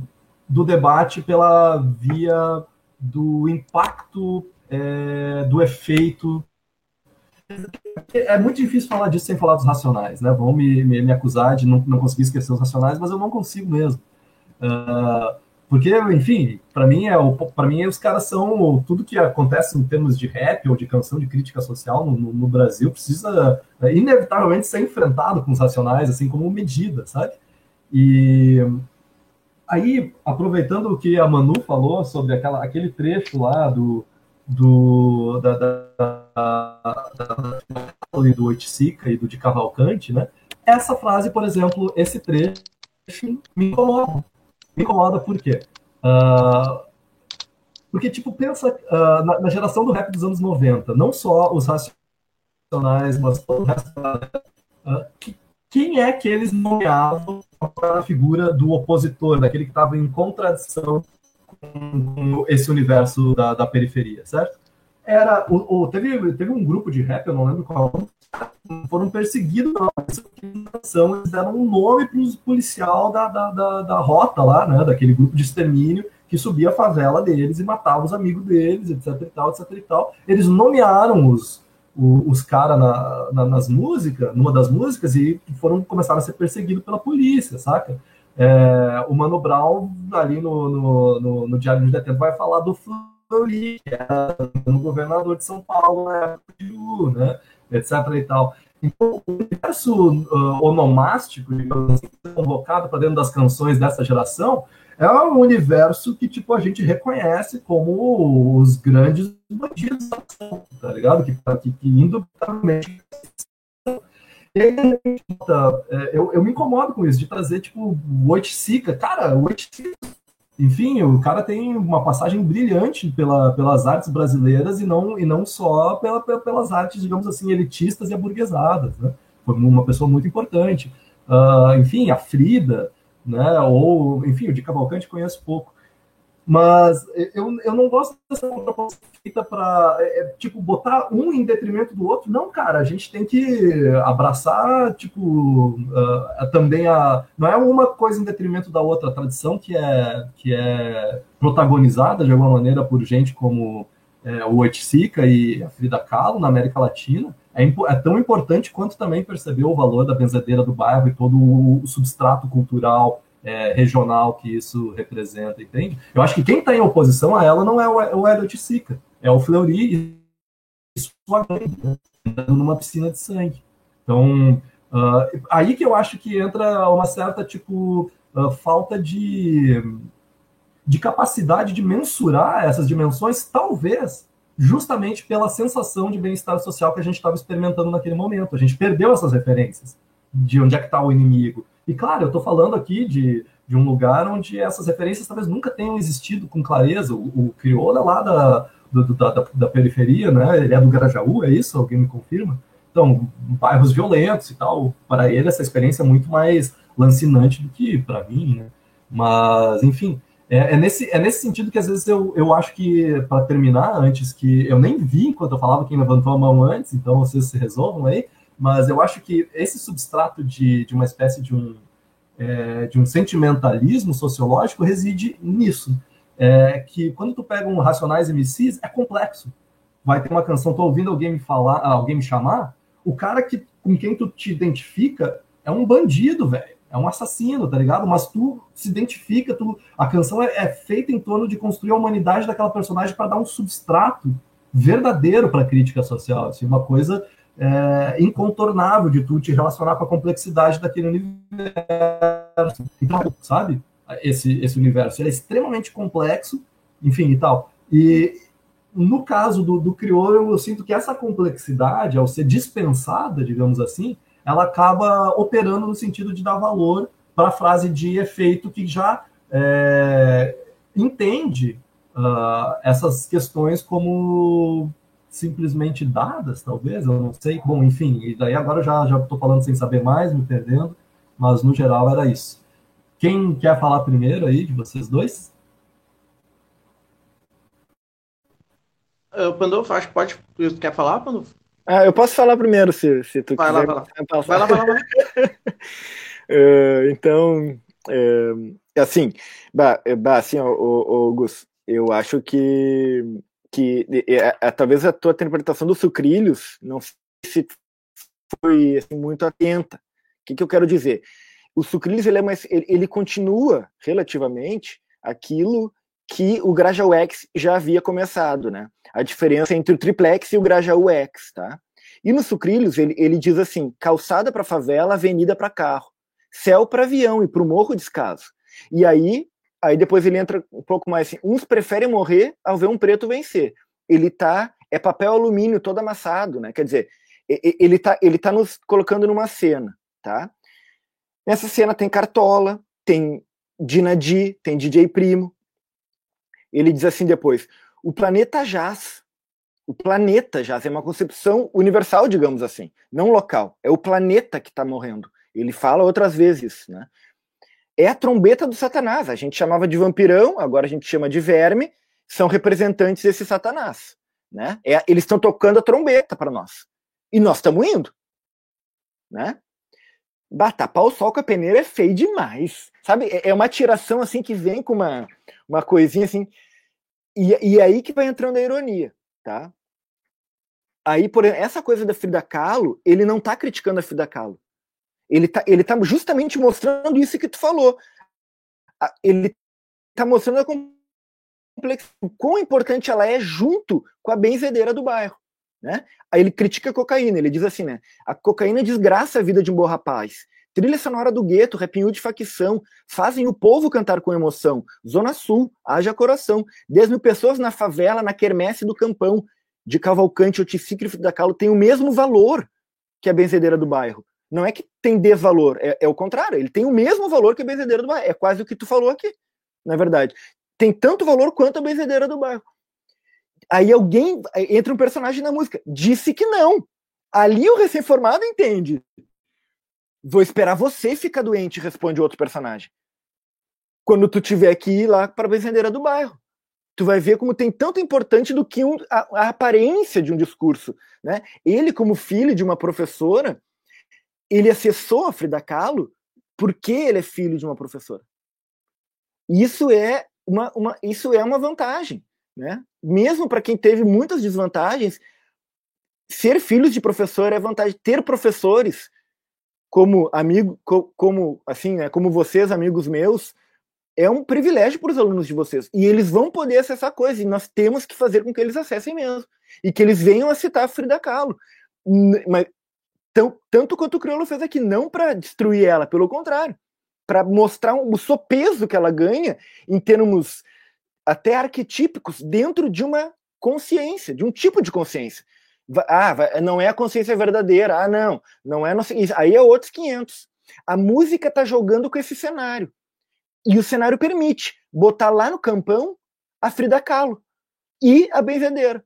do debate pela via do impacto, é, do efeito. É muito difícil falar disso sem falar dos racionais, né? Vão me, me, me acusar de não, não conseguir esquecer os racionais, mas eu não consigo mesmo. Uh, porque, enfim, para mim é para mim os caras são tudo que acontece em termos de rap ou de canção de crítica social no, no, Brasil precisa é, inevitavelmente ser enfrentado com os racionais assim como medida, sabe? E aí, aproveitando o que a Manu falou sobre aquela, aquele trecho lá do, do da, da, da, da do Oiticica e do de Cavalcante, né? Essa frase, por exemplo, esse trecho me incomoda. Me incomoda por quê? Uh, porque, tipo, pensa uh, na, na, geração do rap dos anos 90, não só os racionais, mas todo o resto. Uh, que, quem é que eles nomeavam a figura do opositor, daquele que estava em contradição com esse universo da, da periferia, certo? Era o, o, teve, teve um grupo de rap, eu não lembro qual, foram perseguidos na eles deram um nome para os policial da, da, da, da, rota lá, né, daquele grupo de extermínio que subia a favela deles e matava os amigos deles, etc e tal, etc e tal. Eles nomearam os, os caras na, na, nas músicas, numa das músicas, e foram começaram a ser perseguidos pela polícia, saca? É, o Mano Brown, ali no, no, no, no Diário de Detento, vai falar do Fleury, que era no governador de São Paulo na época de Lu, né? etc. e tal. Então, o universo uh, onomástico, digamos assim, convocado para dentro das canções dessa geração, é um universo que, tipo, a gente reconhece como os grandes bandidos da ação, tá ligado? Que, que, que indubitavelmente eu, eu me incomodo com isso, de trazer, tipo, o Oiticica. Cara, o Oiticica, enfim, o cara tem uma passagem brilhante pela, pelas artes brasileiras e não, e não só pela, pelas artes, digamos assim, elitistas e aburguesadas, né? Foi uma pessoa muito importante. Uh, enfim, a Frida, né? Ou, enfim, o de Cavalcante conheço pouco. Mas eu, eu não gosto dessa contraposição feita para, é, é, tipo, botar um em detrimento do outro. Não, cara, a gente tem que abraçar, tipo, uh, também a. Não é uma coisa em detrimento da outra. A tradição que é, que é protagonizada, de alguma maneira, por gente como é, o Oiticica e a Frida Kahlo na América Latina, é, é, tão importante quanto também perceber o valor da benzedeira do bairro e todo o substrato cultural é, regional que isso representa, entende? Eu acho que quem está em oposição a ela não é o, o Edward Sica, é o Fleury e sua mãe, né? numa piscina de sangue. Então, uh, aí que eu acho que entra uma certa, tipo, uh, falta de, de capacidade de mensurar essas dimensões, talvez justamente pela sensação de bem-estar social que a gente estava experimentando naquele momento. A gente perdeu essas referências de onde é que está o inimigo. E claro, eu estou falando aqui de, de um lugar onde essas referências talvez nunca tenham existido com clareza. O, o Crioula é lá da, do, da, da, da, periferia, né? Ele é do Garajaú, é isso? Alguém me confirma? Então, bairros violentos e tal. Para ele, essa experiência é muito mais lancinante do que para mim, né? Mas, enfim, é, é, nesse, é nesse sentido que às vezes eu, eu acho que, para terminar, antes que eu nem vi enquanto eu falava quem levantou a mão antes, então vocês se resolvam aí, mas eu acho que esse substrato de, de uma espécie de um, é, de um sentimentalismo sociológico reside nisso. É, que quando tu pega um Racionais MCs, é complexo. Vai ter uma canção, tô ouvindo alguém me falar, alguém me chamar, o cara que, com quem tu te identifica é um bandido, velho. É um assassino, tá ligado? Mas tu se identifica, tu, a canção é, é feita em torno de construir a humanidade daquela personagem para dar um substrato verdadeiro para a crítica social, assim, uma coisa é, incontornável de tu te relacionar com a complexidade daquele universo. Então, sabe? Esse, esse universo é extremamente complexo, enfim, e tal. E no caso do, do crioulo, eu sinto que essa complexidade, ao ser dispensada, digamos assim, ela acaba operando no sentido de dar valor para a frase de efeito que já é, entende uh, essas questões como simplesmente dadas, talvez, eu não sei. Bom, enfim, e daí agora já já estou falando sem saber mais, me perdendo, mas no geral era isso. Quem quer falar primeiro aí de vocês dois? Uh, Pandolfo, acho que pode. Quer falar, Pandolfo? Ah, eu posso falar primeiro, se, se tu vai quiser. Lá, vai, lá. vai lá, vai lá, vai lá. uh, então, uh, assim, bah, bah, assim, o, o, o Gus, eu acho que, que é, é, talvez a tua interpretação dos sucrilhos não se foi assim, muito atenta. O que, que eu quero dizer? O sucrilhos ele, é mais, ele, ele continua relativamente aquilo que o Grajaú X já havia começado, né? A diferença entre o triplex e o Grajaú X, tá? E no Sucrilhos ele, ele diz assim: calçada para favela, avenida para carro, céu para avião e para o morro descaso. E aí, aí depois ele entra um pouco mais assim: uns preferem morrer ao ver um preto vencer. Ele tá é papel alumínio todo amassado, né? Quer dizer, ele tá ele tá nos colocando numa cena, tá? Nessa cena tem Cartola, tem Dinadi, tem DJ Primo, ele diz assim depois: o planeta jaz. O planeta jaz é uma concepção universal, digamos assim, não local. É o planeta que está morrendo. Ele fala outras vezes, né? É a trombeta do Satanás. A gente chamava de vampirão, agora a gente chama de verme. São representantes desse Satanás, né? É, eles estão tocando a trombeta para nós e nós estamos indo, né? Batapar o sol com a peneira é feio demais. Sabe? É, é uma tiração assim que vem com uma, uma coisinha assim. E, e aí que vai entrando a ironia, tá? Aí, por essa coisa da Frida Kahlo, ele não tá criticando a Frida Kahlo. Ele tá, ele tá justamente mostrando isso que tu falou. Ele tá mostrando a complexidade, quão importante ela é junto com a benzedeira do bairro. Né? Aí ele critica a cocaína, ele diz assim, né? A cocaína desgraça a vida de um bom rapaz. Trilha sonora do gueto, rapinho de facção, fazem o povo cantar com emoção. Zona Sul, haja coração. 10 mil pessoas na favela, na quermesse do campão. De Cavalcante, Oticicre da Calo tem o mesmo valor que a benzedeira do bairro. Não é que tem desvalor, é, é o contrário, ele tem o mesmo valor que a benzedeira do bairro. É quase o que tu falou aqui, na verdade. Tem tanto valor quanto a benzedeira do bairro. Aí alguém, entra um personagem na música, disse que não. Ali o recém-formado entende. Vou esperar você ficar doente, responde outro personagem. Quando tu tiver que ir lá para a benzedeira do bairro. Tu vai ver como tem tanto importante do que um, a, a, aparência de um discurso. Né? Ele, como filho de uma professora, ele acessou a Frida Kahlo porque ele é filho de uma professora. Isso é uma, uma, isso é uma vantagem. Né? Mesmo para quem teve muitas desvantagens, ser filho de professor é vantagem. Ter professores como amigo, como assim, né, como vocês, amigos meus, é um privilégio para os alunos de vocês. E eles vão poder acessar coisas, e nós temos que fazer com que eles acessem mesmo. E que eles venham a citar Frida Kahlo. Mas, tão, tanto quanto o Criolo fez aqui, não para destruir ela, pelo contrário, para mostrar o sopeso que ela ganha em termos até arquetípicos dentro de uma consciência, de um tipo de consciência. Ah, não é a consciência verdadeira. Ah, não, não é. Não aí é outros 500. A música está jogando com esse cenário. E o cenário permite botar lá no campão a Frida Kahlo e a benzedeira.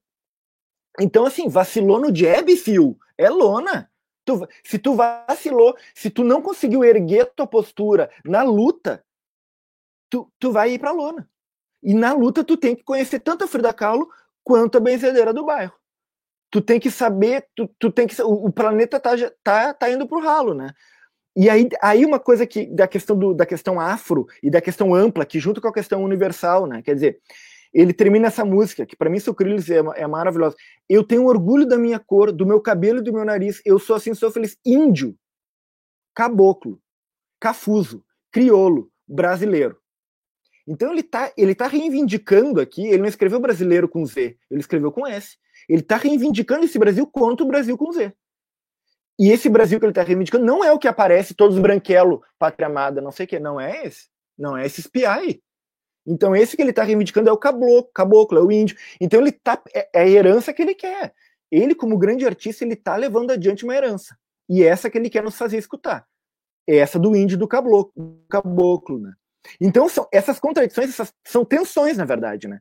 Então, assim, vacilou no jab, fio, é lona. Tu, se tu vacilou, se tu não conseguiu erguer tua postura na luta, tu, tu vai ir pra lona. E na luta tu tem que conhecer tanto a Frida Kahlo quanto a benzedeira do bairro. Tu tem que saber, tu, tu tem que o, o planeta tá, tá, tá indo pro ralo, né? E aí, aí uma coisa que da questão do, da questão afro e da questão ampla, que junto com a questão universal, né? Quer dizer, ele termina essa música, que para mim Sucrilhos é, é maravilhosa. Eu tenho orgulho da minha cor, do meu cabelo e do meu nariz. Eu sou assim, sou feliz. Índio, caboclo, cafuso, criolo, brasileiro. Então ele está ele tá reivindicando aqui, ele não escreveu brasileiro com Z, ele escreveu com S. Ele está reivindicando esse Brasil contra o Brasil com Z. E esse Brasil que ele está reivindicando não é o que aparece todos branquelo, pátria amada, não sei o que, não é esse. Não é esse espiar aí. Então esse que ele está reivindicando é o caboclo, caboclo, é o índio. Então ele tá é, é a herança que ele quer. Ele como grande artista ele está levando adiante uma herança. E essa que ele quer nos fazer escutar. É essa do índio do caboclo, caboclo né? Então, são, essas contradições essas, são tensões, na verdade, né?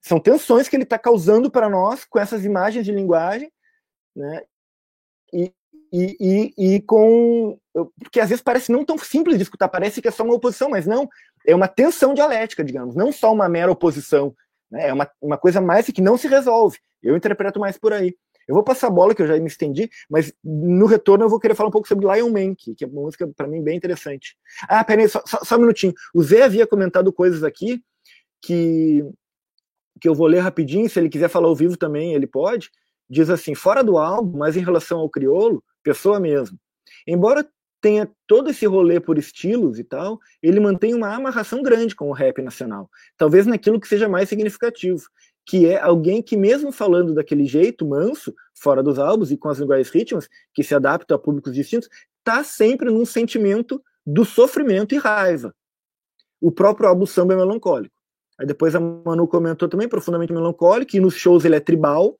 São tensões que ele está causando para nós com essas imagens de linguagem, né? E, e, e, e, com. Porque às vezes parece não tão simples de escutar, parece que é só uma oposição, mas não. É uma tensão dialética, digamos, não só uma mera oposição. Né? É uma, uma coisa mais que não se resolve. Eu interpreto mais por aí. Eu vou passar a bola, que eu já me estendi, mas no retorno eu vou querer falar um pouco sobre Lion Man, que, que é uma música para mim bem interessante. Ah, peraí, só, só, só um minutinho. O Zé havia comentado coisas aqui que, que eu vou ler rapidinho, se ele quiser falar ao vivo também, ele pode. Diz assim, fora do álbum, mas em relação ao criolo, pessoa mesmo. Embora tenha todo esse rolê por estilos e tal, ele mantém uma amarração grande com o rap nacional. Talvez naquilo que seja mais significativo, que é alguém que, mesmo falando daquele jeito manso, fora dos álbuns e com as linguagens ritmos, que se adaptam a públicos distintos, tá sempre num sentimento do sofrimento e raiva. O próprio álbum Samba é melancólico. Aí depois a Manu comentou também, profundamente melancólico, e nos shows ele é tribal,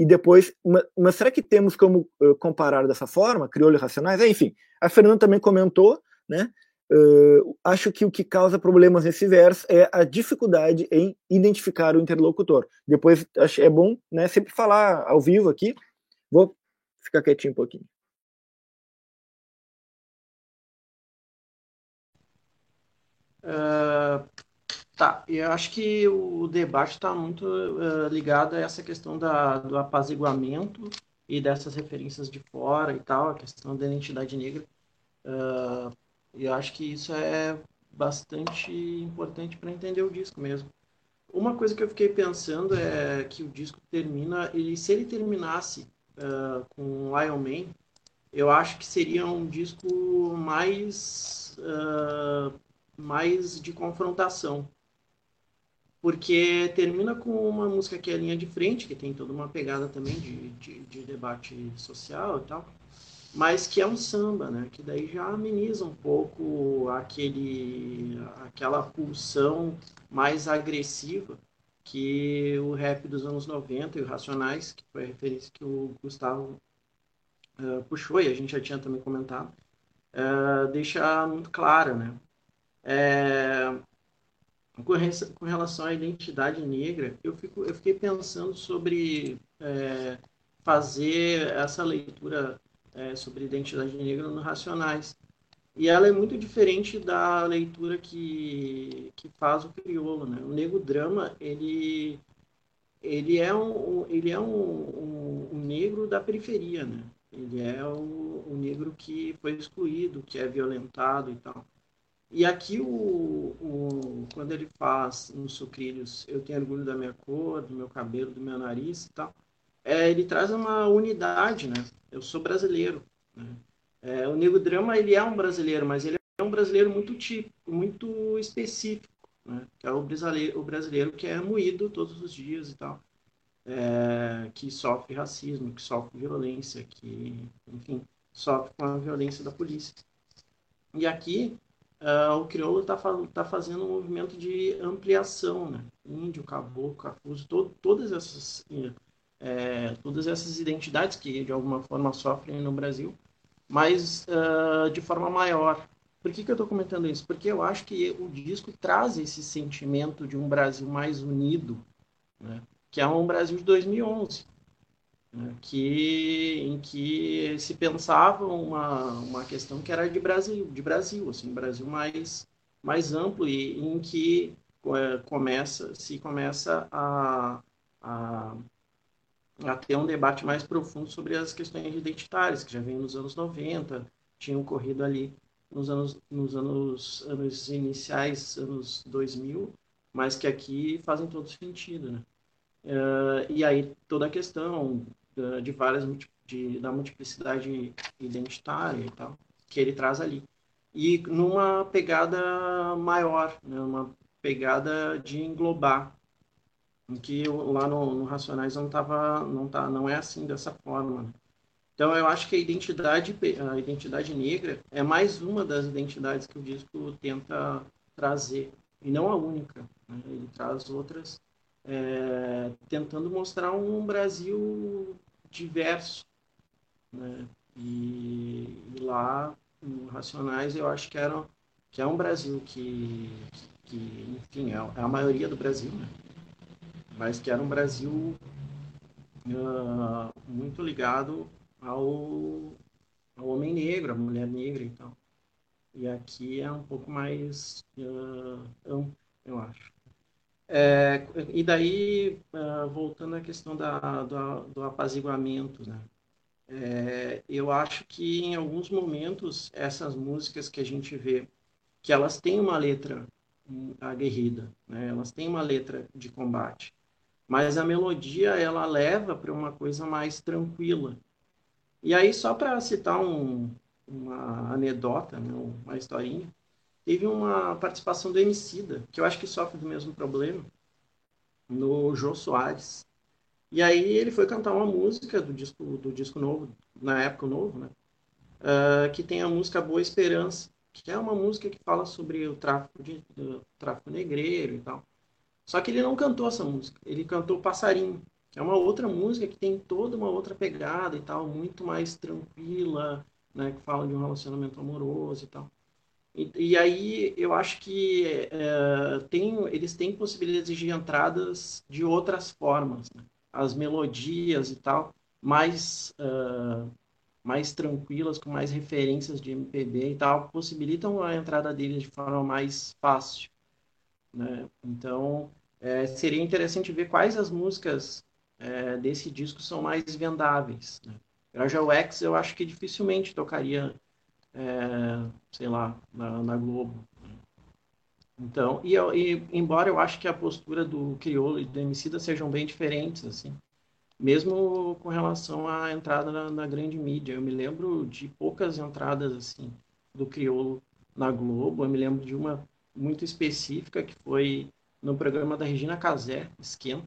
e depois, mas será que temos como uh, comparar dessa forma, crioulo e racionais? É, enfim, a Fernanda também comentou, né? Uh, acho que o que causa problemas nesse verso é a dificuldade em identificar o interlocutor. Depois, é bom né, sempre falar ao vivo aqui. Vou ficar quietinho um pouquinho. Uh, tá, eu acho que o debate está muito uh, ligado a essa questão da, do apaziguamento e dessas referências de fora e tal, a questão da identidade negra. Uh, eu acho que isso é bastante importante para entender o disco mesmo. Uma coisa que eu fiquei pensando é que o disco termina, e se ele terminasse uh, com Lion Man, eu acho que seria um disco mais, uh, mais de confrontação. Porque termina com uma música que é linha de frente, que tem toda uma pegada também de, de, de debate social e tal mas que é um samba, né? Que daí já ameniza um pouco aquele, aquela pulsão mais agressiva que o rap dos anos 90 e o Racionais, que foi a referência que o Gustavo uh, puxou e a gente já tinha também comentado, uh, deixa muito clara, né? É, com, relação à identidade negra, eu, fico, eu fiquei pensando sobre é, fazer essa leitura é, sobre identidade negra no Racionais. E ela é muito diferente da leitura que, que faz o crioulo, né? O negro drama, ele, ele é, um, ele é um, um, um negro da periferia, né? Ele é o, o, negro que foi excluído, que é violentado e tal. E aqui, o, o, quando ele faz nos sucrilhos, eu tenho orgulho da minha cor, do meu cabelo, do meu nariz e tal, é, ele traz uma unidade, né? Eu sou brasileiro. Né? É, o Nego Drama ele é um brasileiro, mas ele é um brasileiro muito típico, muito específico, né? Que é o brasileiro, o brasileiro que é moído todos os dias e tal, é, que sofre racismo, que sofre violência, que, enfim, sofre com a violência da polícia. E aqui uh, o crioulo está tá fazendo um movimento de ampliação, né? Índio, caboclo, todo, todas essas é, todas essas identidades que de alguma forma sofrem no Brasil, mas uh, de forma maior. Por que, que eu estou comentando isso? Porque eu acho que o disco traz esse sentimento de um Brasil mais unido, né? que é um Brasil de 2011, né? que, em que se pensava uma, uma questão que era de Brasil, de Brasil, assim, Brasil mais, mais amplo e em que é, começa, se começa a, a a ter um debate mais profundo sobre as questões identitárias, que já vem nos anos 90, tinham ocorrido ali nos anos, nos anos, anos iniciais, anos 2000, mas que aqui fazem todo sentido, né? Uh, e aí toda a questão de várias de, da multiplicidade identitária e tal, que ele traz ali. E numa pegada maior, né? uma pegada de englobar que lá no, no Racionais não tava, não tá, não é assim dessa forma. Né? Então eu acho que a identidade, a identidade negra é mais uma das identidades que o disco tenta trazer e não a única. Né? Ele traz outras, é, tentando mostrar um Brasil diverso, né? E, e lá no Racionais eu acho que era que é um Brasil que, que enfim, é, é a maioria do Brasil, né? mas que era um Brasil uh, muito ligado ao, ao homem negro, à mulher negra e tal. E aqui é um pouco mais uh, amplo, eu acho. É, e daí, uh, voltando à questão da, do, do apaziguamento, né? É, eu acho que em alguns momentos essas músicas que a gente vê, que elas têm uma letra aguerrida, né? elas têm uma letra de combate, mas a melodia ela leva para uma coisa mais tranquila. E aí, só para citar um, uma anedota, né? uma historinha, teve uma participação do Emicida, que eu acho que sofre do mesmo problema, no Jô Soares. E aí ele foi cantar uma música do disco, do disco novo, na época novo, né? Uh, que tem a música Boa Esperança, que é uma música que fala sobre o tráfico, de, tráfico negreiro e tal. Só que ele não cantou essa música, ele cantou Passarinho, que é uma outra música que tem toda uma outra pegada e tal, muito mais tranquila, né? Que fala de um relacionamento amoroso e tal. E, e aí eu acho que é, tem, eles têm possibilidades de entradas de outras formas, né? as melodias e tal, mais, uh, mais tranquilas, com mais referências de MPB e tal, possibilitam a entrada deles de forma mais fácil. Né? Então, é, seria interessante ver quais as músicas é, desse disco são mais vendáveis. Né? Gradual X eu acho que dificilmente tocaria é, sei lá, na, na Globo. Então, e, e, embora eu acho que a postura do Criolo e do Emicida sejam bem diferentes, assim, mesmo com relação à entrada na, na, grande mídia. Eu me lembro de poucas entradas, assim, do Criolo na Globo. Eu me lembro de uma muito específica que foi no programa da Regina Casé, Esquenta,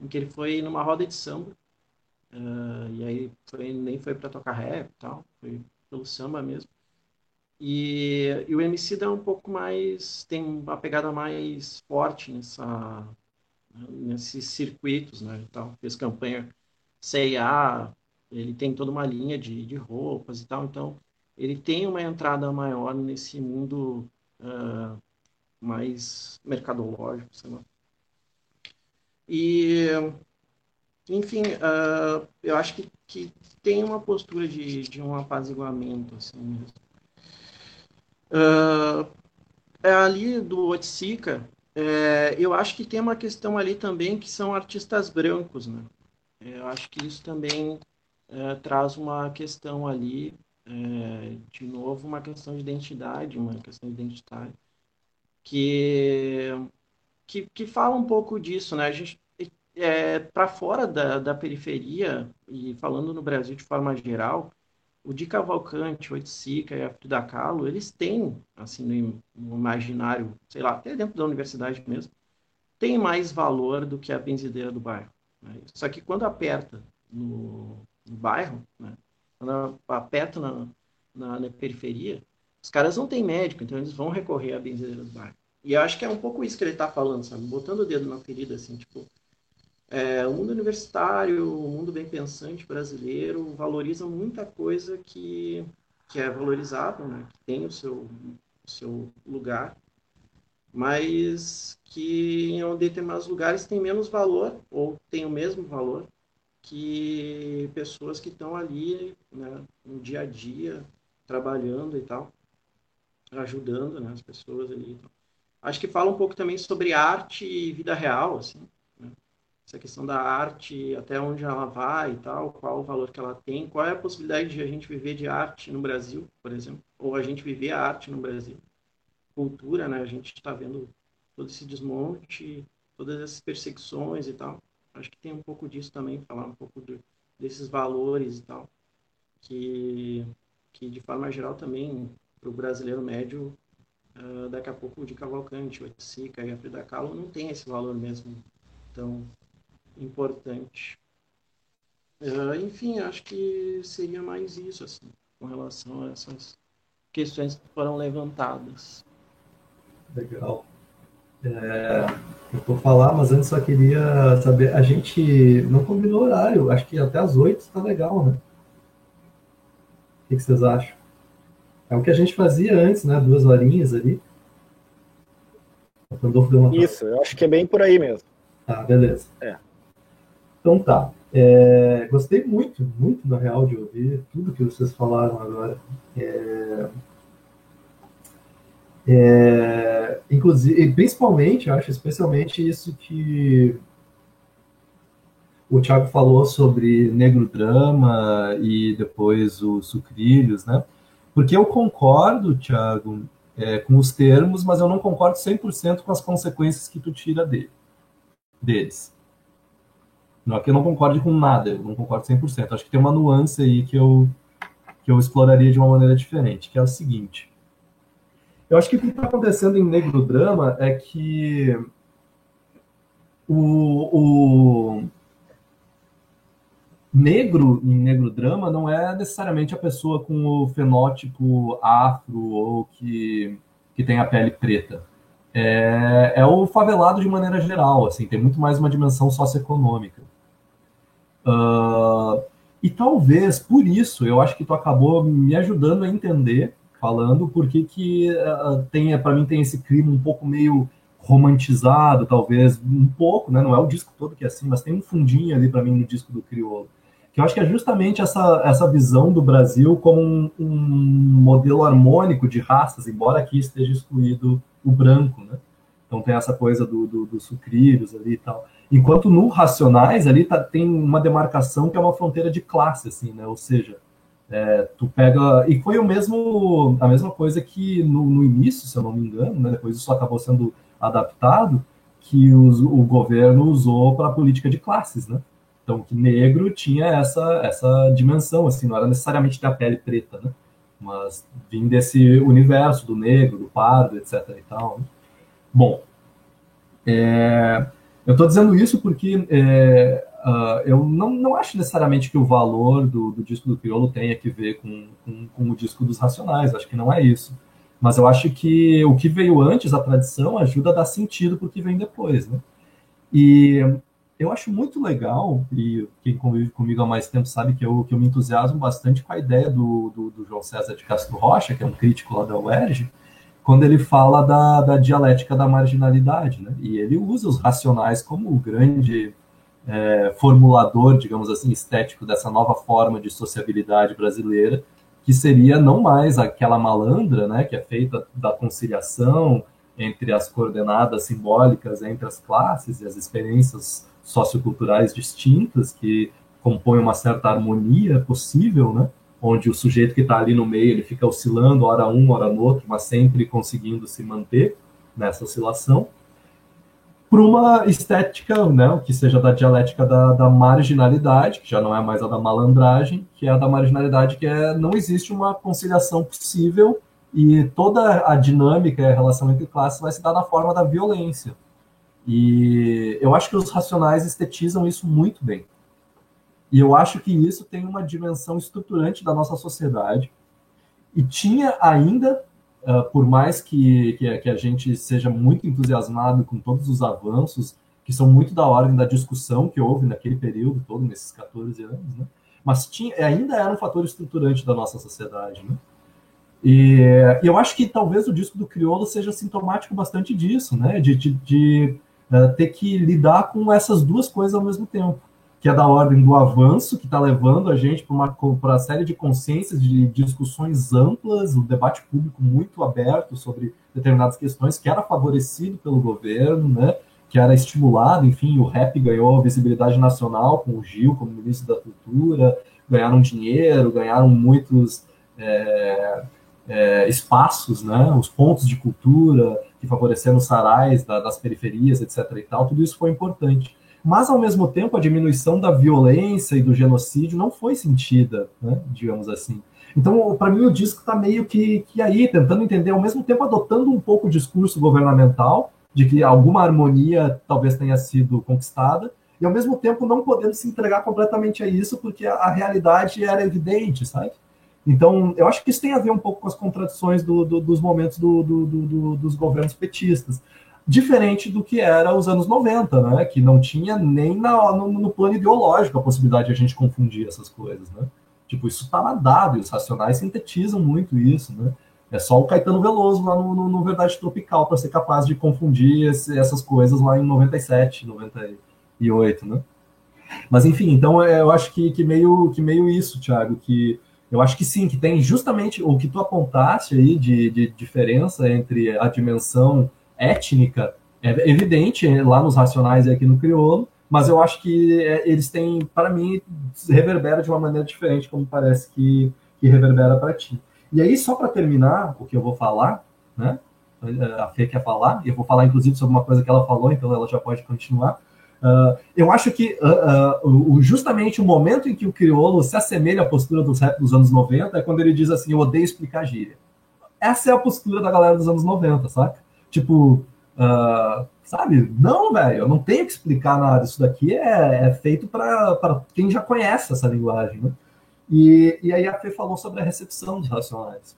em que ele foi numa roda de samba. Uh, e aí foi, nem foi para tocar rap e tal, foi pelo samba mesmo. E, e o MC é um pouco mais, tem uma pegada mais forte nessa, nesses circuitos, né, tal. Fez campanha C&A, ele tem toda uma linha de, de roupas e tal, então ele tem uma entrada maior nesse mundo uh, mais mercadológico, sei lá. E, enfim, uh, eu acho que, que tem uma postura de, de um apaziguamento, assim. Uh, ali do Otsika, é, eu acho que tem uma questão ali também que são artistas brancos, né? É, eu acho que isso também é, traz uma questão ali, é, de novo, uma questão de identidade, uma questão identitária, que, que, que fala um pouco disso, né? A gente, é, para fora da, da periferia, e falando no Brasil de forma geral, o Di Cavalcante, o Oiticica e a Frida Kahlo, eles têm, assim, no, imaginário, sei lá, até dentro da universidade mesmo, tem mais valor do que a benzideira do bairro. Né? Só que quando aperta no, no bairro, né? quando aperta na, na, na, periferia, os caras não têm médico, então eles vão recorrer à benzideira do bairro. E eu acho que é um pouco isso que ele está falando, sabe? Botando o dedo na ferida, assim, tipo, é, o mundo universitário, o mundo bem pensante brasileiro valoriza muita coisa que, que é valorizável, né? que tem o seu, o seu lugar, mas que em determinados lugares tem menos valor ou tem o mesmo valor que pessoas que estão ali né, no dia a dia trabalhando e tal, ajudando né, as pessoas ali. Acho que fala um pouco também sobre arte e vida real, assim essa questão da arte, até onde ela vai e tal, qual o valor que ela tem, qual é a possibilidade de a gente viver de arte no Brasil, por exemplo, ou a gente viver a arte no Brasil. Cultura, né? A gente está vendo todo esse desmonte, todas essas perseguições e tal. Acho que tem um pouco disso também, falar um pouco de, desses valores e tal, que, que de forma geral também, para o brasileiro médio, uh, daqui a pouco o de Cavalcante, o Oiticica e a Frida Kahlo não tem esse valor mesmo tão importante. Uh, enfim, acho que seria mais isso, assim, com relação a essas questões que foram levantadas. Legal. É, eu vou falar, mas antes só queria saber, a gente não combinou horário, acho que até às oito está legal, né? O que, que vocês acham? É o que a gente fazia antes, né? Duas horinhas ali. Isso, eu acho que é bem por aí mesmo. Tá, beleza. É. Então tá. É, gostei muito, muito na real de ouvir tudo que vocês falaram agora. É, é, inclusive, principalmente, acho especialmente isso que o Thiago falou sobre negro drama e depois os sucrilhos, né? Porque eu concordo, Thiago, é, com os termos, mas eu não concordo 100% com as consequências que tu tira dele, deles. Não é que eu não concorde com nada, eu não concordo 100%. Acho que tem uma nuance aí que eu, que eu exploraria de uma maneira diferente, que é o seguinte. Eu acho que o que está acontecendo em Negro Drama é que o, o negro em negro drama não é necessariamente a pessoa com o fenótipo afro ou que, que tem a pele preta. É, é o favelado de maneira geral, assim, tem muito mais uma dimensão socioeconômica. Uh, e talvez por isso eu acho que tu acabou me ajudando a entender, falando, por que que uh, tem, para mim tem esse clima um pouco meio romantizado, talvez um pouco, né? Não é o disco todo que é assim, mas tem um fundinho ali para mim no disco do Criolo, que eu acho que é justamente essa, essa visão do Brasil como um, um modelo harmônico de raças, embora aqui esteja excluído o branco, né? Então tem essa coisa do, do, do sucrilhos ali e tal. Enquanto no Racionais ali tá, tem uma demarcação que é uma fronteira de classe, assim, né? Ou seja, é, tu pega e foi o mesmo a mesma coisa que no, no início, se eu não me engano, né? Depois isso acabou sendo adaptado que os, o governo usou para a política de classes, né? Então que negro tinha essa essa dimensão, assim, não era necessariamente da pele preta, né? Mas vindo desse universo do negro, do pardo, etc. E tal. Né? Bom, é, eu estou dizendo isso porque é, uh, eu não, não acho necessariamente que o valor do, do disco do Criolo tenha que ver com, com, com, o disco dos Racionais, acho que não é isso. Mas eu acho que o que veio antes, a tradição, ajuda a dar sentido para o que vem depois. Né? E eu acho muito legal, e quem convive comigo há mais tempo sabe que eu, que eu me entusiasmo bastante com a ideia do, do, do João César de Castro Rocha, que é um crítico lá da UERJ, quando ele fala da, da dialética da marginalidade, né? E ele usa os racionais como o grande é, formulador, digamos assim, estético dessa nova forma de sociabilidade brasileira, que seria não mais aquela malandra, né, que é feita da conciliação entre as coordenadas simbólicas entre as classes e as experiências socioculturais distintas que compõem uma certa harmonia possível, né? Onde o sujeito que está ali no meio ele fica oscilando, hora um, hora no outro, mas sempre conseguindo se manter nessa oscilação, para uma estética né, que seja da dialética da, da, marginalidade, que já não é mais a da malandragem, que é a da marginalidade, que é não existe uma conciliação possível e toda a dinâmica e a relação entre classes vai se dar na forma da violência. E eu acho que os racionais estetizam isso muito bem. E eu acho que isso tem uma dimensão estruturante da nossa sociedade. E tinha ainda, uh, por mais que, que, que, a gente seja muito entusiasmado com todos os avanços, que são muito da ordem da discussão que houve naquele período todo, nesses 14 anos, né? mas tinha, ainda era um fator estruturante da nossa sociedade. Né? E, eu acho que talvez o disco do Criolo seja sintomático bastante disso, né? de, de, de uh, ter que lidar com essas duas coisas ao mesmo tempo que é da ordem do avanço, que está levando a gente para uma, uma série de consciências, de discussões amplas, um debate público muito aberto sobre determinadas questões, que era favorecido pelo governo, né? que era estimulado, enfim, o rap ganhou visibilidade nacional com o Gil como ministro da Cultura, ganharam dinheiro, ganharam muitos é, é, espaços, né, os pontos de cultura que favoreceram os sarais da, das periferias, etc. e tal, tudo isso foi importante mas ao mesmo tempo a diminuição da violência e do genocídio não foi sentida, né, digamos assim. Então, para mim, o disco está meio que, que aí, tentando entender, ao mesmo tempo adotando um pouco o discurso governamental, de que alguma harmonia talvez tenha sido conquistada, e ao mesmo tempo não podendo se entregar completamente a isso, porque a, a realidade era evidente, sabe? Então, eu acho que isso tem a ver um pouco com as contradições do, do, dos momentos do, dos governos petistas diferente do que era os anos 90, né? Que não tinha nem na, no, no, plano ideológico a possibilidade de a gente confundir essas coisas, né? Tipo, isso tá nadado, e os Racionais sintetizam muito isso, né? É só o Caetano Veloso lá no, no, no Verdade Tropical para ser capaz de confundir esse, essas coisas lá em 97, 98, né? Mas enfim, então é, eu acho que, que, meio, que meio isso, Thiago, que eu acho que sim, que tem justamente o que tu apontaste aí de, de diferença entre a dimensão étnica, é evidente lá nos Racionais e aqui no Criolo, mas eu acho que é, eles têm, para mim, reverbera de uma maneira diferente, como parece que, que reverbera para ti. E aí, só para terminar o que eu vou falar, né? A Fê quer falar, e eu vou falar inclusive sobre uma coisa que ela falou, então ela já pode continuar. Uh, eu acho que uh, uh, justamente o momento em que o crioulo se assemelha à postura dos rap dos anos 90 é quando ele diz assim: Eu odeio explicar gíria. Essa é a postura da galera dos anos 90, saca? Tipo, sabe? Não, velho, eu não tenho que explicar nada. Isso daqui é, é feito para quem já conhece essa linguagem, né? E, e aí a Fê falou sobre a recepção dos racionais.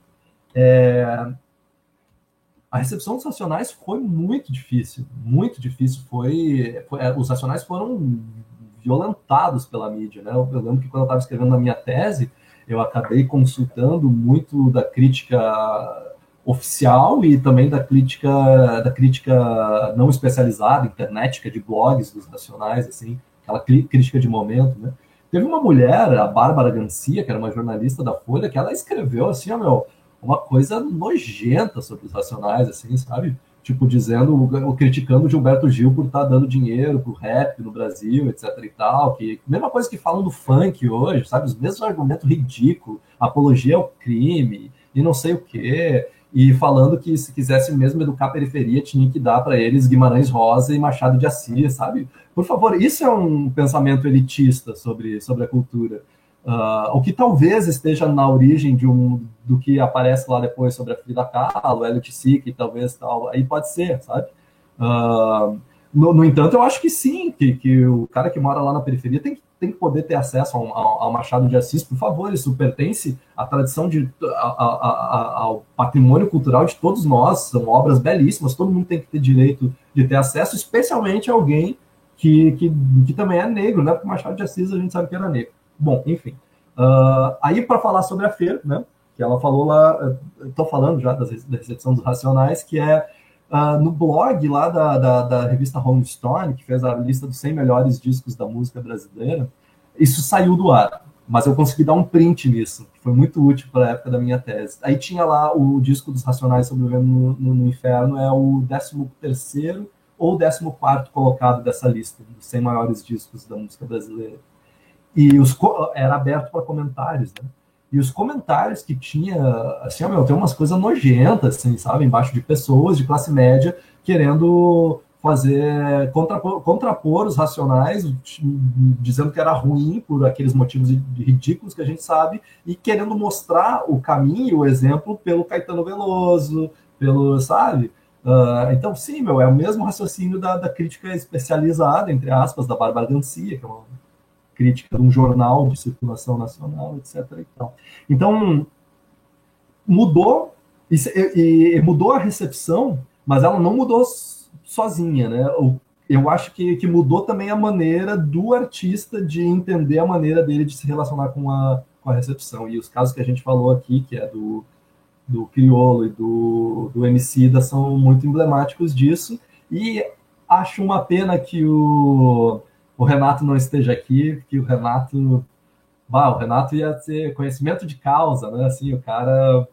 É, a recepção dos racionais foi muito difícil, muito difícil. Foi, foi é, os racionais foram violentados pela mídia, né? Eu, eu lembro que quando eu estava escrevendo a minha tese, eu acabei consultando muito da crítica oficial e também da crítica da crítica não especializada, internetica, de blogs dos racionais, assim, aquela crítica de momento, né? Teve uma mulher, a Bárbara Garcia, que era uma jornalista da Folha, que ela escreveu assim, ó, meu, uma coisa nojenta sobre os racionais, assim, sabe? Tipo, dizendo, criticando Gilberto Gil por estar tá dando dinheiro pro rap no Brasil, etc e tal, que mesma coisa que falam do funk hoje, sabe? Os mesmos argumentos ridículos, apologia ao crime e não sei o quê, e falando que se quisesse mesmo educar a periferia, tinha que dar para eles Guimarães Rosa e Machado de Assis, sabe? Por favor, isso é um pensamento elitista sobre, sobre a cultura. Uh, o que talvez esteja na origem de um do que aparece lá depois sobre a Frida Kahlo, Elliot Sick, talvez tal, aí pode ser, sabe? Uh, no, no, entanto, eu acho que sim, que, que o cara que mora lá na periferia tem, tem que poder ter acesso ao, ao, ao Machado de Assis, por favor, isso pertence à tradição, de, a, a, a, ao patrimônio cultural de todos nós, são obras belíssimas, todo mundo tem que ter direito de ter acesso, especialmente alguém que, que, que também é negro, né? Porque Machado de Assis a gente sabe que era negro. Bom, enfim. Uh, aí, para falar sobre a feira, né, que ela falou lá, estou falando já da recepção dos racionais, que é uh, no blog lá da, da, da, revista Rolling Stone, que fez a lista dos 100 melhores discos da música brasileira, isso saiu do ar, mas eu consegui dar um print nisso, que foi muito útil para a época da minha tese. Aí tinha lá o disco dos Racionais sobrevivendo no, no, no Inferno, é o 13 ou 14 colocado dessa lista, dos 100 maiores discos da música brasileira. E os, era aberto para comentários, né? E os comentários que tinha, assim, meu, tem umas coisas nojentas, assim, sabe? Embaixo de pessoas de classe média querendo fazer, contrapor, contrapor os racionais, dizendo que era ruim por aqueles motivos ridículos que a gente sabe, e querendo mostrar o caminho, o exemplo, pelo Caetano Veloso, pelo, sabe? Uh, então, sim, meu, é o mesmo raciocínio da, da crítica especializada, entre aspas, da Bárbara Gancia, que é uma crítica de um jornal de circulação nacional, etc. Então, mudou, e, e, mudou a recepção, mas ela não mudou sozinha, né? Eu acho que, que mudou também a maneira do artista de entender a maneira dele de se relacionar com a, com a recepção. E os casos que a gente falou aqui, que é do, do Criolo e do, do Emicida, são muito emblemáticos disso. E acho uma pena que o o Renato não esteja aqui, porque o Renato. Bah, o Renato ia ter conhecimento de causa, né? Assim, o cara.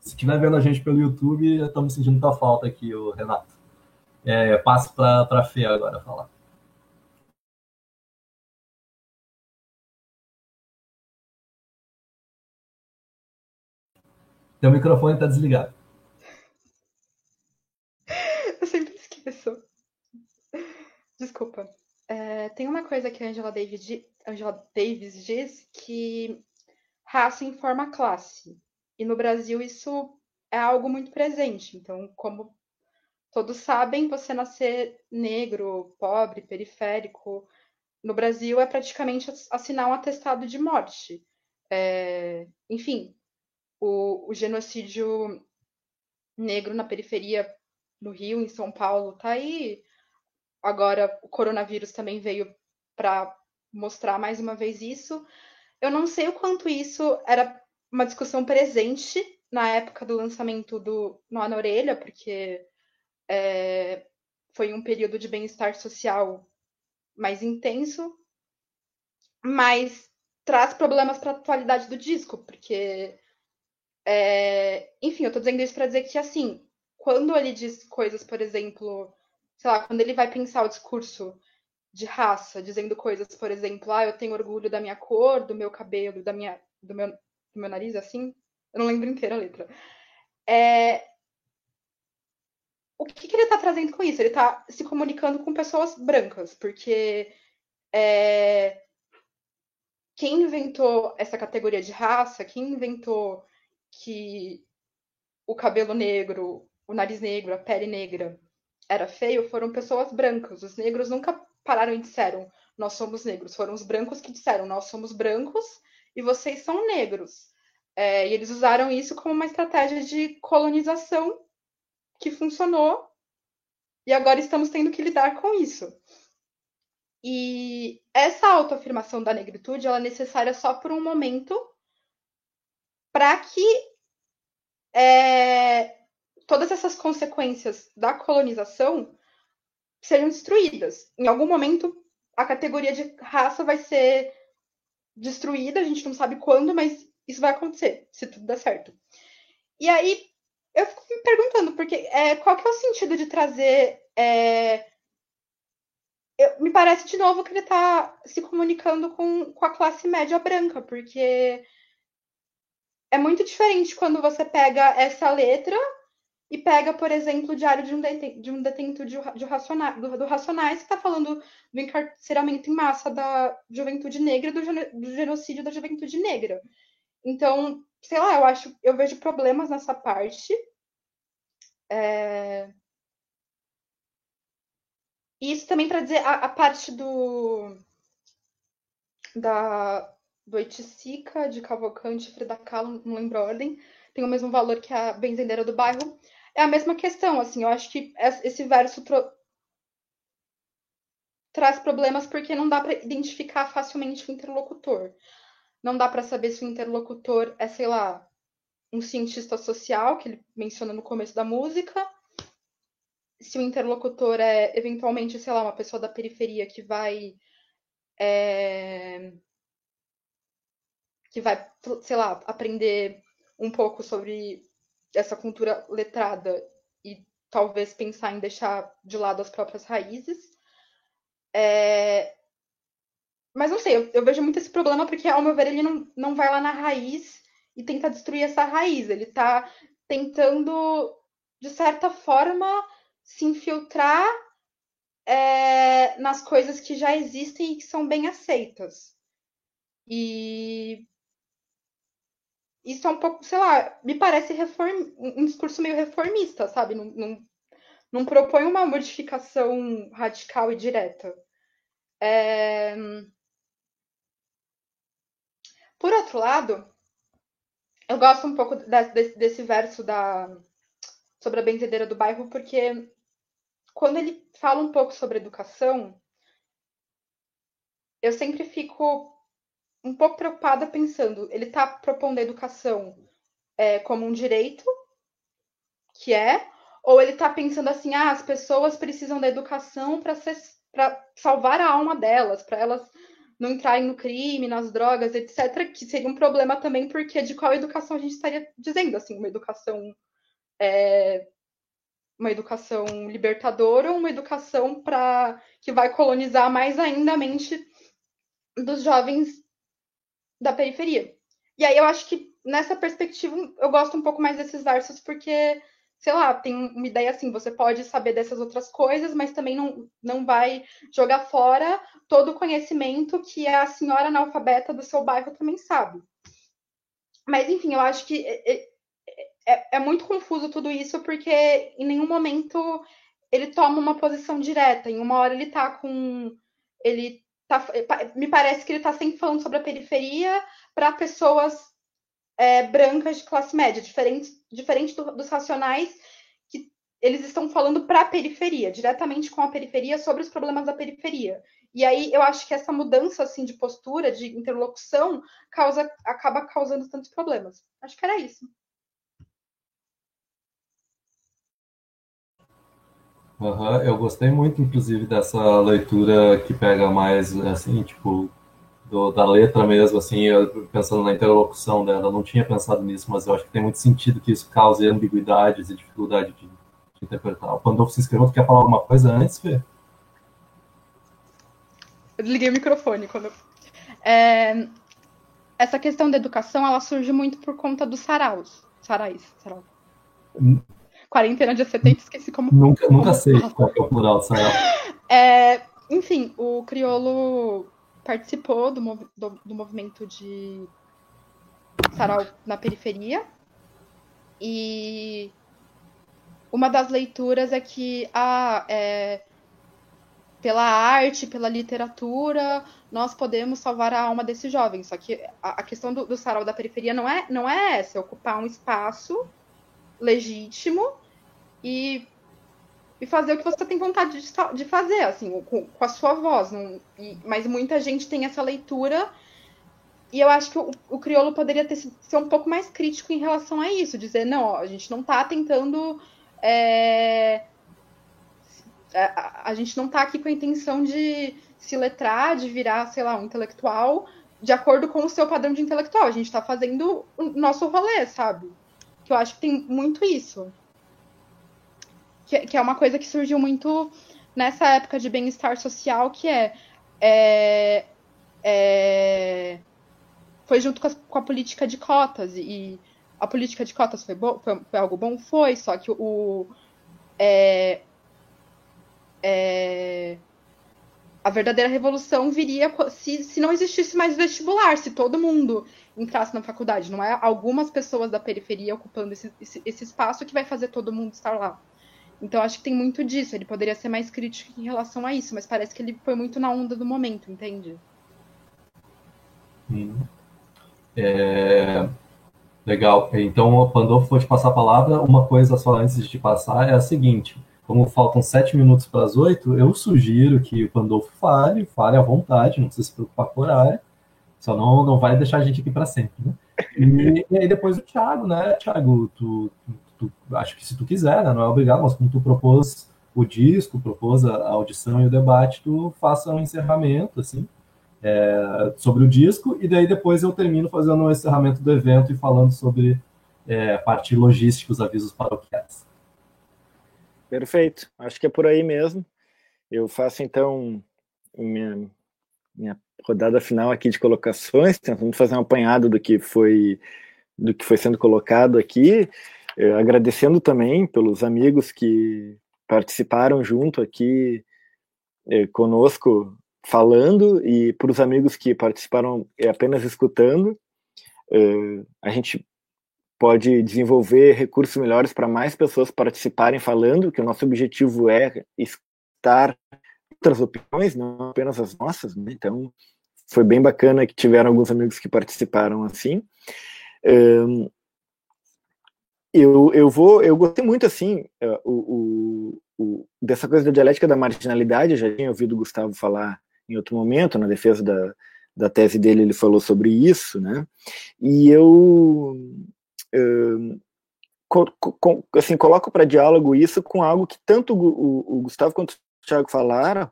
Se estiver vendo a gente pelo YouTube, estamos sentindo muita falta aqui, o Renato. É, passo para a Fê agora falar. Teu microfone está desligado. Eu sempre esqueço. Desculpa. É, tem uma coisa que a Angela Davis, Angela Davis diz que raça informa classe. E no Brasil isso é algo muito presente. Então, como todos sabem, você nascer negro, pobre, periférico, no Brasil é praticamente assinar um atestado de morte. É, enfim, o, o, genocídio negro na periferia, no Rio, em São Paulo, tá aí Agora, o coronavírus também veio para mostrar mais uma vez isso. Eu não sei o quanto isso era uma discussão presente na época do lançamento do Nó na Orelha, porque é, foi um período de bem-estar social mais intenso, mas traz problemas para a atualidade do disco, porque, é, enfim, eu estou dizendo isso para dizer que, assim, quando ele diz coisas, por exemplo, sei lá, quando ele vai pensar o discurso de raça, dizendo coisas, por exemplo, ah, eu tenho orgulho da minha cor, do meu cabelo, da minha, do meu, do meu nariz, assim, eu não lembro inteira a letra. É, o que, que ele está trazendo com isso? Ele está se comunicando com pessoas brancas, porque é, quem inventou essa categoria de raça, quem inventou que o cabelo negro, o nariz negro, a pele negra era feio, foram pessoas brancas. Os negros nunca pararam e disseram nós somos negros. Foram os brancos que disseram nós somos brancos e vocês são negros. É, e eles usaram isso como uma estratégia de colonização que funcionou e agora estamos tendo que lidar com isso. E essa autoafirmação da negritude ela é necessária só por um momento para que é, todas essas consequências da colonização sejam destruídas. Em algum momento, a categoria de raça vai ser destruída, a gente não sabe quando, mas isso vai acontecer, se tudo der certo. E aí, eu fico me perguntando, porque é, qual que é o sentido de trazer. É, eu, me parece de novo que ele está se comunicando com, com a classe média branca, porque é muito diferente quando você pega essa letra e pega, por exemplo, o diário de um, deten de um detento de, de raciona do, do, Racionais, que está falando do encarceramento em massa da juventude negra, do, do genocídio da juventude negra. Então, sei lá, eu acho, eu vejo problemas nessa parte. É... Isso também para dizer a, a, parte do da do Oiticica, de Cavalcante, Frida Kahlo, não lembro a ordem, tem o mesmo valor que a benzendeira do bairro, é a mesma questão, assim, eu acho que esse verso traz problemas porque não dá para identificar facilmente o interlocutor. Não dá para saber se o interlocutor é, sei lá, um cientista social, que ele menciona no começo da música, se o interlocutor é, eventualmente, sei lá, uma pessoa da periferia que vai. É... que vai, sei lá, aprender um pouco sobre essa cultura letrada e talvez pensar em deixar de lado as próprias raízes. É... Mas não sei, eu, eu, vejo muito esse problema porque, ao meu ver, ele não, não vai lá na raiz e tenta destruir essa raiz. Ele está tentando, de certa forma, se infiltrar é, nas coisas que já existem e que são bem aceitas. E isso é um pouco, sei lá, me parece reform... um discurso meio reformista, sabe? Não, não, não propõe uma modificação radical e direta. É... Por outro lado, eu gosto um pouco desse, desse verso da sobre a benzedeira do bairro, porque quando ele fala um pouco sobre educação, eu sempre fico um pouco preocupada pensando, ele está propondo a educação é, como um direito, que é, ou ele está pensando assim, ah, as pessoas precisam da educação para salvar a alma delas, para elas não entrarem no crime, nas drogas, etc., que seria um problema também, porque de qual educação a gente estaria dizendo, assim, uma educação é, uma educação libertadora ou uma educação para que vai colonizar mais ainda a mente dos jovens da periferia. E aí eu acho que nessa perspectiva eu gosto um pouco mais desses versos porque, sei lá, tem uma ideia assim, você pode saber dessas outras coisas, mas também não, não vai jogar fora todo o conhecimento que a senhora analfabeta do seu bairro também sabe. Mas enfim, eu acho que é, é, é, é muito confuso tudo isso porque em nenhum momento ele toma uma posição direta. Em uma hora ele tá com ele tá, me parece que ele está sempre falando sobre a periferia para pessoas é, brancas de classe média, diferente, diferente do, dos racionais, que eles estão falando para a periferia, diretamente com a periferia, sobre os problemas da periferia. E aí eu acho que essa mudança assim de postura, de interlocução, causa, acaba causando tantos problemas. Acho que era isso. Uhum, eu gostei muito, inclusive, dessa leitura que pega mais, assim, tipo, do, da letra mesmo, assim, pensando na interlocução dela. Eu não tinha pensado nisso, mas eu acho que tem muito sentido que isso cause ambiguidades e dificuldade de, de interpretar. O Pandolfo se inscreveu, tu quer falar alguma coisa antes, Fê? Eu desliguei o microfone quando. É... Essa questão da educação, ela surge muito por conta dos saraus. Sarais, sarau. Quarentena de 70, esqueci como. Nunca, como nunca sei qual é o plural sarau. É, enfim, o criolo participou do, do, do movimento de sarau na periferia. E uma das leituras é que ah, é, pela arte, pela literatura, nós podemos salvar a alma desses jovens. Só que a, a questão do, do, sarau da periferia não é, não é essa, é ocupar um espaço legítimo e, e fazer o que você tem vontade de, de fazer, assim, com, com a sua voz. Não, e, mas muita gente tem essa leitura e eu acho que o, o crioulo poderia ter, ser um pouco mais crítico em relação a isso, dizer, não, ó, a gente não está tentando. É, a, a, gente não está aqui com a intenção de se letrar, de virar, sei lá, um intelectual de acordo com o seu padrão de intelectual. A gente está fazendo o nosso rolê, sabe? Que eu acho que tem muito isso que, que é uma coisa que surgiu muito nessa época de bem-estar social, que é, é, é foi junto com a, com a, política de cotas e a política de cotas foi, bo, foi, foi algo bom, foi, só que o é, é, a verdadeira revolução viria se, se não existisse mais vestibular, se todo mundo entrasse na faculdade. Não é algumas pessoas da periferia ocupando esse, esse, esse espaço que vai fazer todo mundo estar lá. Então acho que tem muito disso. Ele poderia ser mais crítico em relação a isso, mas parece que ele foi muito na onda do momento, entende? Hum. É... Legal. Então, eu for te passar a palavra, uma coisa só antes de passar é a seguinte: como faltam sete minutos para as oito, eu sugiro que o Pandolfo fale, fale à vontade, não precisa se preocupar com horário, só não, não vai deixar a gente aqui para sempre, né? E, e, aí depois o Thiago, né? Thiago, tu, tu tu, acho que se tu quiser, né, não é obrigado, mas como tu propôs o disco, propôs a, audição e o debate, tu faça um encerramento, assim, é, sobre o disco, e daí depois eu termino fazendo um encerramento do evento e falando sobre é, a parte logística, os avisos paroquiais. Perfeito, acho que é por aí mesmo. Eu faço então minha, minha rodada final aqui de colocações, tentando fazer um apanhado do que foi do que foi sendo colocado aqui. É, agradecendo também pelos amigos que participaram junto aqui é, conosco falando e para os amigos que participaram é, apenas escutando. A gente pode desenvolver recursos melhores para mais pessoas participarem falando, que o nosso objetivo é estar outras opiniões, não apenas as nossas. Né? Então, foi bem bacana que tiveram alguns amigos que participaram assim. Um, eu, eu vou, eu gostei muito assim uh, o, o, dessa coisa da dialética da marginalidade. Eu já tinha ouvido o Gustavo falar em outro momento na defesa da, da tese dele. Ele falou sobre isso, né? E eu uh, co, co, assim coloco para diálogo isso com algo que tanto o, o, Gustavo quanto o Thiago falaram,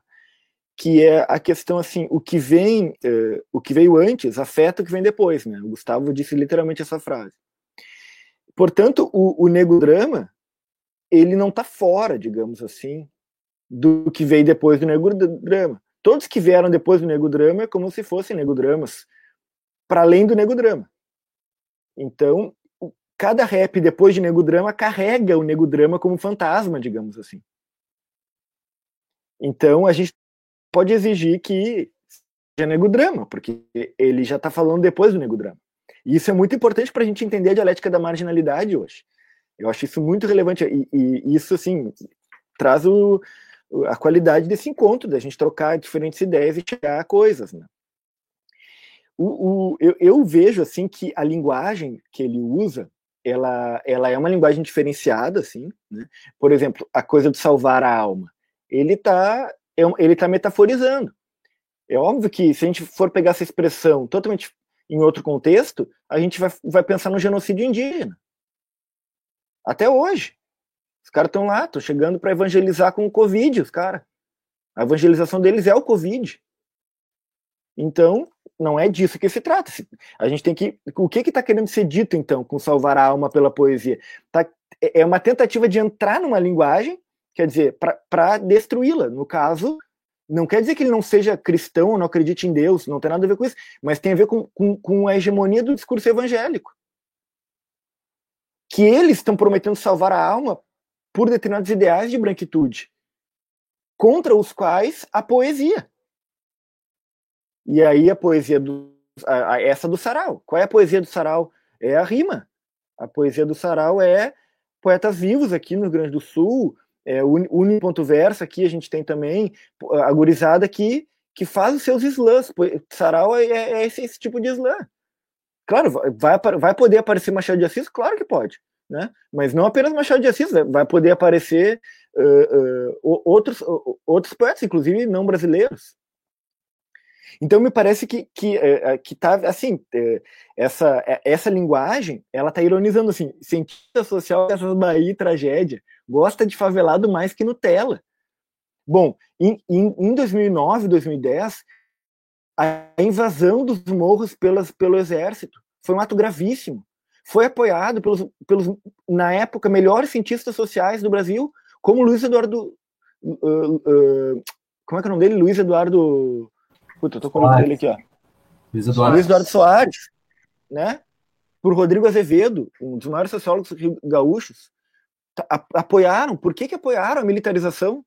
que é a questão assim, o que vem, uh, o que veio antes afeta o que vem depois, né? O Gustavo disse literalmente essa frase. Portanto, o, o negodrama ele não está fora, digamos assim, do que veio depois do negodrama. Todos que vieram depois do negodrama é como se fossem negodramas para além do negodrama. Então, cada rap depois de negodrama carrega o negodrama como fantasma, digamos assim. Então, a gente pode exigir que seja negodrama, porque ele já está falando depois do negodrama. E isso é muito importante para a gente entender a dialética da marginalidade hoje. Eu acho isso muito relevante e, e isso assim traz o, a qualidade desse encontro, da gente trocar diferentes ideias e chegar a coisas. Né? O, o, eu, eu, vejo assim que a linguagem que ele usa ela, ela é uma linguagem diferenciada, assim, né? Por exemplo, a coisa de salvar a alma. Ele está é ele tá metaforizando. É óbvio que se a gente for pegar essa expressão totalmente em outro contexto, a gente vai, vai pensar no genocídio indígena. Até hoje. Os caras estão lá, estão chegando para evangelizar com o Covid, os caras. A evangelização deles é o Covid. Então, não é disso que se trata. A gente tem que. O que está querendo ser dito, então, com salvar a alma pela poesia? Tá, é uma tentativa de entrar numa linguagem, quer dizer, para destruí-la. No caso, não quer dizer que ele não seja cristão não acredite em Deus, não tem nada a ver com isso, mas tem a ver com, com, com a hegemonia do discurso evangélico. Que eles estão prometendo salvar a alma por determinados ideais de branquitude, contra os quais a poesia. E aí a poesia do a, a, essa do sarau. Qual é a poesia do sarau? É a rima. A poesia do sarau é poetas vivos aqui no Rio Grande do Sul, é, verso aqui a gente tem também a gurizada que, que faz os seus slams. Sarau é, é, é esse, esse, tipo de slam. Claro, vai, vai poder aparecer Machado de Assis? Claro que pode. Né? Mas não apenas Machado de Assis, vai poder aparecer uh, uh, outros, uh, outros poetas, inclusive não brasileiros. Então me parece que que, é, é, que tá assim essa essa linguagem ela tá ironizando assim cientista social essas Bahia tragédia gosta de favelado mais que Nutella. Bom, em, em, em 2009, 2010 a invasão dos morros pelas, pelo exército foi um ato gravíssimo. Foi apoiado pelos, pelos na época melhores cientistas sociais do Brasil, como Luiz Eduardo uh, uh, como é que é o nome dele? Luiz Eduardo Puta, eu tô com o nome dele aqui, ó. Luiz Eduardo. Luiz Eduardo Soares, né? Por Rodrigo Azevedo, um dos maiores sociólogos gaúchos, apoiaram. Por que, que apoiaram a militarização?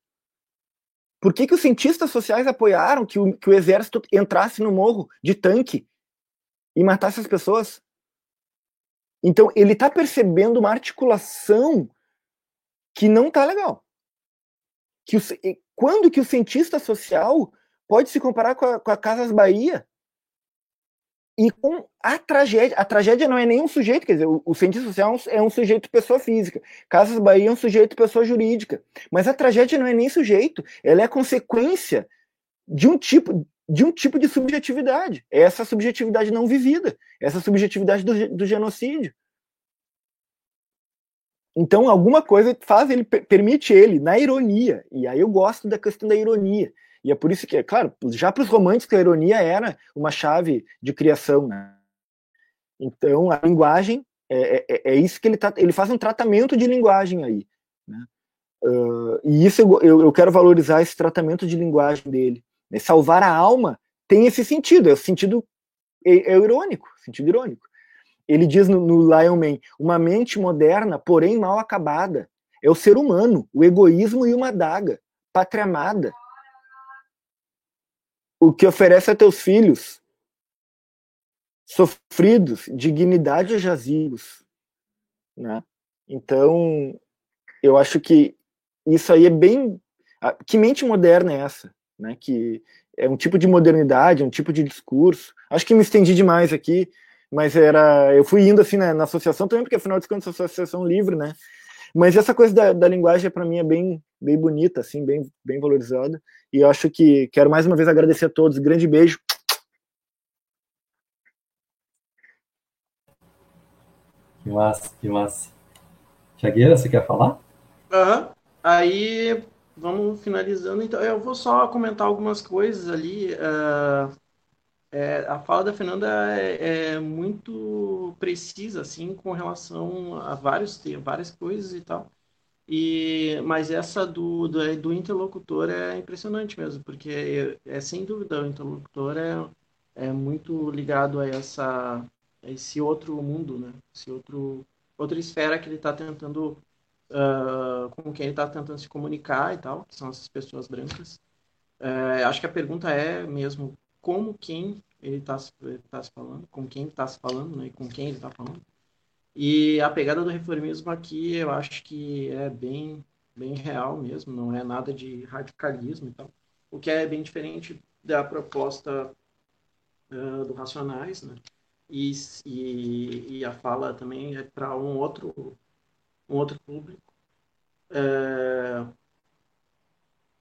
Por que, que os cientistas sociais apoiaram que o, que o exército entrasse no morro de tanque e matasse as pessoas? Então, ele está percebendo uma articulação que não está legal. Que quando que o cientista social pode se comparar com a, com a Casas Bahia e com a tragédia. A tragédia não é nenhum sujeito, quer dizer, o, o cientista social é um sujeito pessoa física, Casas Bahia é um sujeito pessoa jurídica. Mas a tragédia não é nem sujeito, ela é consequência de um tipo de um tipo de subjetividade. É essa subjetividade não vivida, essa subjetividade do, do genocídio. Então, alguma coisa faz ele, permite ele, na ironia, e aí eu gosto da questão da ironia, e é por isso que, claro, já para os românticos a ironia era uma chave de criação, né? Então a linguagem é, é, é isso que ele tá, ele faz um tratamento de linguagem aí, né? Uh, e isso eu, eu, eu, quero valorizar esse tratamento de linguagem dele. Né? Salvar a alma tem esse sentido, é o sentido é, é irônico, sentido irônico. Ele diz no, no Lion Man, uma mente moderna, porém mal acabada, é o ser humano, o egoísmo e uma daga, pátria amada, o que oferece a teus filhos sofridos, dignidade aos jazigos, né? Então, eu acho que isso aí é bem que mente moderna é essa, né? Que é um tipo de modernidade, um tipo de discurso. Acho que me estendi demais aqui, mas era eu fui indo assim na, na associação também, porque afinal de contas, a associação livre, né? Mas essa coisa da, da linguagem para mim é bem bem bonita, assim, bem bem valorizada. E eu acho que quero mais uma vez agradecer a todos. Grande beijo. Que massa, que massa. Tiagueira, você quer falar? Aham. Uhum. Aí, vamos finalizando. Então, eu vou só comentar algumas coisas ali. Uh, é, a fala da Fernanda é, é, muito precisa, assim, com relação a vários, várias coisas e tal. E, mas essa do, do, do interlocutor é impressionante mesmo, porque é, é sem dúvida o interlocutor é, é muito ligado a essa a esse outro mundo, né? Esse outro outra esfera que ele está tentando uh, com quem ele está tentando se comunicar e tal, que são essas pessoas brancas. Uh, acho que a pergunta é mesmo como quem ele está tá se falando, com quem está se falando, né? E com quem ele está falando. E a pegada do reformismo aqui eu acho que é bem, bem real mesmo, não é nada de radicalismo e tal. O que é bem diferente da proposta uh, do Racionais, né? e, e, e a fala também é para um outro, um outro público. É,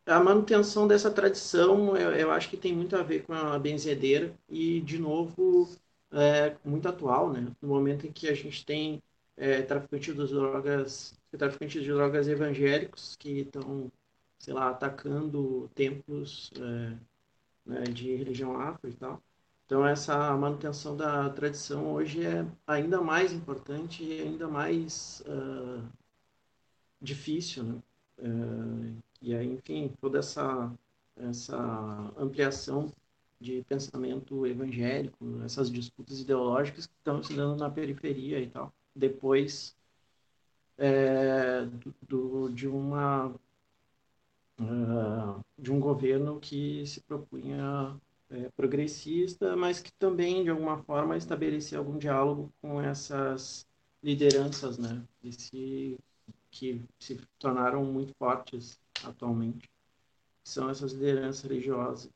a manutenção dessa tradição, eu, eu, acho que tem muito a ver com a benzedeira e, de novo, é, muito atual, né? No momento em que a gente tem é, traficantes de drogas, traficantes de drogas evangélicos que estão, sei lá, atacando templos é, né, de religião afro e tal. Então essa manutenção da tradição hoje é ainda mais importante e ainda mais uh, difícil, né? Uh, e aí, enfim, toda essa essa ampliação de pensamento evangélico, essas disputas ideológicas que estão se dando na periferia e tal, depois é, do, de uma uh, de um governo que se propunha é, progressista, mas que também, de alguma forma, estabelecia algum diálogo com essas lideranças, né, Esse, que se tornaram muito fortes atualmente, são essas lideranças religiosas.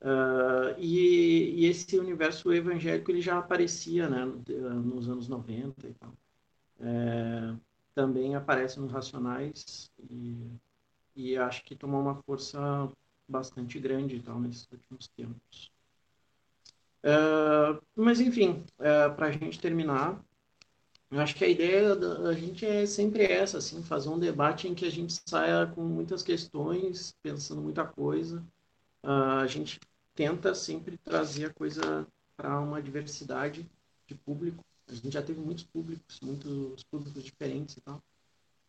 Uh, e, e, esse universo evangélico ele já aparecia né, nos anos 90 e tal. É, também aparece nos Racionais e, e acho que tomou uma força bastante grande então, nesses últimos tempos. Uh, mas, enfim, uh, para a gente terminar, eu acho que a ideia da gente é sempre essa, assim, fazer um debate em que a gente saia com muitas questões, pensando muita coisa. Uh, a gente tenta sempre trazer a coisa para uma diversidade de público. A gente já teve muitos públicos, muitos públicos diferentes e tal.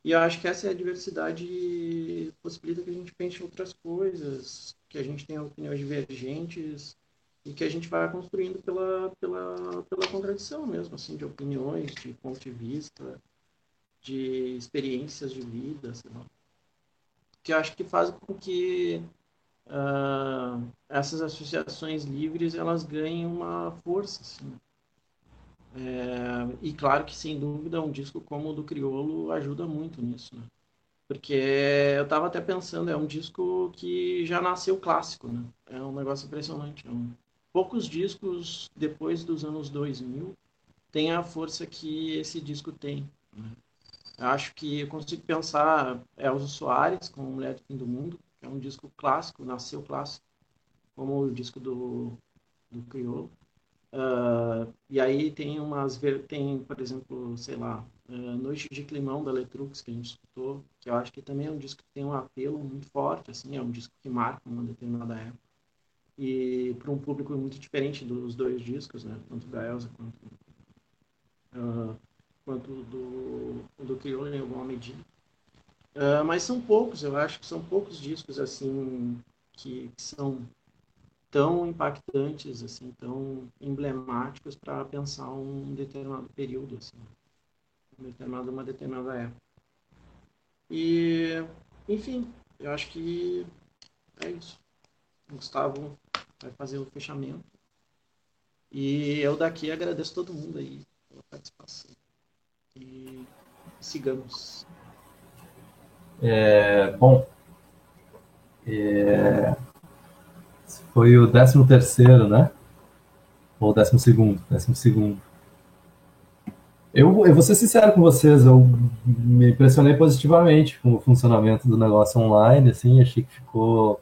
E eu acho que essa é a diversidade possibilita que a gente pense outras coisas, que a gente tenha opiniões divergentes e que a gente vai construindo pela, pela, pela contradição mesmo, assim, de opiniões, de ponto de vista, de experiências de vida, sei lá. Que eu acho que faz com que uh, essas associações livres elas ganhem uma força, assim. É, e claro que, sem dúvida, um disco como o do Criolo ajuda muito nisso, né? Porque eu estava até pensando, é um disco que já nasceu clássico, né? É um negócio impressionante. É um... Poucos discos depois dos anos 2000 têm a força que esse disco tem. Né? Acho que eu consigo pensar Elza Soares com Mulher do Fim do Mundo, é um disco clássico, nasceu clássico, como o disco do, do Criolo. Uh, e aí tem umas, tem, por exemplo, sei lá, uh, Noite de Climão da Letrux, que a gente escutou, que eu acho que também é um disco que tem um apelo muito forte, assim, é um disco que marca uma determinada época. E para um público muito diferente dos dois discos, né, tanto da Elsa quanto, uh, quanto do, do Criolo em alguma medida. Mas são poucos, eu acho que são poucos discos, assim, que, que são tão impactantes, assim, tão emblemáticos para pensar um determinado período, assim, um determinado, uma determinada época. E, enfim, eu acho que é isso. O Gustavo vai fazer o fechamento. E eu daqui agradeço todo mundo aí pela participação. E sigamos. É, bom, é, foi o 13 terceiro, né? Ou 12 segundo, 12 segundo. Eu, eu vou ser sincero com vocês, eu me impressionei positivamente com o funcionamento do negócio online, assim, achei que ficou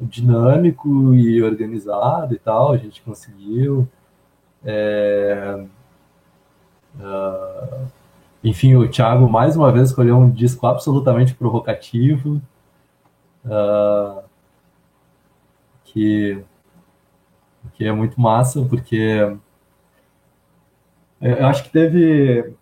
dinâmico e organizado e tal, a gente conseguiu. É, uh, enfim, o Thiago mais uma vez escolheu um disco absolutamente provocativo. Uh, que, que é muito massa, porque eu acho que teve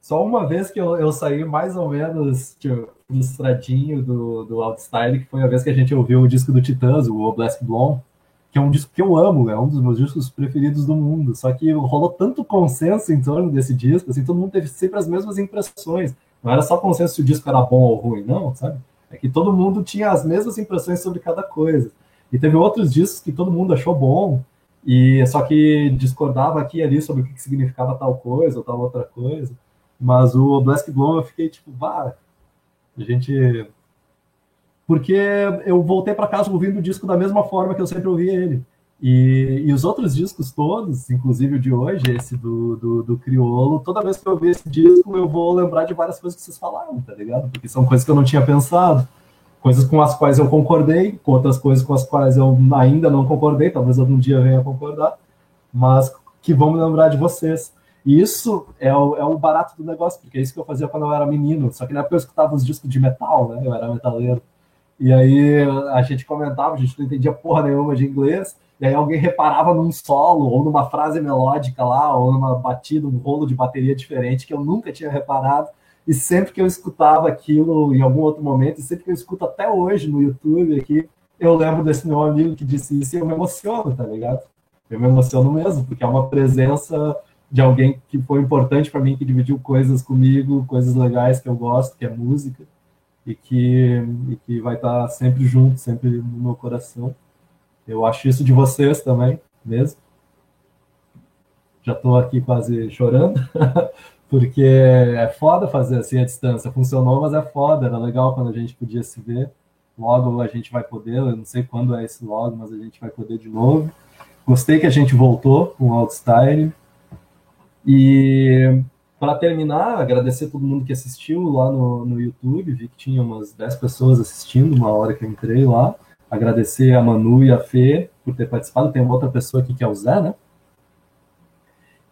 só uma vez que eu, eu saí mais ou menos tipo, frustradinho do, do Outstyle, que foi a vez que a gente ouviu o disco do Titãs, o Oblast Blonde, que é um disco que eu amo, é um dos meus discos preferidos do mundo. Só que rolou tanto consenso em torno desse disco, assim, todo mundo teve sempre as mesmas impressões. Não era só consenso se o disco era bom ou ruim, não, sabe? É que todo mundo tinha as mesmas impressões sobre cada coisa. E teve outros discos que todo mundo achou bom, e só que discordava aqui e ali sobre o que significava tal coisa ou tal outra coisa. Mas o Black Blonde eu fiquei tipo, vá, a gente. Porque eu voltei para casa ouvindo o disco da mesma forma que eu sempre ouvi ele. E, e, os outros discos todos, inclusive o de hoje, esse do, do, do, Criolo, toda vez que eu ver esse disco, eu vou lembrar de várias coisas que vocês falaram, tá ligado? Porque são coisas que eu não tinha pensado, coisas com as quais eu concordei, com outras coisas com as quais eu ainda não concordei, talvez algum dia venha concordar, mas que vão me lembrar de vocês. E isso é o, é o barato do negócio, porque é isso que eu fazia quando eu era menino, só que na época eu escutava os discos de metal, né? Eu era metaleiro. E aí a gente comentava, a gente não entendia porra nenhuma de inglês, e aí alguém reparava num solo, ou numa frase melódica lá, ou numa batida, um rolo de bateria diferente que eu nunca tinha reparado. E sempre que eu escutava aquilo em algum outro momento, e sempre que eu escuto até hoje no YouTube aqui, eu lembro desse meu amigo que disse isso e eu me emociono, tá ligado? Eu me emociono mesmo, porque é uma presença de alguém que foi importante para mim, que dividiu coisas comigo, coisas legais que eu gosto, que é música, e que, e que vai estar sempre junto, sempre no meu coração. Eu acho isso de vocês também, mesmo. Já estou aqui quase chorando, porque é foda fazer assim a distância. Funcionou, mas é foda. Era legal quando a gente podia se ver. Logo a gente vai poder, eu não sei quando é esse logo, mas a gente vai poder de novo. Gostei que a gente voltou com o Outstyle. E para terminar, agradecer todo mundo que assistiu lá no, no YouTube. Vi que tinha umas 10 pessoas assistindo, uma hora que eu entrei lá agradecer a Manu e a Fê por ter participado. Tem uma outra pessoa aqui que é o Zé, né?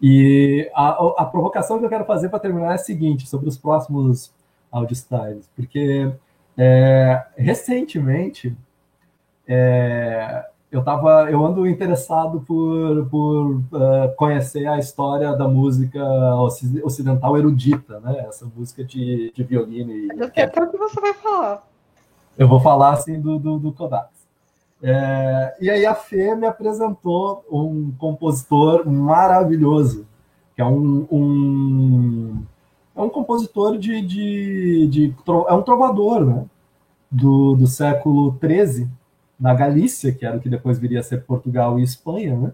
E a, a provocação que eu quero fazer para terminar é a seguinte, sobre os próximos audio styles, porque é, recentemente é, eu tava, eu ando interessado por, por uh, conhecer a história da música ocidental erudita, né? Essa música de, de violino e. Eu até o que você vai falar. Eu vou falar assim do, do, do Kodak. É, e aí a Fê me apresentou um compositor maravilhoso, que é um, um é um compositor de, de, de, é um trovador, né? Do, do século XIII, na Galícia, que era o que depois viria a ser Portugal e Espanha, né?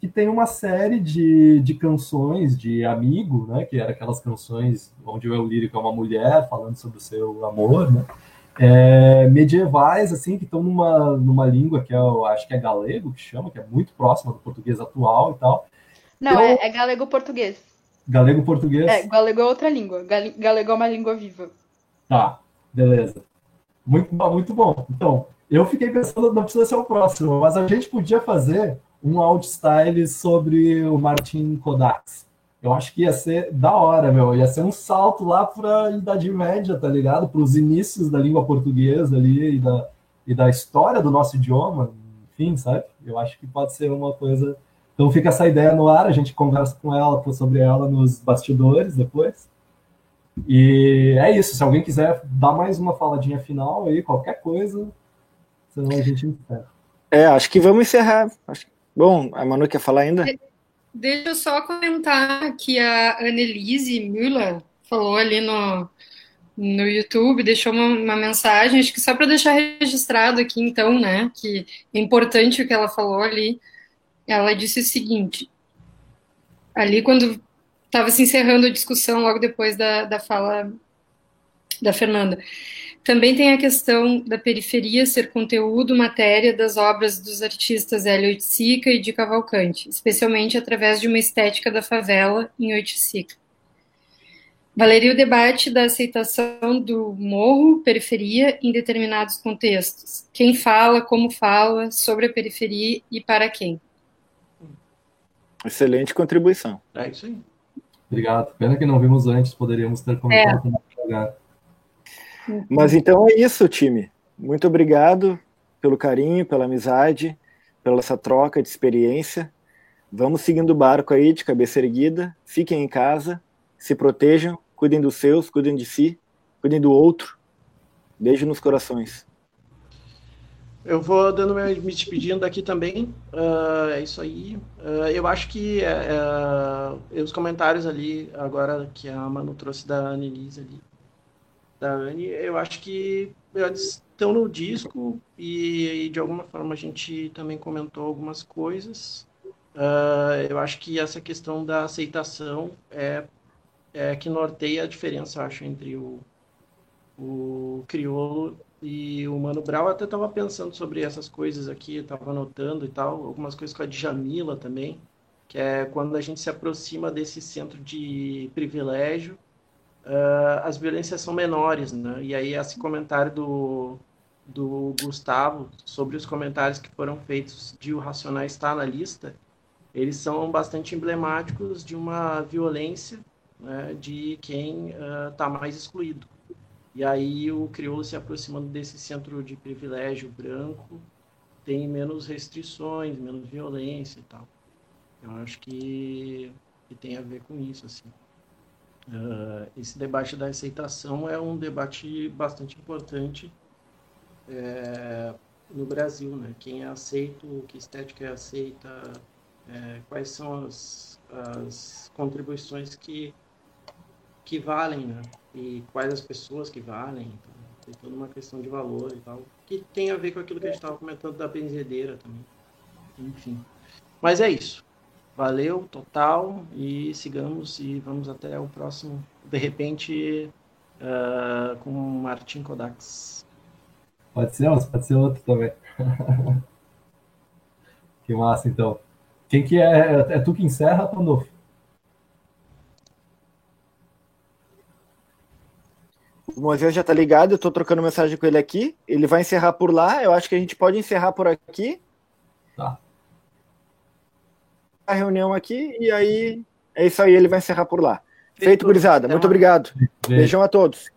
Que tem uma série de, de canções de amigo, né? Que eram aquelas canções onde o eu lírico é uma mulher falando sobre o seu amor, né? é, medievais, assim, que estão numa, numa língua que eu acho que é galego, que chama, que é muito próxima do português atual e tal. Não, então, é, é galego-português. Galego-português? É, galego é outra língua. Galego é uma língua viva. Tá, beleza. Muito bom, muito bom. Então, eu fiquei pensando, não precisa ser o próximo, mas a gente podia fazer um outstyle sobre o Martin Kodaks. Eu acho que ia ser da hora, meu. Ia ser um salto lá para a Idade Média, tá ligado? Para os inícios da língua portuguesa ali e da, e da história do nosso idioma, enfim, sabe? Eu acho que pode ser uma coisa. Então fica essa ideia no ar, a gente conversa com ela sobre ela nos bastidores depois. E é isso. Se alguém quiser dar mais uma faladinha final aí, qualquer coisa, senão a gente encerra. É, acho que vamos encerrar. Bom, a Manu quer falar ainda? Deixa eu só comentar que a Annelise Müller falou ali no, no YouTube, deixou uma, uma mensagem, acho que só para deixar registrado aqui, então, né, que é importante o que ela falou ali. Ela disse o seguinte: ali, quando estava se encerrando a discussão, logo depois da, da fala da Fernanda. Também tem a questão da periferia ser conteúdo, matéria das obras dos artistas Hélio Oiticica e de Cavalcante, especialmente através de uma estética da favela em Oiticica. Valeria o debate da aceitação do morro, periferia, em determinados contextos. Quem fala, como fala, sobre a periferia e para quem. Excelente contribuição. É isso aí. Obrigado. Pena que não vimos antes, poderíamos ter comentado é. lugar. Mas então é isso, time. Muito obrigado pelo carinho, pela amizade, pela essa troca de experiência. Vamos seguindo o barco aí de cabeça erguida. Fiquem em casa, se protejam, cuidem dos seus, cuidem de si, cuidem do outro. Beijo nos corações. Eu vou dando me despedindo aqui também. Uh, é isso aí. Uh, eu acho que uh, os comentários ali, agora que a Manu trouxe da Annelise ali, da Anne, eu acho que eles estão no disco e, e, de alguma forma a gente também comentou algumas coisas. Uh, eu acho que essa questão da aceitação é, é que norteia a diferença, acho, entre o, o crioulo E o Mano Brown até estava pensando sobre essas coisas aqui, estava anotando e tal, algumas coisas com a Djamila também, que é quando a gente se aproxima desse centro de privilégio, uh, as violências são menores, né? E aí esse comentário do, do Gustavo sobre os comentários que foram feitos de O Racional está na lista, eles são bastante emblemáticos de uma violência né, de quem está uh, mais excluído. E aí o crioulo se aproximando desse centro de privilégio branco tem menos restrições, menos violência e tal. Eu acho que, que tem a ver com isso, assim. Uh, esse debate da aceitação é um debate bastante importante é, no Brasil, né? Quem é aceito, que estética é aceita, é, quais são as, as contribuições que, que valem, né? E quais as pessoas que valem. Então, tem toda uma questão de valor e tal, que tem a ver com aquilo que a gente estava comentando da benzedeira também. Enfim. Mas é isso. Valeu, total, e sigamos e vamos até o próximo, de repente, uh, com Martin Kodaks. Pode ser, mas pode ser outro também. que massa, então. Quem que é? É tu que encerra, Pandolfo? O Moisés já tá ligado, eu tô trocando mensagem com ele aqui. Ele vai encerrar por lá. Eu acho que a gente pode encerrar por aqui. Tá. A reunião aqui e aí é isso aí, ele vai encerrar por lá. Feito, gurizada. Muito obrigado. Beijão a todos.